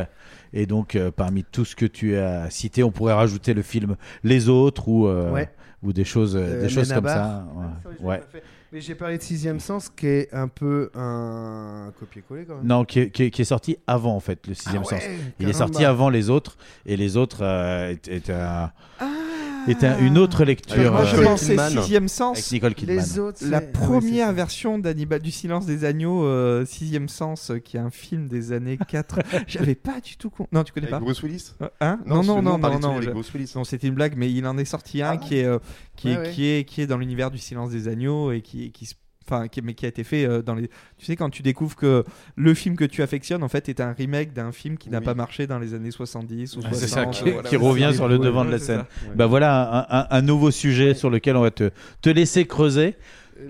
Et donc euh, parmi tout ce que tu as cité, on pourrait rajouter le film Les Autres ou, euh, Ouais. ou des choses, euh, des choses comme ça. Ouais. Ouais. Mais j'ai parlé de Sixième Sens, qui est un peu un copier-coller quand même. Non, qui est, qui est- qui est sorti avant en fait, le sixième Ah ouais, sens. Il est sorti avant les autres et les autres euh, est, est un- est un- une autre lecture. Moi, je euh, pensais Kidman. Sixième Sens. Avec Nicole Kidman. Les autres, La c'est- ouais, première c'est ça. version d'Hannibal du silence des agneaux, euh, Sixième Sens, euh, qui est un film des années 4. J'avais pas du tout con. Non, tu connais Avec pas Bruce Willis? Euh, Hein? Non, Non, non, non, non, non. avec je- Bruce Willis. non, c'était une blague, mais il en est sorti un Ah qui est euh, qui Ouais, est ouais. qui est qui est dans l'univers du silence des agneaux et qui qui se- Enfin, qui, mais qui a été fait euh, dans les. Tu sais, quand tu découvres que le film que tu affectionnes, en fait, est un remake d'un film qui n'a Oui. pas marché dans les années 70 ou Ah, 60. c'est ça, qui, euh, voilà. qui revient sur le devant de ouais, la scène. ça. Bah voilà un, un- un nouveau sujet sur lequel on va te, te laisser creuser.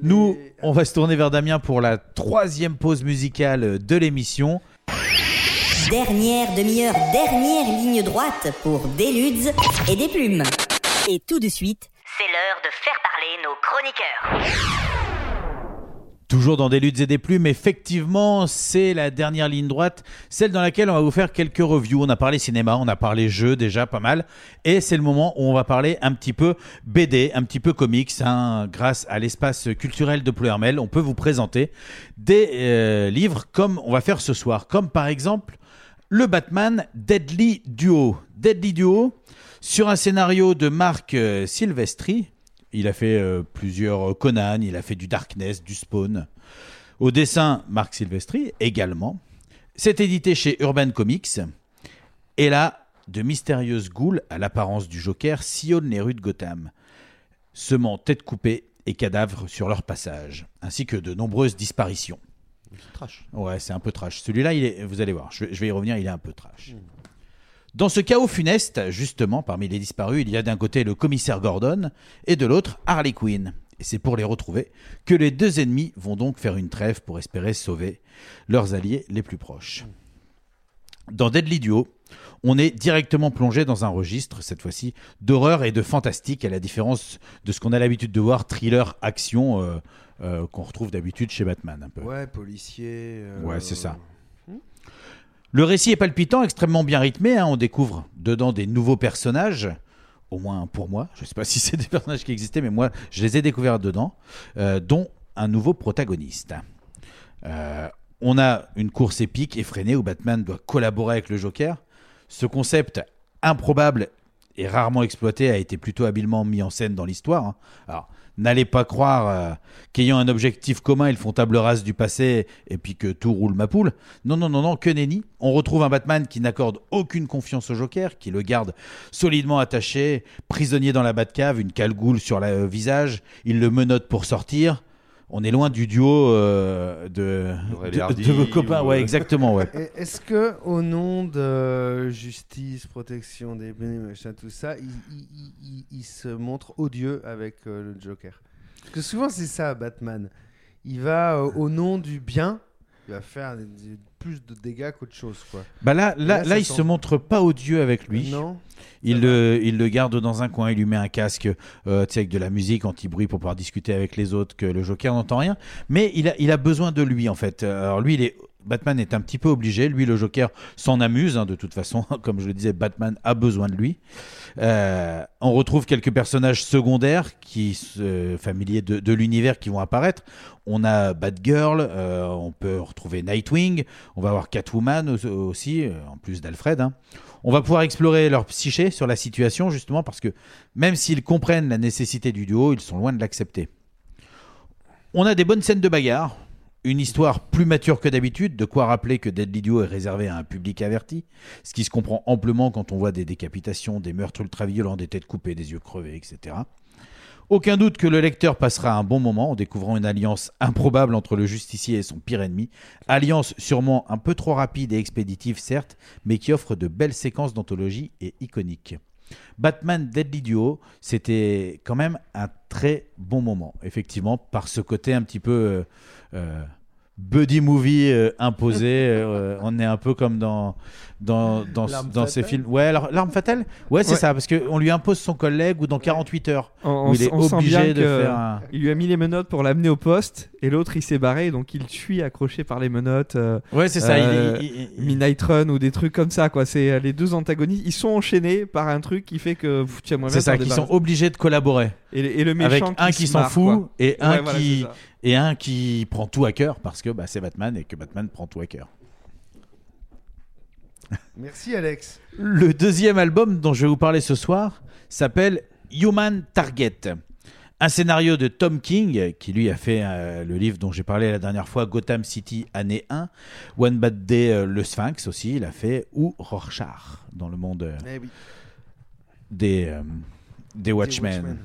Nous, on va se tourner vers Damien pour la troisième pause musicale de l'émission. Dernière demi-heure, dernière ligne droite pour des ludes et des plumes. Et tout de suite, C'est l'heure de faire parler nos chroniqueurs. Toujours dans des luttes et des plumes, effectivement, c'est la dernière ligne droite, celle dans laquelle on va vous faire quelques reviews. On a parlé cinéma, on a parlé jeux déjà pas mal, et c'est le moment où on va parler un petit peu BD, un petit peu comics. hein. Grâce à l'espace culturel de Ploermel, on peut vous présenter des euh, livres comme on va faire ce soir, comme par exemple le Batman Deadly Duo. Deadly Duo, sur un scénario de Marc euh, Silvestri. Il a fait euh, plusieurs Conan, il a fait du Darkness, du Spawn. Au dessin, Marc Silvestri également. C'est édité chez Urban Comics. Et là, de mystérieuses goules à l'apparence du Joker sillonnent les rues de Gotham, semant têtes coupées et cadavres sur leur passage, ainsi que de nombreuses disparitions. C'est trash. Ouais, c'est un peu trash. Celui-là, il est, vous allez voir, je vais, je vais y revenir, il est un peu trash. Dans ce chaos funeste, justement, parmi les disparus, il y a d'un côté le commissaire Gordon et de l'autre Harley Quinn. Et c'est pour les retrouver que les deux ennemis vont donc faire une trêve pour espérer sauver leurs alliés les plus proches. Dans Deadly Duo, on est directement plongé dans un registre, cette fois-ci, d'horreur et de fantastique, à la différence de ce qu'on a l'habitude de voir, thriller, action, euh, euh, qu'on retrouve d'habitude chez Batman. Un peu. Ouais, policier. euh, Ouais, c'est ça. Le récit est palpitant, extrêmement bien rythmé. hein. On découvre dedans des nouveaux personnages, au moins pour moi. Je ne sais pas si c'est des personnages qui existaient, mais moi, je les ai découverts dedans, euh, dont un nouveau protagoniste. Euh, on a une course épique, effrénée, où Batman doit collaborer avec le Joker. Ce concept improbable et rarement exploité a été plutôt habilement mis en scène dans l'histoire. hein. Alors, n'allez pas croire euh, qu'ayant un objectif commun, ils font table rase du passé et puis que tout roule ma poule. Non, non, non, non, que nenni. On retrouve un Batman qui n'accorde aucune confiance au Joker, qui le garde solidement attaché, prisonnier dans la Batcave, une calgoule sur le visage. Il le menotte pour sortir. On est loin du duo euh, de, de, vos copains. ou, Ouais, euh, exactement, ouais. Est-ce que au nom de justice, protection des bénis, machin, tout ça, il, il- il- il- il se montre odieux avec euh, le Joker? Parce que souvent c'est ça, Batman. Il va euh, au nom du bien, il va faire des- plus de dégâts qu'autre chose, quoi. Bah là, là, là, il sent- se montre pas odieux avec lui. Non. Il le, il le garde dans un coin, il lui met un casque, euh, avec de la musique anti-bruit pour pouvoir discuter avec les autres, que le Joker n'entend rien. Mais il a, il a besoin de lui, en fait. Alors lui, il est, Batman est un petit peu obligé. Lui, le Joker s'en amuse, hein, de toute façon. Comme je le disais, Batman a besoin de lui. Euh, on retrouve quelques personnages secondaires familiers de, l'univers qui vont apparaître. On a Batgirl, euh, on peut retrouver Nightwing, on va avoir Catwoman au- aussi, euh, en plus d'Alfred. hein. On va pouvoir explorer leur psyché sur la situation, justement, parce que même s'ils comprennent la nécessité du duo, ils sont loin de l'accepter. On a des bonnes scènes de bagarre, une histoire plus mature que d'habitude, de quoi rappeler que Deadly Duo est réservé à un public averti, ce qui se comprend amplement quand on voit des décapitations, des meurtres ultra-violents, des têtes coupées, des yeux crevés, etc. Aucun doute que le lecteur passera un bon moment en découvrant une alliance improbable entre le justicier et son pire ennemi. Alliance sûrement un peu trop rapide et expéditive, certes, mais qui offre de belles séquences d'anthologie et iconiques. Batman Deadly Duo, c'était quand même un très bon moment, effectivement, par ce côté un petit peu euh, euh, buddy movie euh, imposé. euh, on est un peu comme dans, dans, dans, ces films. Ouais, alors l'arme fatale? Ouais, c'est Ouais. ça, parce qu'on lui impose son collègue ou dans 48 heures. On, où il est on sent obligé bien de faire un. Il lui a mis les menottes pour l'amener au poste et l'autre il s'est barré donc il suit accroché par les menottes. euh, Ouais, c'est ça, il est- euh, il- il- Midnight Run ou des trucs comme ça quoi. C'est euh, les deux antagonistes, ils sont enchaînés par un truc qui fait que pff, tiens, moi C'est ça, qui sont obligés de collaborer. Et, le- et le méchant Avec qui un qui s'en fout quoi. et un Ouais, qui. Et un qui prend tout à cœur parce que bah, c'est Batman et que Batman prend tout à cœur. Merci Alex. Le deuxième album dont je vais vous parler ce soir s'appelle Human Target. Un scénario de Tom King, qui lui a fait euh, le livre dont j'ai parlé la dernière fois, Gotham City, année 1. One Bad Day, euh, Le Sphinx aussi, il a fait. Ou Rorschach, dans le monde euh, Eh oui. des, euh, des Watchmen. Watchmen.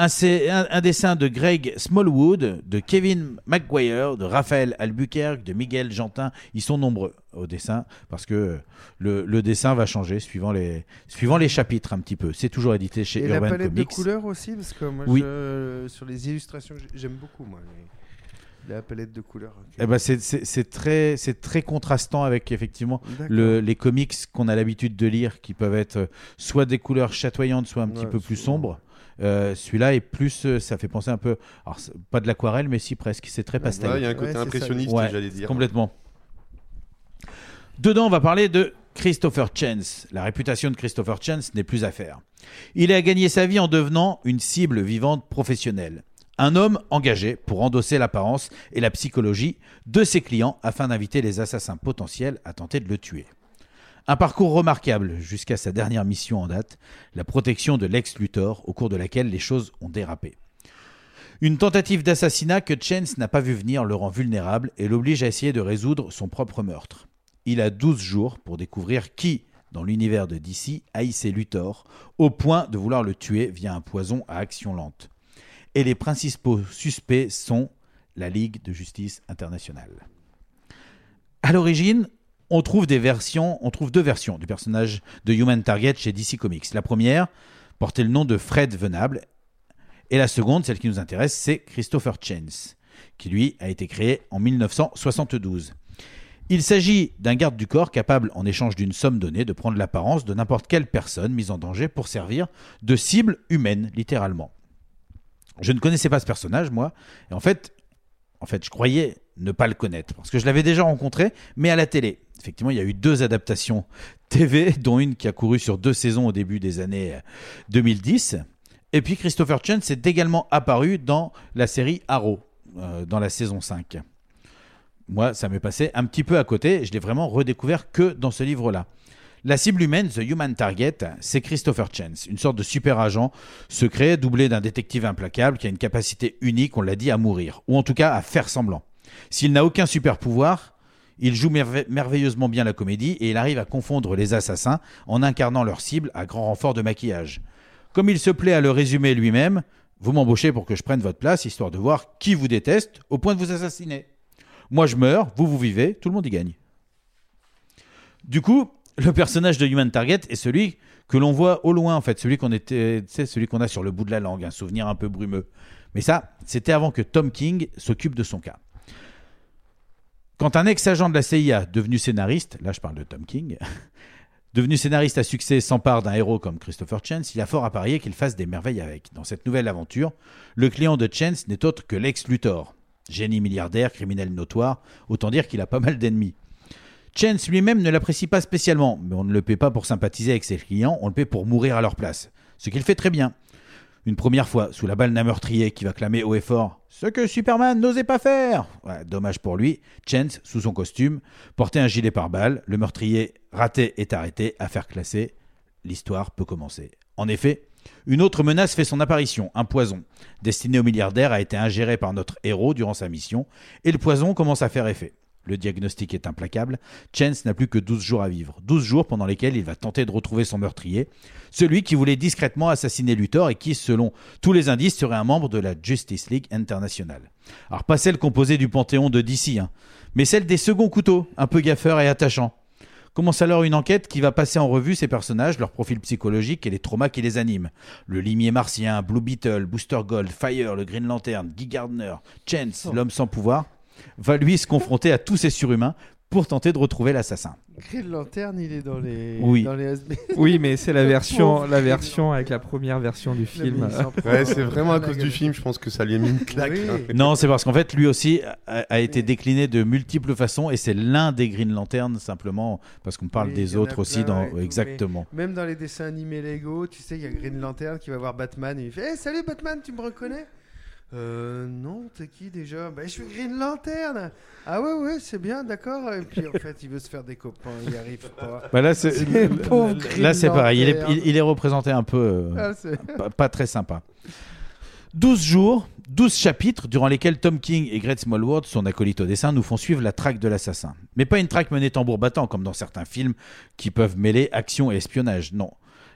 Un, dessin de Greg Smallwood, de Kevin McGuire, de Raphaël Albuquerque, de Miguel Jantin. Ils sont nombreux au dessin parce que le, le dessin va changer suivant les, suivant les chapitres un petit peu. C'est toujours édité chez Et la Urban palette Comics. de couleurs aussi, parce que moi, Oui. je- sur les illustrations, j'aime beaucoup moi. La palette de couleurs. Eh ben c'est- très, contrastant avec effectivement le- les comics qu'on a l'habitude de lire qui peuvent être euh, soit des couleurs chatoyantes, soit un petit peu plus sombres. Euh, Celui-là est plus, euh, ça fait penser un peu, alors pas de l'aquarelle, mais si presque, c'est très pastel. Ouais, il y a un côté Ouais, impressionniste, Ouais, j'allais dire. Complètement. Dedans, on va parler de Christopher Chance. La réputation de Christopher Chance n'est plus à faire. Il a gagné sa vie en devenant une cible vivante professionnelle. Un homme engagé pour endosser l'apparence et la psychologie de ses clients afin d'inviter les assassins potentiels à tenter de le tuer. Un parcours remarquable jusqu'à sa dernière mission en date, la protection de Lex Luthor, au cours de laquelle les choses ont dérapé. Une tentative d'assassinat que Chance n'a pas vu venir le rend vulnérable et l'oblige à essayer de résoudre son propre meurtre. Il a 12 jours pour découvrir qui, dans l'univers de DC, haïssait Luthor, au point de vouloir le tuer via un poison à action lente. Et les principaux suspects sont la Ligue de justice internationale. À l'origine, on trouve deux versions du personnage de Human Target chez DC Comics. La première portait le nom de Fred Venable et la seconde, celle qui nous intéresse, c'est Christopher Chance, qui lui a été créé en 1972. Il s'agit d'un garde du corps capable, en échange d'une somme donnée, de prendre l'apparence de n'importe quelle personne mise en danger pour servir de cible humaine, littéralement. Je ne connaissais pas ce personnage, moi, et en fait, en fait, je croyais ne pas le connaître, parce que je l'avais déjà rencontré, mais à la télé. Effectivement, il y a eu deux adaptations TV, dont une qui a couru sur deux saisons au début des années euh, 2010. Et puis Christopher Chance est également apparu dans la série Arrow, euh, dans la saison 5. Moi, ça m'est passé un petit peu à côté, je l'ai vraiment redécouvert que dans ce livre-là. La cible humaine, The Human Target, c'est Christopher Chance, une sorte de super agent secret doublé d'un détective implacable qui a une capacité unique, on l'a dit, à mourir, ou en tout cas à faire semblant. S'il n'a aucun super pouvoir, il joue merve- merveilleusement bien la comédie et il arrive à confondre les assassins en incarnant leur cible à grand renfort de maquillage. Comme il se plaît à le résumer lui-même, vous m'embauchez pour que je prenne votre place, histoire de voir qui vous déteste au point de vous assassiner. Moi je meurs, vous vous vivez, tout le monde y gagne. Du coup, le personnage de Human Target est celui que l'on voit au loin, en fait, celui qu'on était, celui qu'on a sur le bout de la langue, un souvenir un peu brumeux. Mais ça, c'était avant que Tom King s'occupe de son cas. Quand un ex-agent de la CIA, devenu scénariste, là je parle de Tom King, devenu scénariste à succès s'empare d'un héros comme Christopher Chance, il a fort à parier qu'il fasse des merveilles avec. Dans cette nouvelle aventure, le client de Chance n'est autre que Lex Luthor, génie milliardaire, criminel notoire, autant dire qu'il a pas mal d'ennemis. Chance lui-même ne l'apprécie pas spécialement, mais on ne le paie pas pour sympathiser avec ses clients, on le paie pour mourir à leur place. Ce qu'il fait très bien. Une première fois, sous la balle d'un meurtrier qui va clamer haut et fort Ce que Superman n'osait pas faire Dommage pour lui, Chance, sous son costume, portait un gilet pare-balles, le meurtrier raté est arrêté, affaire classée, l'histoire peut commencer. En effet, une autre menace fait son apparition, un poison, destiné au milliardaire, a été ingéré par notre héros durant sa mission, et le poison commence à faire effet. Le diagnostic est implacable. Chance n'a plus que 12 jours à vivre. 12 jours pendant lesquels il va tenter de retrouver son meurtrier, celui qui voulait discrètement assassiner Luthor et qui, selon tous les indices, serait un membre de la Justice League International. Alors, pas celle composée du panthéon de DC, hein, mais celle des seconds couteaux, un peu gaffeurs et attachants. Commence alors une enquête qui va passer en revue ces personnages, leur profil psychologique et les traumas qui les animent. Le limier martien, Blue Beetle, Booster Gold, Fire, le Green Lantern, Guy Gardner, Chance, l'homme sans pouvoir, va lui se confronter à tous ces surhumains pour tenter de retrouver l'assassin. Green Lantern, il est dans les. Oui. Dans les ASB. Oui, mais c'est la version, la version avec la première version du film. Ouais, c'est vraiment à cause du film, je pense que ça lui a mis une claque. Oui. hein. Non, c'est parce qu'en fait, lui aussi a, a été décliné de multiples façons et c'est l'un des Green Lantern simplement parce qu'on parle Oui, des autres aussi dans tout, exactement. Même dans les dessins animés Lego, tu sais, il y a Green Lantern qui va voir Batman et il fait hey, Salut Batman, tu me reconnais? Euh, non, t'es qui déjà? Bah, je suis Green Lantern Ah ouais, ouais, c'est bien, d'accord. Et puis en fait, il veut se faire des copains, il n'y arrive pas. Bah là, c'est pauvre Green là, c'est pareil. Il est, il, il est représenté un peu euh, Ah, pas, pas très sympa. 12 jours, 12 chapitres durant lesquels Tom King et Greg Smallwood, son acolyte au dessin, nous font suivre la traque de l'assassin. Mais pas une traque menée tambour battant comme dans certains films qui peuvent mêler action et espionnage. Non.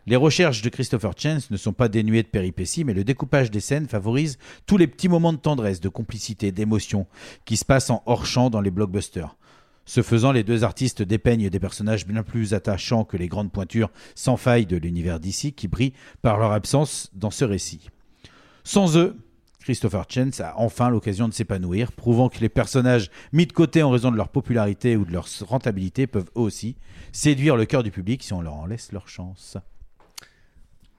Les recherches de Christopher Chance ne sont pas dénuées de péripéties, mais le découpage des scènes favorise tous les petits moments de tendresse, de complicité, d'émotion qui se passent en hors-champ dans les blockbusters. Ce faisant, les deux artistes dépeignent des personnages bien plus attachants que les grandes pointures sans faille de l'univers d'ici qui brillent par leur absence dans ce récit. Sans eux, Christopher Chance a enfin l'occasion de s'épanouir, prouvant que les personnages mis de côté en raison de leur popularité ou de leur rentabilité peuvent eux aussi séduire le cœur du public si on leur en laisse leur chance.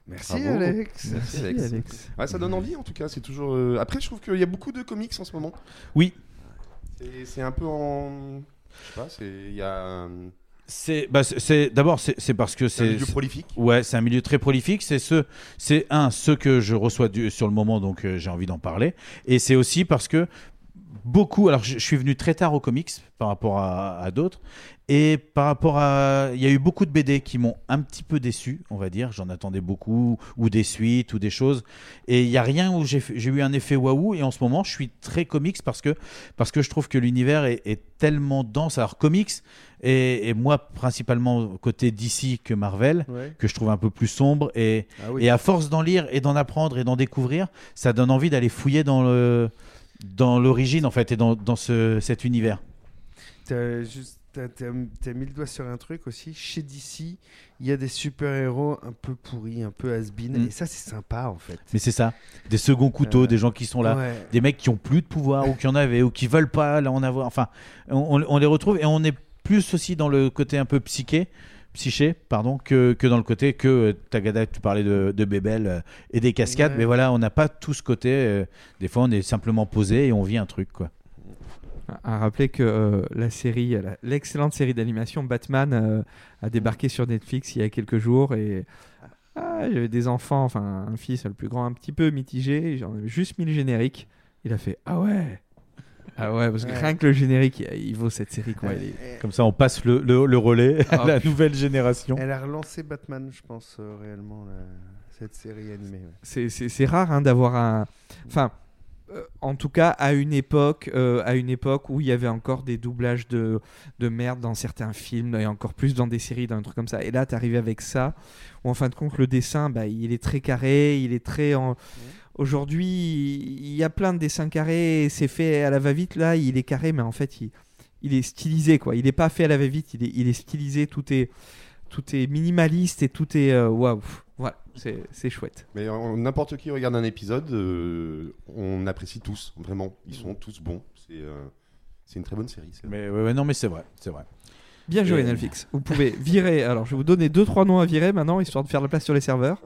Merci Bravo. Alex. Merci, Alex. Ouais, ça donne envie en tout cas. C'est toujours. euh, Après, je trouve qu'il y a beaucoup de comics en ce moment. Oui. C'est- C'est un peu en. Je sais pas. C'est. Il y a. C'est bah, c'est- c'est d'abord c'est c'est parce que C'est un c'est milieu prolifique. Ouais, c'est un milieu très prolifique. C'est ce, c'est un ceux que je reçois du- sur le moment, donc euh, j'ai envie d'en parler. Et c'est aussi parce que beaucoup. Alors, je, je suis venu très tard aux comics par rapport à, à d'autres, et par rapport à, il y a eu beaucoup de BD qui m'ont un petit peu déçu, on va dire. J'en attendais beaucoup, ou des suites, ou des choses. Et il y a rien où j'ai eu un effet waouh. Et en ce moment, je suis très comics parce que parce que je trouve que l'univers est, est tellement dense. Alors comics et, et moi principalement côté DC que Marvel, Ouais. que je trouve un peu plus sombre. Et, Ah oui. et à force d'en lire et d'en apprendre et d'en découvrir, ça donne envie d'aller fouiller dans le dans l'origine en fait et dans, dans ce, cet univers. T'as juste- t'as- t'as- mis le doigt sur un truc aussi. Chez DC, il y a des super-héros un peu pourris, un peu has-been. Mm. Et ça, c'est sympa, en fait. Mais c'est ça, des seconds couteaux, Euh, des gens qui sont là, ouais. des mecs qui ont plus de pouvoir ou qui en avaient ou qui veulent pas là en avoir. Enfin, on, on- on les retrouve et on est plus aussi dans le côté un peu psyché, psyché, pardon, que, que dans le côté que euh, Tagada, tu parlais de, de Bébel euh, et des cascades, Ouais. mais voilà, on n'a pas tout ce côté. euh, des fois, on est simplement posé et on vit un truc quoi. À rappeler que euh, la série, l'excellente série d'animation Batman euh, a débarqué sur Netflix il y a quelques jours et ah, j'avais des enfants, enfin un fils, le plus grand, un petit peu mitigé. J'en ai juste mis le générique. Il a fait ah ouais, ah ouais, parce que Ouais. rien que le générique, il, il vaut cette série quoi. Il est- Comme ça, on passe le, le- le relais à Ah, la putain. nouvelle génération. Elle a relancé Batman, je pense, euh, réellement, la- cette série animée. ouais. C'est- rare hein, d'avoir un. Enfin, euh, en tout cas, à une époque, euh, à une époque où il y avait encore des doublages de, de merde dans certains films et encore plus dans des séries, dans un truc comme ça. Et là, tu arrives avec ça, où en fin de compte, le dessin, bah, il est très carré, il est très. En... Aujourd'hui, il y a plein de dessins carrés, c'est fait à la va-vite. Là, il est carré, mais en fait, il, il est stylisé, quoi. Il n'est pas fait à la va-vite, il est, il est stylisé, tout est, tout est minimaliste et tout est. euh, Waouh! Voilà, c'est chouette. Mais n'importe qui regarde un épisode, euh, on apprécie tous, vraiment. Ils sont tous bons. C'est euh, c'est une très bonne série. Mais ouais, ouais, non, mais c'est vrai, c'est vrai. Bien joué Netflix. Vous pouvez virer. Alors je vais vous donner deux trois noms à virer maintenant histoire de faire la place sur les serveurs.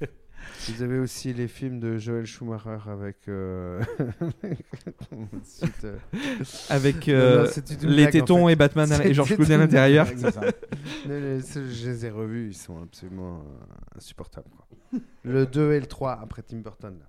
Vous avez aussi les films de Joel Schumacher avec. euh, Ensuite, euh, Avec, euh, non, les blague, en tétons fait. et Batman et George Clooney à l'intérieur. je les ai revus, ils sont absolument insupportables. quoi. Le 2 et le 3 après Tim Burton. là.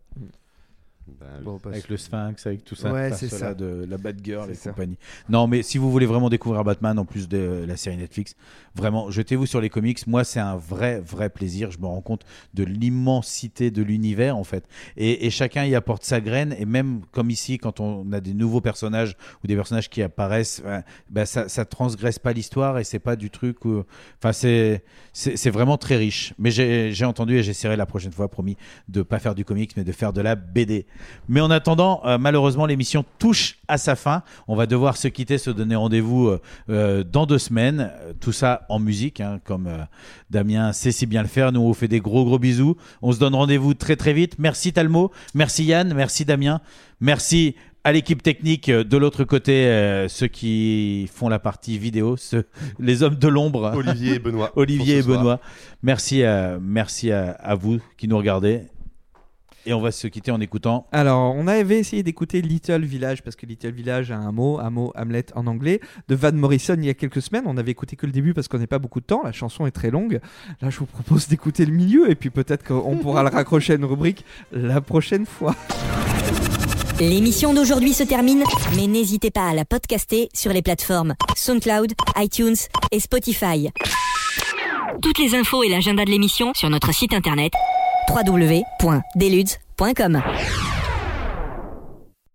Bon, parce- avec le Sphinx, avec tout ça, Ouais, c'est ça. de la Batgirl et ça. compagnie. Non, mais si vous voulez vraiment découvrir Batman en plus de la série Netflix, vraiment, jetez-vous sur les comics. Moi, c'est un vrai, vrai plaisir. Je me rends compte de l'immensité de l'univers en fait, et, et chacun y apporte sa graine. Et même comme ici, quand on a des nouveaux personnages ou des personnages qui apparaissent, bah, ça, ça transgresse pas l'histoire et c'est pas du truc. où- Enfin, c'est vraiment très riche. Mais j'ai j'ai entendu et j'essaierai la prochaine fois, promis, de pas faire du comics, mais de faire de la BD. Mais en attendant, euh, malheureusement, l'émission touche à sa fin. On va devoir se quitter, se donner rendez-vous euh, euh, dans deux semaines. Tout ça en musique, hein, comme euh, Damien sait si bien le faire. Nous, on vous fait des gros gros bisous. On se donne rendez-vous très très vite. Merci Talmo, merci Yann, merci Damien, merci à l'équipe technique de l'autre côté, euh, ceux qui font la partie vidéo, ceux, les hommes de l'ombre. Olivier et Benoît, Olivier et soir. Benoît. Merci, à, merci à, à vous qui nous regardez. Et on va se quitter en écoutant. Alors, on avait essayé d'écouter Little Village, parce que Little Village a un mot, un mot Hamlet en anglais, de Van Morrison il y a quelques semaines. On avait écouté que le début parce qu'on n'a pas beaucoup de temps. La chanson est très longue. Là, je vous propose d'écouter le milieu, et puis peut-être qu'on pourra le raccrocher à une rubrique la prochaine fois. L'émission d'aujourd'hui se termine, mais n'hésitez pas à la podcaster sur les plateformes SoundCloud, iTunes et Spotify. Toutes les infos et l'agenda de l'émission sur notre site internet www.deludes.com.